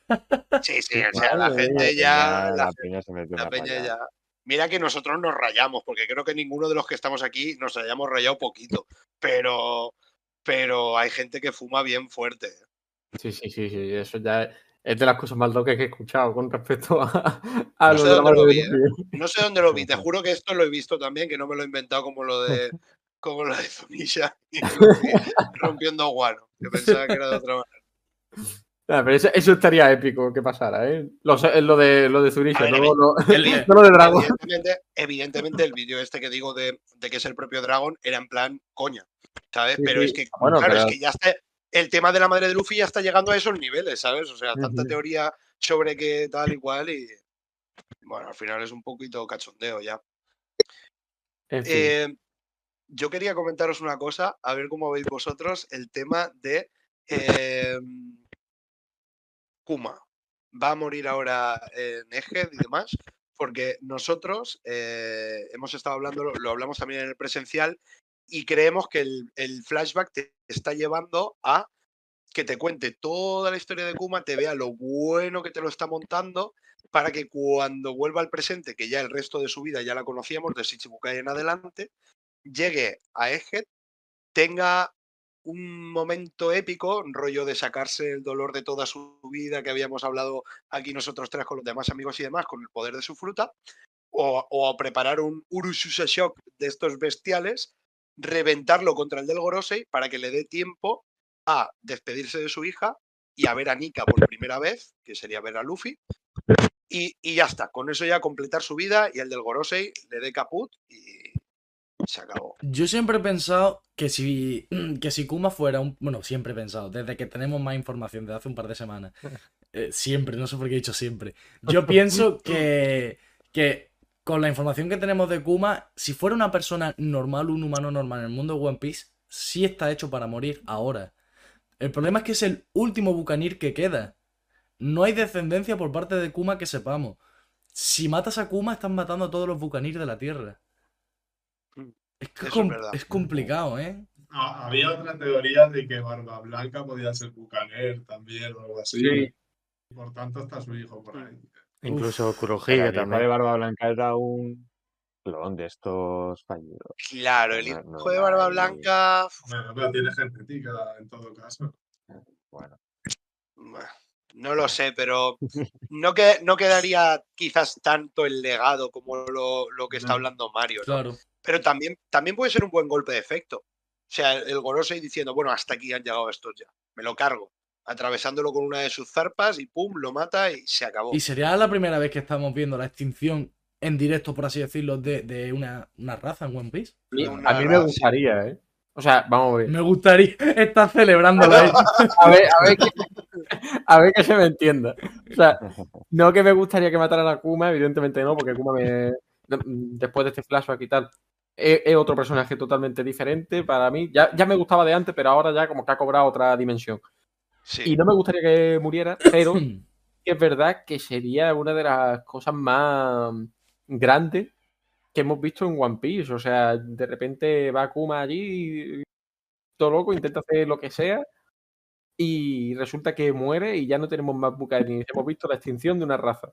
Sí, sí, o sea, la gente ya, la, la peña se metió la peña ya. Mira que nosotros nos rayamos, porque creo que ninguno de los que estamos aquí nos hayamos rayado poquito, pero, pero hay gente que fuma bien fuerte. ¿eh? Sí, sí, sí, sí. Eso ya es, es de las cosas más locas que he escuchado con respecto a, a No sé dónde lo vi, ¿eh? No sé dónde lo vi, te juro que esto lo he visto también, que no me lo he inventado como lo de como lo de rompiendo guano, que pensaba que era de otra manera. Ah, pero eso, eso estaría épico que pasara, ¿eh? Lo, lo de, lo de ver, no, no, el- no lo de Dragon. Evidentemente, evidentemente el vídeo este que digo de, de que es el propio Dragon era en plan coña, ¿sabes? Sí, pero sí. es que, Bueno, claro, pero- es que ya está, el tema de la madre de Luffy ya está llegando a esos niveles, ¿sabes? O sea, tanta teoría sobre que tal y cual y bueno, al final es un poquito cachondeo ya. En fin. Eh, yo quería comentaros una cosa, a ver cómo veis vosotros el tema de eh, Kuma. Va a morir ahora en Egghead y demás, porque nosotros eh, hemos estado hablando, lo, hablamos también en el presencial, y creemos que el, el flashback está llevando a que te cuente toda la historia de Kuma, te vea lo bueno que te lo está montando, para que cuando vuelva al presente, que ya el resto de su vida ya la conocíamos, de Shichibukai en adelante, llegue a Egghead, tenga un momento épico, rollo de sacarse el dolor de toda su vida que habíamos hablado aquí nosotros tres con los demás amigos y demás, con el poder de su fruta, o, o preparar un Urushusa Shock de estos bestiales, reventarlo contra el del Gorosei para que le dé tiempo a despedirse de su hija y a ver a Nika por primera vez, que sería ver a Luffy, y, y ya está, con eso ya completar su vida y el del Gorosei le dé caput y se acabó. Yo siempre he pensado que si, que si Kuma fuera un... Bueno, siempre he pensado, desde que tenemos más información, desde hace un par de semanas. eh, siempre, no sé por qué he dicho siempre. Yo pienso que, que con la información que tenemos de Kuma, si fuera una persona normal, un humano normal en el mundo de One Piece, sí está hecho para morir ahora. El problema es que es el último Bucanir que queda. No hay descendencia por parte de Kuma que sepamos. Si matas a Kuma, estás matando a todos los Bucanir de la Tierra. Es, que eso es com- verdad. es complicado, ¿eh? Había otra teoría de que Barba Blanca podía ser Bucaner también o algo así. Sí. Por tanto, está su hijo por ahí. Incluso Kurohige el hijo de también. Barba Blanca era un clon de estos fallidos. Claro, el hijo no de Barba. Blanca. Bueno, pero tiene genética en todo caso. Bueno, No lo sé, pero no, que, no quedaría quizás tanto el legado como lo, lo que está hablando Mario, ¿no? Claro. Pero también, también puede ser un buen golpe de efecto. O sea, el Gorosei diciendo, bueno, hasta aquí han llegado estos ya, me lo cargo. Atravesándolo con una de sus zarpas y pum, lo mata y se acabó. Y sería la primera vez que estamos viendo la extinción en directo, por así decirlo, de, de una, una raza en One Piece. A mí- una a mí me raza, gustaría, ¿eh? O sea, vamos a ver. Me gustaría estar celebrándolo ahí. A ver, a ver, que, a ver que se me entienda. O sea, no que me gustaría que mataran a Kuma, evidentemente no, porque Kuma me. Después de este flashback y tal, es, es otro personaje totalmente diferente para mí. Ya, ya me gustaba de antes, pero ahora ya como que ha cobrado otra dimensión. Sí. Y no me gustaría que muriera, pero es verdad que sería una de las cosas más grandes que hemos visto en One Piece. O sea, de repente va Kuma allí, todo loco, intenta hacer lo que sea, y resulta que muere y ya no tenemos más Bucarini. Hemos visto la extinción de una raza.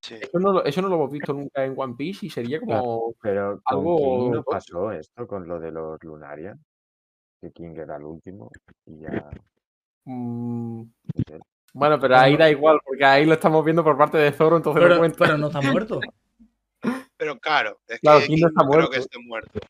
sí. Eso no, lo- eso no lo hemos visto nunca en One Piece y sería como. Pero con Algo King no pasó esto con lo de los Lunarian, que King era el último y ya mm, no. Bueno, pero ahí da igual, porque ahí lo estamos viendo por parte de Zoro, entonces no Pero, cuenta. pero no está muerto. Pero claro, es Claro, que King no está no creo muerto. que esté muerto.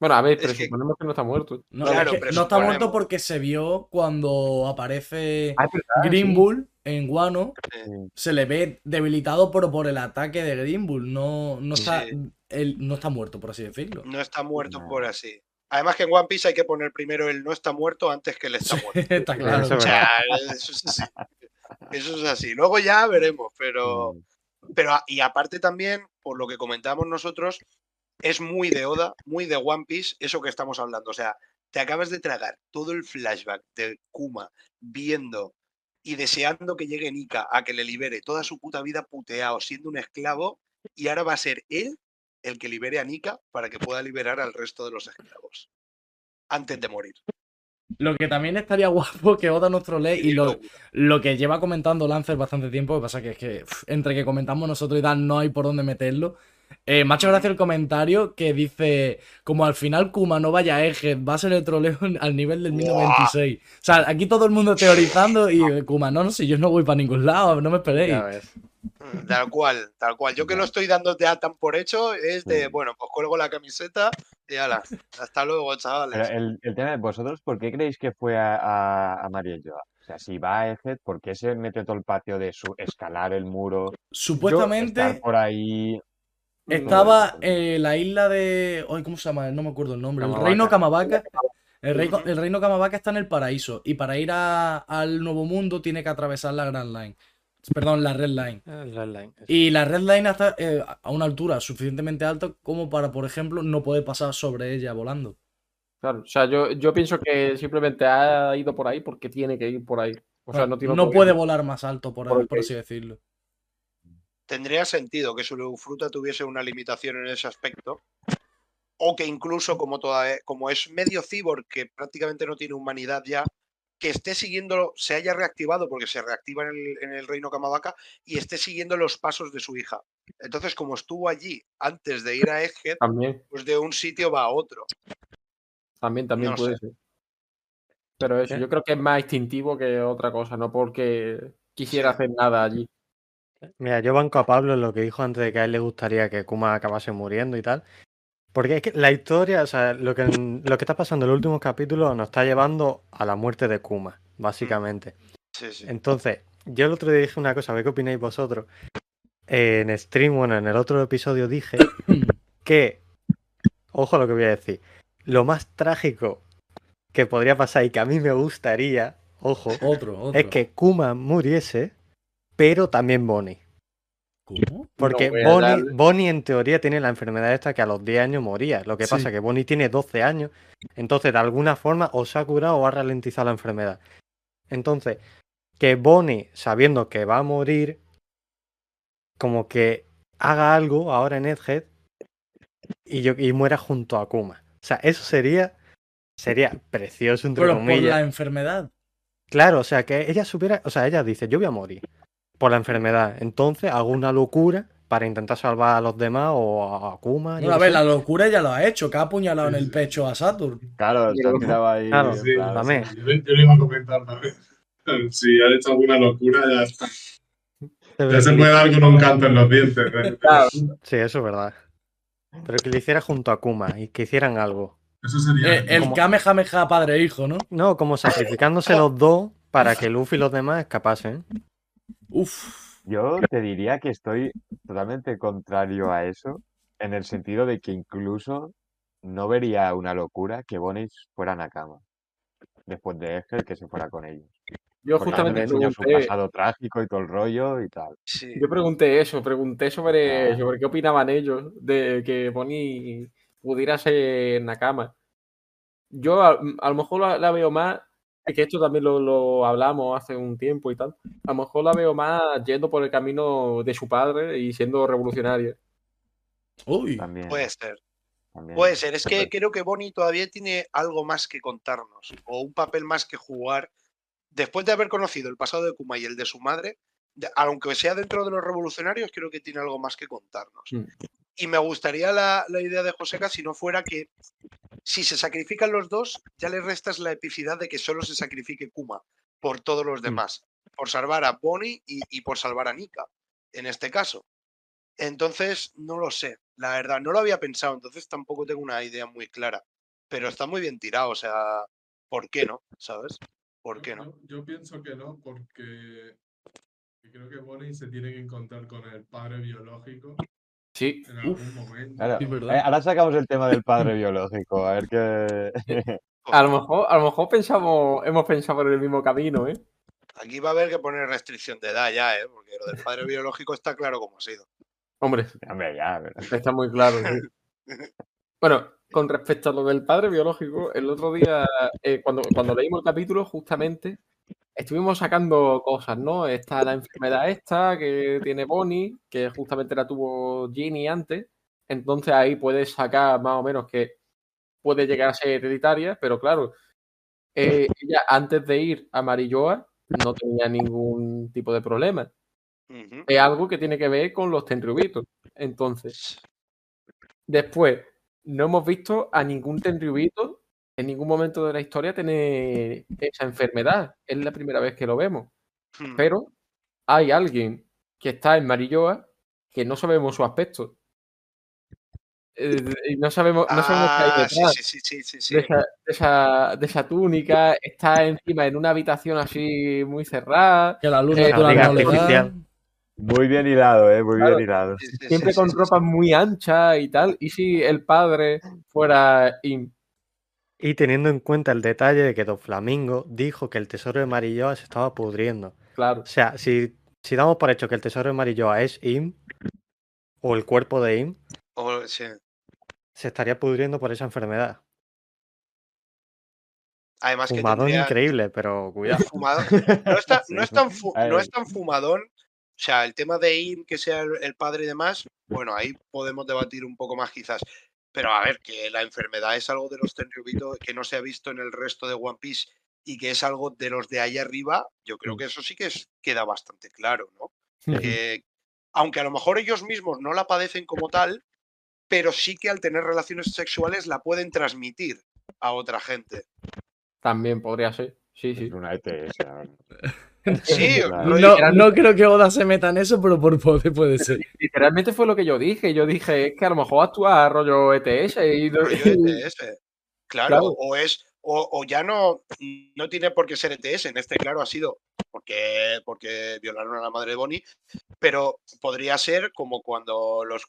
Bueno, a ver, Es pero que- suponemos que no está muerto. No, Claro, es que pero no está muerto porque se vio cuando aparece Ah, verdad, Green sí. Bull en Guano. Sí. Se le ve debilitado por el ataque de Green Bull. No, no, está, Sí. él no está muerto, por así decirlo. No está muerto No. por así. Además que en One Piece hay que poner primero el no está muerto antes que el está muerto. está claro. Eso O es sea, eso es así. Eso es así. Luego ya veremos, pero, Mm, pero y aparte también, por lo que comentamos nosotros, es muy de Oda, muy de One Piece, eso que estamos hablando. O sea, te acabas de tragar todo el flashback de Kuma viendo y deseando que llegue Nika a que le libere toda su puta vida puteado, siendo un esclavo, y ahora va a ser él el que libere a Nika para que pueda liberar al resto de los esclavos. Antes de morir. Lo que también estaría guapo que Oda nos trolee y lo, lo que lleva comentando Lancer bastante tiempo, lo que pasa que es que entre que comentamos nosotros y tal no hay por dónde meterlo. Eh, me ha hecho gracia el comentario que dice, como al final Kuma no vaya a Egghead, va a ser el troleo al nivel del 1096. O sea, aquí todo el mundo teorizando y Kuma, no, no, si yo no voy para ningún lado, no me esperéis. Tal cual, tal cual. Yo que lo estoy dando ya tan por hecho es de, bueno, pues cuelgo la camiseta y ala, hasta luego, Pero chavales. el, el tema de vosotros, ¿por qué creéis que fue a, a, a María Joa? O sea, si va a Egghead, ¿por qué se metió todo el patio de su escalar el muro, Supuestamente estar por ahí? Estaba en la isla de... Ay, ¿Cómo se llama? No me acuerdo el nombre. El reino Kamabaka. El reino, el reino Kamabaka está en el paraíso y para ir a- al nuevo mundo tiene que atravesar la Grand Line. Perdón, la Red Line. Ah, Red Line. Y la Red Line está eh, a una altura suficientemente alta como para, por ejemplo, no poder pasar sobre ella volando. Claro, o sea, yo, yo pienso que simplemente ha ido por ahí porque tiene que ir por ahí. O sea, no tiene no puede volar más alto, por, Porque- por así decirlo. Tendría sentido que su fruta tuviese una limitación en ese aspecto. O que incluso como, toda, e, como es medio cyborg, que prácticamente no tiene humanidad ya, que esté siguiendo, se haya reactivado, porque se reactiva en el, en el reino Kamabaka, y esté siguiendo los pasos de su hija. Entonces, como estuvo allí antes de ir a También, pues de un sitio va a otro. también, también No puede sé. ser. Pero eso, ¿Qué? yo creo que es más instintivo que otra cosa, no porque quisiera Sí. hacer nada allí. Mira, yo banco a Pablo en lo que dijo antes de que a él le gustaría que Kuma acabase muriendo y tal. Porque es que la historia, o sea, lo que, lo que está pasando en el último capítulo nos está llevando a la muerte de Kuma, básicamente. Sí, sí. Entonces, yo el otro día dije una cosa, a ver qué opináis vosotros. Eh, en stream, bueno, en el otro episodio dije que, ojo a lo que voy a decir, lo más trágico que podría pasar y que a mí me gustaría, ojo, Otro, otro. es que Kuma muriese, pero también Bonnie. ¿Cómo? Porque Bonnie, darle. Bonnie en teoría tiene la enfermedad esta que a los 10 años moría. Lo que Sí. pasa es que Bonnie tiene 12 años. Entonces, de alguna forma, o se ha curado o ha ralentizado la enfermedad. Entonces, que Bonnie, sabiendo que va a morir, como que haga algo ahora en Egghead y, yo, y muera junto a Kuma. O sea, eso sería, sería precioso, entre Pero por comillas. la enfermedad. Claro, o sea, que ella supiera, o sea, ella dice, yo voy a morir por la enfermedad. Entonces hago una locura para intentar salvar a los demás o a Akuma. Bueno, a ver, sé. la locura ya lo ha hecho, que ha apuñalado en el pecho a Saturn. Claro, se ha tirado ahí. Claro, Sí, plan, también. Yo, le- yo le iba a comentar también. Si han hecho alguna locura, ya está. Ya se puede dar con un canto en los dientes. ¿eh? Claro. Sí, eso es verdad. Pero que lo hiciera junto a Kuma y que hicieran algo. Eso sería. Eh, el como- Kamehameha padre e hijo, ¿no? No, como sacrificándose los dos para que Luffy y los demás escapasen. Uf. Yo te diría que estoy totalmente contrario a eso, en el sentido de que incluso no vería una locura que Bonnie fuera Nakama. Después de Egghead, que se fuera con ellos. Yo Porque justamente su pasado trágico y todo el rollo y tal. Sí. yo pregunté eso, pregunté sobre, Ah. sobre qué opinaban ellos de que Bonnie pudiera ser Nakama. Yo a, a lo mejor la, la veo más que esto también lo, lo hablamos hace un tiempo y tal. A lo mejor la veo más yendo por el camino de su padre y siendo revolucionaria. Uy, También. Puede ser. también. Puede ser. Es que creo que Bonnie todavía tiene algo más que contarnos o un papel más que jugar. Después de haber conocido el pasado de Kuma y el de su madre, aunque sea dentro de los revolucionarios, creo que tiene algo más que contarnos. Mm. Y me gustaría la, la idea de Joseca si no fuera que si se sacrifican los dos, ya le restas la epicidad de que solo se sacrifique Kuma por todos los demás, por salvar a Bonnie y, y por salvar a Nika, en este caso. Entonces, no lo sé, la verdad, no lo había pensado, entonces tampoco tengo una idea muy clara, pero está muy bien tirado, o sea, ¿por qué no? ¿Sabes? ¿Por qué no? Yo, yo pienso que no, porque creo que Bonnie se tiene que encontrar con el padre biológico Sí, en algún momento. Claro, Sí, ¿verdad? eh, ahora sacamos el tema del padre biológico, a ver qué. a lo mejor, a lo mejor pensamos, hemos pensado en el mismo camino, ¿eh? Aquí va a haber que poner restricción de edad ya, ¿eh? Porque lo del padre biológico está claro cómo ha sido. Hombre, Hombre, ya, pero- está muy claro. sí. Bueno, con respecto a lo del padre biológico, el otro día, eh, cuando, cuando leímos el capítulo, justamente estuvimos sacando cosas, ¿no? Está la enfermedad esta que tiene Bonnie, que justamente la tuvo Ginny antes. Entonces ahí puedes sacar más o menos que puede llegar a ser hereditaria, pero claro, eh, ella antes de ir a Marilloa no tenía ningún tipo de problema. Es algo que tiene que ver con los tenryubitos. Entonces, después, no hemos visto a ningún tenryubito en ningún momento de la historia tener esa enfermedad. Es la primera vez que lo vemos. Hmm. Pero hay alguien que está en Marilloa que no sabemos su aspecto. Eh, y no sabemos, no sabemos qué hay Ah, sí, detrás sí, sí, sí, sí, sí. de, esa, de esa- de esa túnica. Está encima en una habitación así muy cerrada. que la luz Eh, natural no le da. artificial. Muy bien hilado, eh, muy Claro. bien hilado. Siempre con ropa muy ancha y tal. ¿Y si el padre fuera Im? Y teniendo en cuenta el detalle de que Don Flamingo dijo que el tesoro de Marilloa se estaba pudriendo. Claro, O sea, si, si damos por hecho que el tesoro de Marilloa es Im, o el cuerpo de Im, O- sí. se estaría pudriendo por esa enfermedad. Además que Fumadón tendría- increíble, pero cuidado. Fumadón. No, está- no es tan fu- no es tan fumadón. O sea, el tema de Im, que sea el, el padre y demás, bueno, ahí podemos debatir un poco más quizás. Pero a ver, que la enfermedad es algo de los Tenryubito que no se ha visto en el resto de One Piece y que es algo de los de ahí arriba, yo creo que eso sí que es- queda bastante claro, ¿no? Que, aunque a lo mejor ellos mismos no la padecen como tal, pero sí que al tener relaciones sexuales la pueden transmitir a otra gente. también podría ser. Sí, sí. Es una ETS. Sí, No, no creo que Oda se meta en eso, pero por poder puede ser. Literalmente fue lo que yo dije. Yo dije, es que a lo mejor actúa rollo ETS y, rollo ETS. Claro, Claro. o es, o, o ya no, no tiene por qué ser ETS. En este, claro, ha sido porque, porque violaron a la madre de Bonnie, pero podría ser como cuando los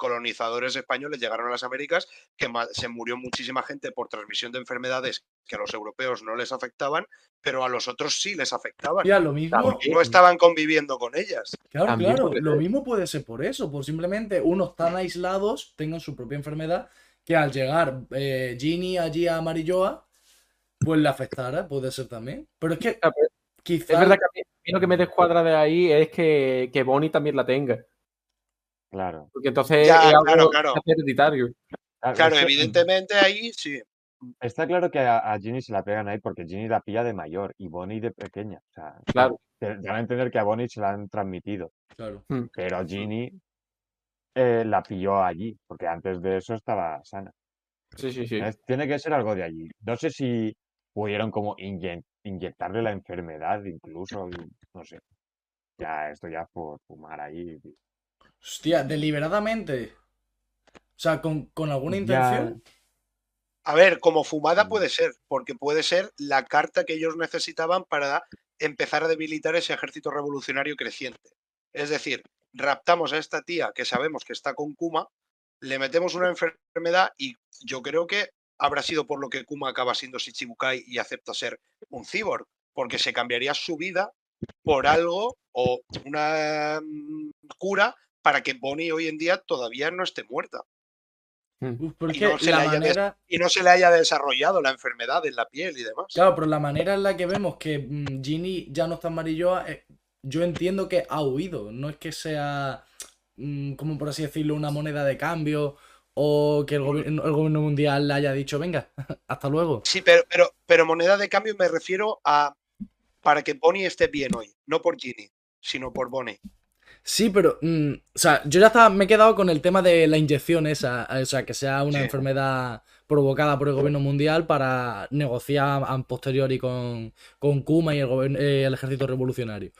colonizadores españoles llegaron a las Américas, que se murió muchísima gente por transmisión de enfermedades que a los europeos no les afectaban, pero a los otros sí les afectaban. Ya, lo mismo. No estaban conviviendo con ellas. Claro, También claro, puede lo mismo puede ser por eso, por simplemente unos tan aislados tengan su propia enfermedad que al llegar eh, Ginny allí a Marilloa, pues le afectara, puede ser también. Pero es que pues, quizá... Es verdad que a mí, a mí lo que me descuadra de ahí es que, que Bonnie también la tenga. Claro. Porque entonces Ya, es algo claro, claro. hereditario. Claro, Claro, es que evidentemente ahí sí. Está claro que a, a Ginny se la pegan ahí porque Ginny la pilla de mayor y Bonnie de pequeña. O sea, Claro. te- dan a entender que a Bonnie se la han transmitido, Claro. pero Ginny eh, la pilló allí, porque antes de eso estaba sana. Sí, sí, sí. Es- Tiene que ser algo de allí. No sé si pudieron como inye- inyectarle la enfermedad incluso, no sé. Ya, esto ya por fumar ahí. Hostia, deliberadamente. O sea, con, con alguna Ya, intención. A ver, como fumada Mm. puede ser, porque puede ser la carta que ellos necesitaban para empezar a debilitar ese ejército revolucionario creciente. Es decir, raptamos a esta tía que sabemos que está con Kuma, le metemos una enfermedad y yo creo que habrá sido por lo que Kuma acaba siendo Shichibukai y acepta ser un cyborg, porque se cambiaría su vida por algo o una mm, cura para que Bonnie hoy en día todavía no esté muerta. Mm. Es Y no se la manera. Y no se le haya desarrollado la enfermedad en la piel y demás. Claro, pero la manera en la que vemos que mm, Ginny ya no está en Marilloa, eh, yo entiendo que ha huido. No es que sea, mm, como por así decirlo, una moneda de cambio o que el, gobi- el gobierno mundial le haya dicho, venga, hasta luego. Sí, pero, pero, pero moneda de cambio me refiero a para que Bonnie esté bien hoy. No por Ginny, sino por Bonnie. Sí, pero, mm, o sea, yo ya estaba, me he quedado con el tema de la inyección esa, o sea, que sea una Sí. enfermedad provocada por el gobierno mundial para negociar a posteriori con, con Kuma y el, eh, el ejército revolucionario.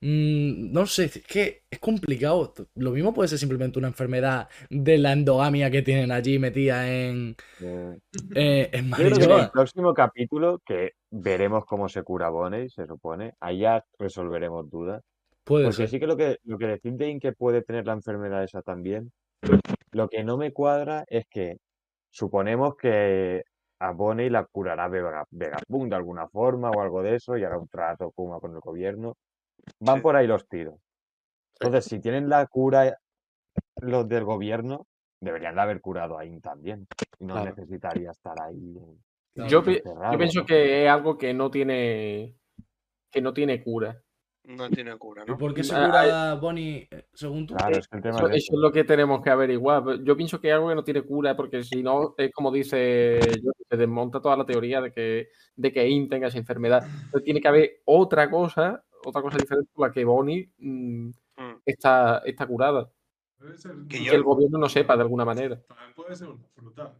Mm, no sé, es que es complicado. Lo mismo puede ser simplemente una enfermedad de la endogamia que tienen allí metida en, Eh, eh, en Yo creo que en el próximo capítulo, que veremos cómo se cura Bonnie, se supone, ya resolveremos dudas. Puede Porque ser. sí que lo que, lo que decís de que puede tener la enfermedad esa también, lo que no me cuadra es que suponemos que a Bonnie la curará Vega- Vegapunk de alguna forma o algo de eso y hará un trato Kuma con el gobierno. Van Sí. por ahí los tiros. Entonces, si tienen la cura los del gobierno, deberían de haber curado a In también. Y no Claro. necesitaría estar ahí. Claro. Yo, pienso ¿no? que es algo que no tiene que no tiene cura. No tiene cura, ¿Y ¿no? por qué se Ah, cura Bonnie, eh, según tú? Claro, es que el tema Eso, es eso es lo que tenemos que averiguar. Pero Yo pienso que es algo que no tiene cura, porque si no, es como dice, se desmonta toda la teoría de que, de que In tenga esa enfermedad. Entonces tiene que haber otra cosa, otra cosa diferente por la que Bonnie mm, Mm. está, está curada. Puede ser- Que Y yo- que el gobierno no sepa de alguna manera. También puede ser una fruta.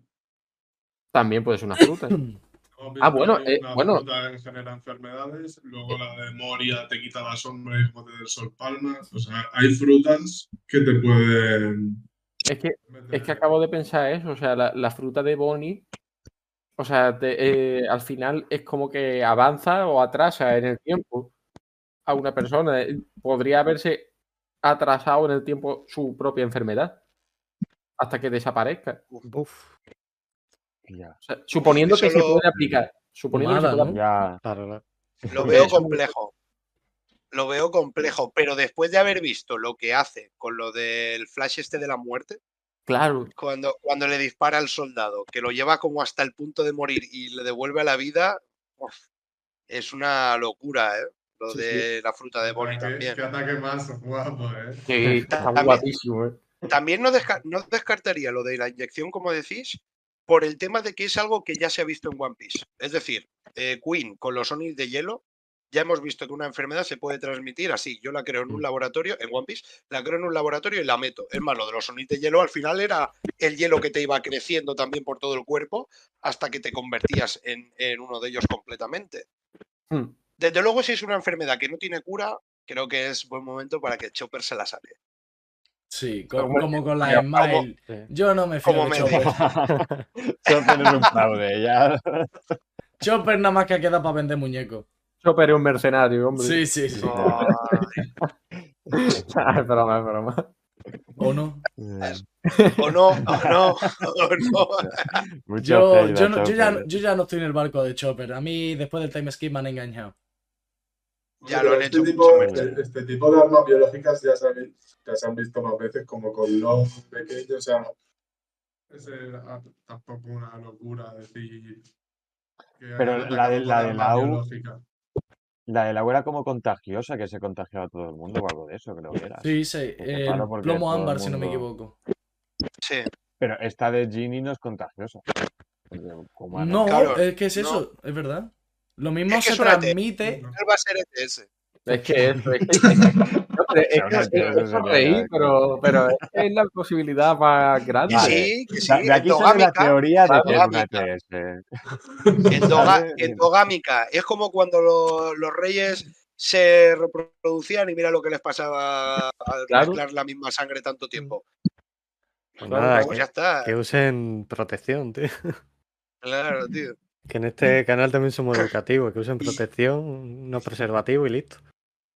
También puede ser una fruta. Ah, bueno, eh, una bueno. fruta genera enfermedades, luego la de Moria te quita la sombra y te del sol palmas. O sea, hay frutas que te pueden. Es que meter- Es que acabo de pensar eso, o sea, la, la fruta de Bonnie, o sea, te- eh, al final es como que avanza o atrasa en el tiempo a una persona. Eh, Podría haberse atrasado en el tiempo su propia enfermedad hasta que desaparezca. Uf, Ya, O sea, suponiendo que se Solo- puede aplicar. Suponiendo que se puede ¿no? aplicar. ya. claro, claro. Lo veo complejo. Lo veo complejo, pero después de haber visto lo que hace con lo del flash este de la muerte, Claro, cuando, cuando le dispara al soldado, que lo lleva como hasta el punto de morir y le devuelve a la vida, uf, es una locura, ¿eh? Lo Sí, de la fruta de Bonnie también. Qué ataque más guapo, ¿eh? que está También- guapísimo. ¿eh? También no, desca- no descartaría lo de la inyección, como decís, por el tema de que es algo que ya se ha visto en One Piece. Es decir, eh, Queen con los Onis de hielo, ya hemos visto que una enfermedad se puede transmitir así. Yo la creo en un laboratorio, en One Piece, la creo en un laboratorio y la meto. Es más, lo de los Onis de hielo al final era el hielo que te iba creciendo también por todo el cuerpo hasta que te convertías en, en uno de ellos completamente. Hmm. Desde luego, si es una enfermedad que no tiene cura, creo que es buen momento para que Chopper se la saque. Sí, co- Como- como con la Smile. Yo no me fío de Chopper. Chopper es un fraude, ya. Chopper nada más que queda para vender muñecos. Chopper es un mercenario, hombre. Sí, sí, sí. Ay, es broma, es broma. ¿O no? o no, o no, o no. Mucho Yo, yo, no- yo ya, yo ya no estoy en el barco de Chopper. A mí, después del time skip, me han engañado. Ya lo han este hecho tipo, este, este tipo de armas biológicas ya se, han, ya se han visto más veces, como con los pequeños. O sea, es eh, a- tampoco una locura decir. que Pero la de- la de la U-. La de la era como contagiosa, que se contagiaba a todo el mundo o algo de eso, creo que era. Sí, sí. Porque plomo ámbar, si no me equivoco. Sí, Pero esta de Ginny no es contagiosa. Como No, Claro, es que es no. eso, es verdad. Lo mismo Es que se transmite. va a ser ETS. Es que eso, es que, no, pero pero, pero es la posibilidad más grande. Sí, que sí. De, aquí sale la teoría de que es una endogámica. ETS. endoga- ¿Vale? endogámica. Es como cuando lo- los reyes se reproducían y mira lo que les pasaba al Claro. mezclar la misma sangre tanto tiempo. Pues nada, Pues que, ya está. que usen protección, tío. Claro, tío. Que en este canal también somos educativos, que usen protección, no preservativo y listo.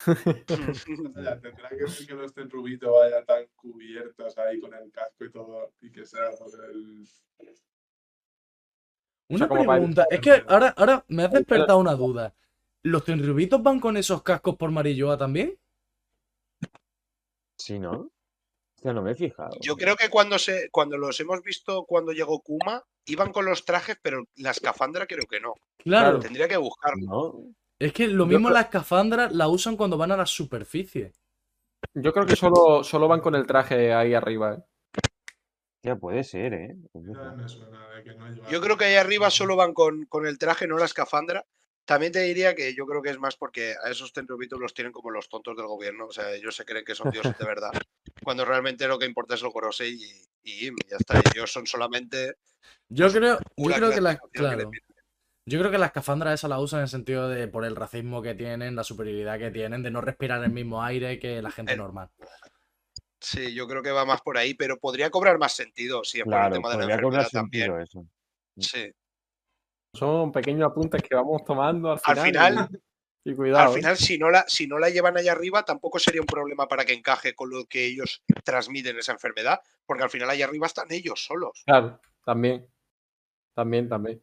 O sea, tendrá que ver que los Tenrubito vaya tan cubiertos ahí con el casco y todo, y que sea por el. Una pregunta, es que ahora, ahora me has despertado una duda. ¿Los tenrubitos van con esos cascos por Marilloa también? Sí, ¿no? Hostia, no me he fijado. Yo creo que cuando se, cuando los hemos visto cuando llegó Kuma, iban con los trajes, pero la escafandra creo que no. Claro, Tendría que buscarlo. No, es que lo mismo creo- las escafandras la usan cuando van a la superficie. Yo creo que solo, solo van con el traje ahí arriba. ¿eh? hostia, puede ser, ¿eh? Ya me suena de que no lleva- Yo creo que ahí arriba solo van con, con el traje, no la escafandra. También te diría que yo creo que es más porque a esos tentrobitos los tienen como los tontos del gobierno. O sea, ellos se creen que son dioses de verdad. Cuando realmente lo que importa es el Gorosei y, y ya está. Ellos son solamente Yo creo, yo creo que la, que claro, piden. yo creo que las escafandras esas la usan en el sentido de por el racismo que tienen, la superioridad que tienen, de no respirar el mismo aire que la gente El- normal. Sí, yo creo que va más por ahí, pero podría cobrar más sentido si es por el Claro, tema de la podría cobrar enfermedad también. sentido eso. Sí. Son pequeños apuntes que vamos tomando al Al final. Y, cuidado. al ¿eh? final si, no la, si no la llevan allá arriba, tampoco sería un problema para que encaje con lo que ellos transmiten esa enfermedad, porque al final allá arriba están ellos solos. Claro, también. También, también.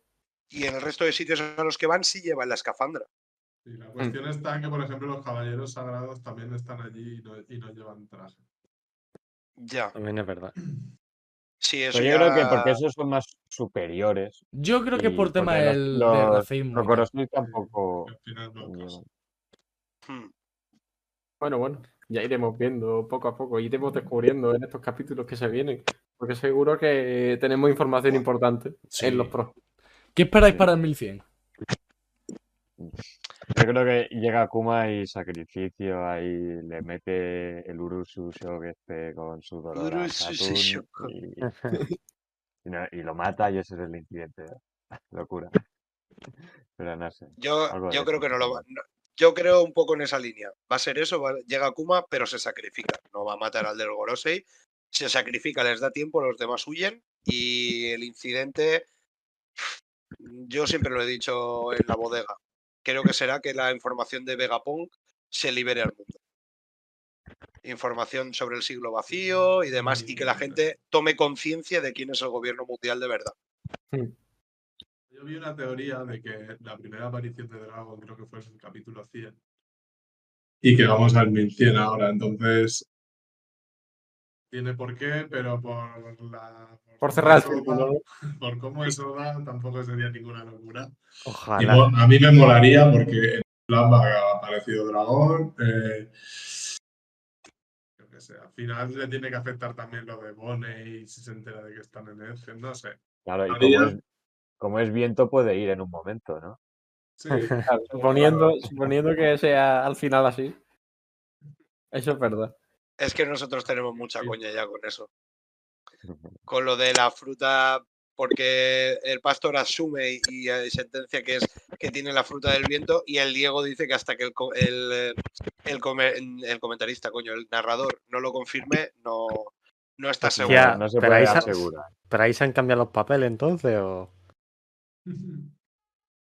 Y en el resto de sitios a los que van sí llevan la escafandra. Sí, la cuestión está en que, por ejemplo, los caballeros sagrados también están allí y no, y no llevan traje. Ya. También es verdad. Sí, eso Pero yo creo que porque esos son más superiores. Yo creo que por tema del, los- del racismo. Los. Gorosei tampoco. Hmm. Bueno, bueno, ya iremos viendo poco a poco, iremos descubriendo en estos capítulos que se vienen, porque seguro que tenemos información importante Sí. en los pros. ¿Qué esperáis para el 1100? Yo creo que llega Kuma y sacrificio, ahí le mete el Urusu este con su dolor a Saturn y, y no- y lo mata y ese es el incidente. Locura. Pero no sé. Yo, yo eso creo que no lo va. no- yo creo un poco en esa línea. Va a ser eso, va- llega Kuma, pero se sacrifica. No va a matar al del Gorosei. Se sacrifica, les da tiempo, los demás huyen. Y el incidente, yo siempre lo he dicho en la bodega. Creo que será que la información de Vegapunk se libere al mundo. Información sobre el siglo vacío y demás, y que la gente tome conciencia de quién es el gobierno mundial de verdad. Yo vi una teoría de que la primera aparición de Dragon creo que fue en el capítulo 100 y que vamos al 1100 ahora, entonces tiene por qué, pero por la... Por cerrar Por cómo eso da, tampoco sería ninguna locura. Y Ojalá. a mí me molaría porque en Plasma ha aparecido Dragón. eh, yo qué sé, al final le tiene que afectar también lo de Bonnie si se entera de que están en Edge, no sé. Claro, y como es, como es viento puede ir en un momento, ¿no? Sí, Claro, suponiendo, suponiendo que sea al final así. Eso es verdad. Es que nosotros tenemos mucha coña ya con eso. Con lo de la fruta, porque el pastor asume y, y, sentencia que es que tiene la fruta del viento y el Diego dice que hasta que el, el, eh, el, come- el comentarista, coño, el narrador no lo confirme, no, no está seguro. Ya, no se pero puede ahí se- asegurar. ¿Pero ahí se han cambiado los papeles entonces? ¿o?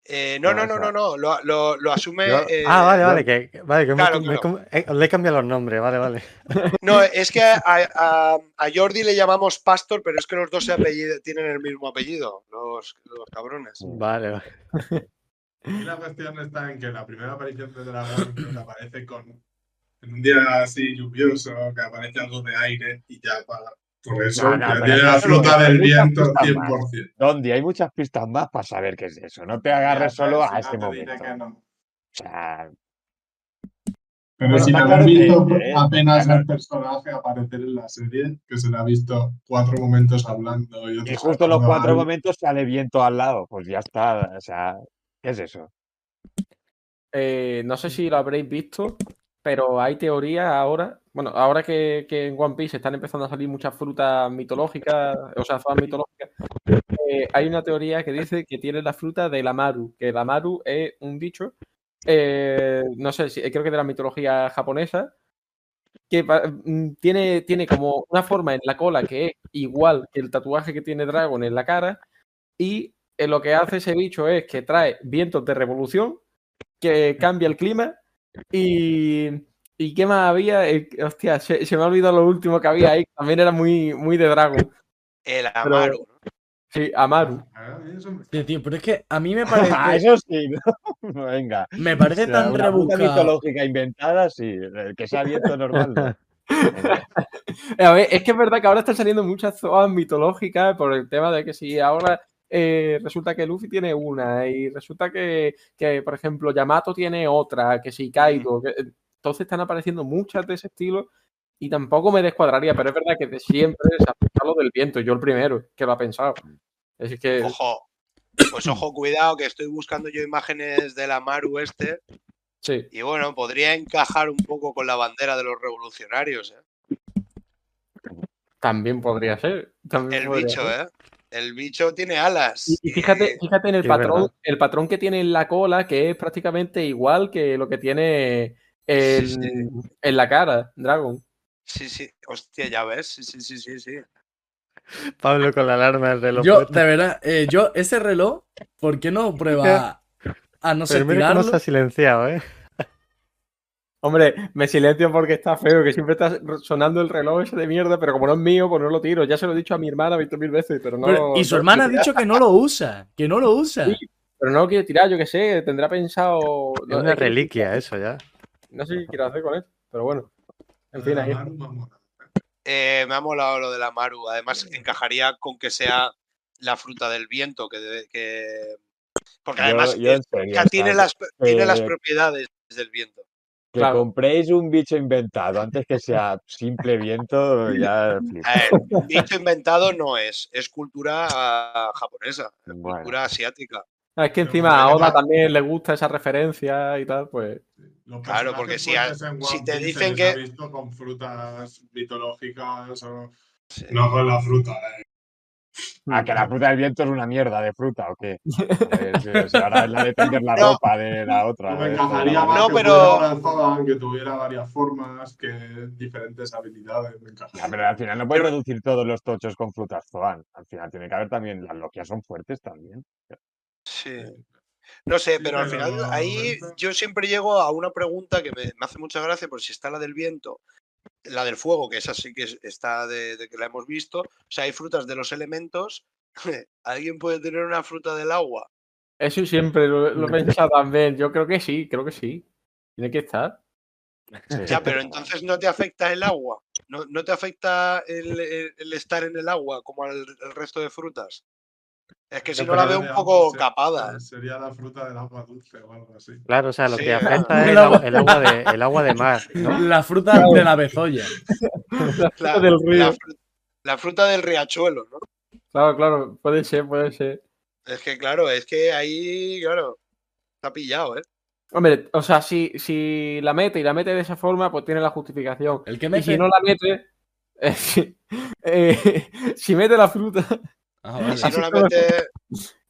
Eh, no, no, No, no, no, lo, lo- lo asume. yo- eh, ah, vale, vale, que, que- vale, que me- Claro, me- claro. eh, le he cambiado los nombres, vale, vale. No, es que a, a- a Jordi le llamamos Pastor, pero es que los dos se apellido- tienen el mismo apellido, los, los cabrones. Vale, vale. Y la cuestión está en que la primera aparición de Dragón aparece con en un día así lluvioso, que aparece algo de aire y ya para, por eso No, no, tiene la hay del viento pistas más. 100%. Dondi, hay muchas pistas más para saber qué es eso. No te agarres Ya, solo a si no este momento. que no. O sea, Pero Bueno, haber claro que, visto eh, apenas al personaje aparecer en la serie, que se le ha visto cuatro momentos hablando y, y justo los cuatro momentos sale viento al lado. Pues ya está. O sea, ¿qué es eso? Eh, no sé si lo habréis visto, pero hay teorías ahora. Bueno, ahora que, que en One Piece están empezando a salir muchas frutas mitológicas, o sea, zonas mitológicas, eh, hay una teoría que dice que tiene la fruta del Amaru, que el Amaru es un bicho, eh, no sé, creo que de la mitología japonesa, que mm, tiene, tiene como una forma en la cola que es igual que el tatuaje que tiene Dragon en la cara, y eh, lo que hace ese bicho es que trae vientos de revolución que cambia el clima y, y qué más había Eh, hostia se, se me ha olvidado lo último que había ahí también era muy muy de Dragon El Amaru. sí Amaru Tío, pero es que a mí me Ah, parece, eso sí, ¿no? Venga. me parece O sea, tan una rebuscado. mitológica inventada, sí. El que sea viento normal. no. A ver, es que es verdad que ahora están saliendo muchas zonas mitológicas por el tema de que si ahora eh, resulta que Luffy tiene una y resulta que, que, por ejemplo, Yamato tiene otra, que si Kaido. que- entonces están apareciendo muchas de ese estilo y tampoco me descuadraría, pero es verdad que de siempre se ha lo del viento, yo el primero que lo ha pensado. Es que Ojo. Pues ojo, cuidado, que estoy buscando yo imágenes de la Maru este. sí, Y bueno, podría encajar un poco con la bandera de los revolucionarios. ¿eh? también podría ser. también El podría bicho, ser. ¿eh? El bicho tiene alas. Y, y fíjate, fíjate en el patrón, el patrón que tiene en la cola, que es prácticamente igual que lo que tiene en, Sí, sí. en la cara, Dragon. Sí, sí. Hostia, ya ves. Sí, sí, sí, sí. sí. Pablo con la alarma del reloj. Yo, de verdad, eh, yo, ese reloj, ¿por qué no prueba a no que tirarlo? no se ha silenciado, ¿eh? Hombre, me silencio porque está feo, que siempre está sonando el reloj ese de mierda, pero como no es mío, pues no lo tiro. Ya se lo he dicho a mi hermana 20.000 veces, pero no. Pero- y su hermana ha dicho que no lo usa, que no lo usa. Sí. Pero no lo quiere tirar, yo qué sé, tendrá pensado. Es una reliquia eso ya. No sé qué quiero hacer con él, pero bueno. En fin, ahí. Amaru me ha molado. Eh, me ha molado lo de la Maru. Además, encajaría con que sea la fruta del viento. Que, debe- que... Porque además yo serio, tiene, las, tiene las eh, propiedades del viento. Que Claro. compréis un bicho inventado antes que sea simple viento, ya flipo. A ver, un bicho inventado no es, es cultura japonesa, es Bueno. cultura asiática. Ah, Es que encima a Oda también le gusta esa referencia y tal, pues. Los Claro, porque si a- si te dicen que- visto con frutas mitológicas o Sí. no con la fruta. eh. Ah, que la fruta del viento es una mierda de fruta, ¿o qué? Si- ahora es la de tender la No. ropa de la otra. No me de- encajaría más No, que pero- fuera que tuviera varias formas, que diferentes habilidades. Me encajaría. Ya, pero al final no puedes reducir todos los tochos con frutas Zoan. Al final tiene que haber también, las logias son fuertes también. Sí. No sé, pero al final ahí yo siempre llego a una pregunta que me, me hace mucha gracia, por si está la del viento, la del fuego, que esa sí que es- está de, de que la hemos visto. O sea, hay frutas de los elementos. ¿Alguien puede tener una fruta del agua? Eso siempre lo, lo he pensado también. Yo creo que sí, creo que sí. Tiene que estar. Sí. Ya, pero entonces no te afecta el agua. No, no te afecta el, el- el estar en el agua como al el resto de frutas. Es que si No, no la veo un poco se- capada. Sería la fruta del agua dulce o algo así. Claro, o sea, lo Sí, que afecta es El el agua- el agua de, el agua de mar, ¿no? La fruta de la bezoya. La, del río. la fru- la fruta del riachuelo, ¿no? Claro, claro, puede ser, puede ser. Es que claro, es que ahí, claro, está pillado, ¿eh? Hombre, o sea, si, si la mete y la mete de esa forma, pues tiene la justificación. El que Y me si no la mete, eh, eh, si mete la fruta, Ah, vale. Si no la como- mete.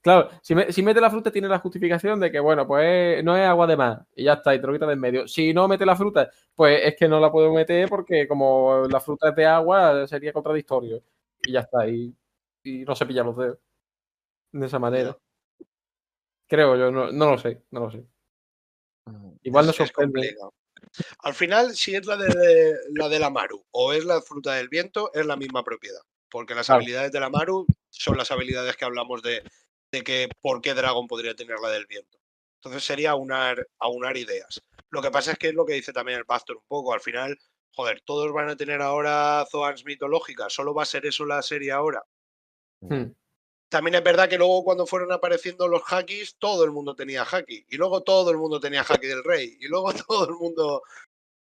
claro, si, me- si mete la fruta tiene la justificación de que, bueno, pues no es agua de mar y ya está, y te lo quitas de en medio. Si no mete la fruta, pues es que no la puedo meter porque como la fruta es de agua, sería contradictorio. Y ya está, y, y no se pilla los dedos. De esa manera. Creo yo, no, no lo sé, no lo sé. Igual no es- sorprende. Al final, si es la de la del Amaru o es la fruta del viento, es la misma propiedad. Porque las Claro. habilidades del Amaru son las habilidades que hablamos de, de que por qué Dragon podría tener la del viento. Entonces sería aunar, aunar ideas. Lo que pasa es que es lo que dice también el Pastor un poco. Al final, joder, todos van a tener ahora Zoans mitológicas. ¿Solo va a ser eso la serie ahora? Hmm. También es verdad que luego cuando fueron apareciendo los hakis, todo el mundo tenía haki. Y luego todo el mundo tenía haki del rey. Y luego todo el mundo...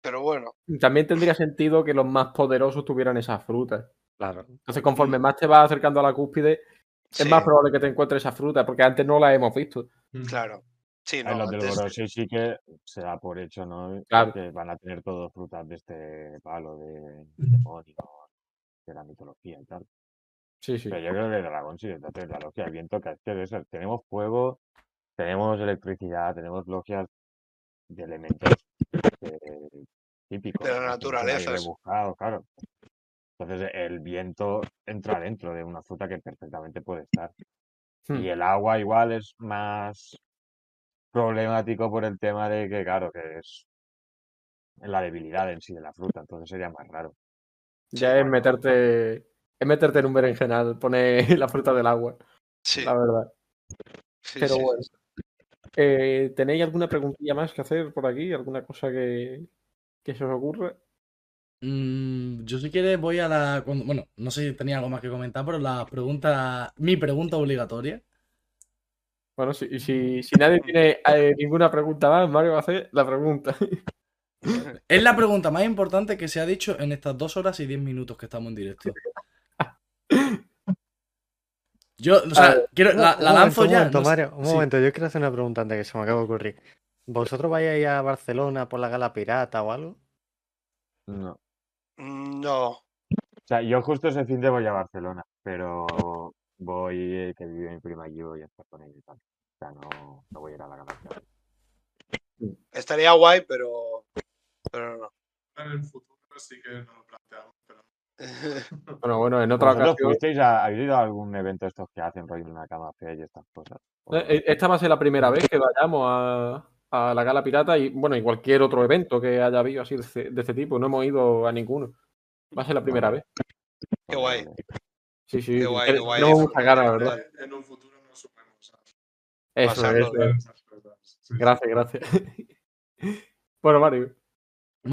Pero bueno, También tendría sentido que los más poderosos tuvieran esas frutas. Claro. Entonces, conforme más te vas acercando a la cúspide, sí, es más probable que te encuentres esa fruta, porque antes no la hemos visto. claro. Sí, no, los del Gorosei sí que se da por hecho, ¿no? Claro. Que van a tener todos frutas de este palo de demonios, de la mitología y tal. Sí, sí. Pero yo creo que Dragón sí, entonces la logia del viento, que es que tenemos fuego, tenemos electricidad, tenemos logias de elementos eh, típicos. De la naturaleza, sí. rebuscados, claro. Entonces el viento entra dentro de una fruta que perfectamente puede estar. Hmm. Y el agua igual es más problemático por el tema de que, claro, que es la debilidad en sí de la fruta, entonces sería más raro. Ya es meterte, es meterte en un berenjenal, pone la fruta del agua, Sí, la verdad. sí, Pero sí. bueno. Eh, ¿Tenéis alguna preguntilla más que hacer por aquí? ¿Alguna cosa que, que se os ocurra? Mm, yo si quieres voy a la... cuando- bueno, no sé si tenía algo más que comentar, pero la pregunta... Mi pregunta obligatoria. Bueno, si, si, si nadie tiene eh, ninguna pregunta más, Mario va a hacer la pregunta. Es la pregunta más importante que se ha dicho en estas dos horas y diez minutos que estamos en directo. Yo, o sea, Ah, quiero, la, la lanzo momento, un ya. momento, no sé- Mario, un sí. momento, yo quiero hacer una pregunta antes que se me acaba de ocurrir. ¿Vosotros vais a ir a Barcelona por la gala pirata o algo? No. Mm, No. O sea, yo justo ese fin de voy a Barcelona, pero voy, eh, que vive mi prima allí, voy a estar con ella y tal. O sea, no, no voy a ir a la galaxia. Estaría guay, pero. Pero no. En el futuro sí que nos lo planteamos, pero Bueno, bueno, en otra ¿Vosotros ocasión. fuisteis a, ¿Habéis ido a algún evento estos que hacen rollo en una cama fea y estas cosas? ¿O no? Eh, Esta va a ser la primera vez que vayamos a, a la Gala Pirata y, bueno, y cualquier otro evento que haya habido así de este, de este tipo. No hemos ido a ninguno. Va a ser la primera vez. Qué guay. Sí, sí. Qué guay, Ten- qué guay. Tenemos muchas ganas, la verdad. en- un futuro nos sumemos a Eso, eso. Gracias, gracias. Bueno, Mario.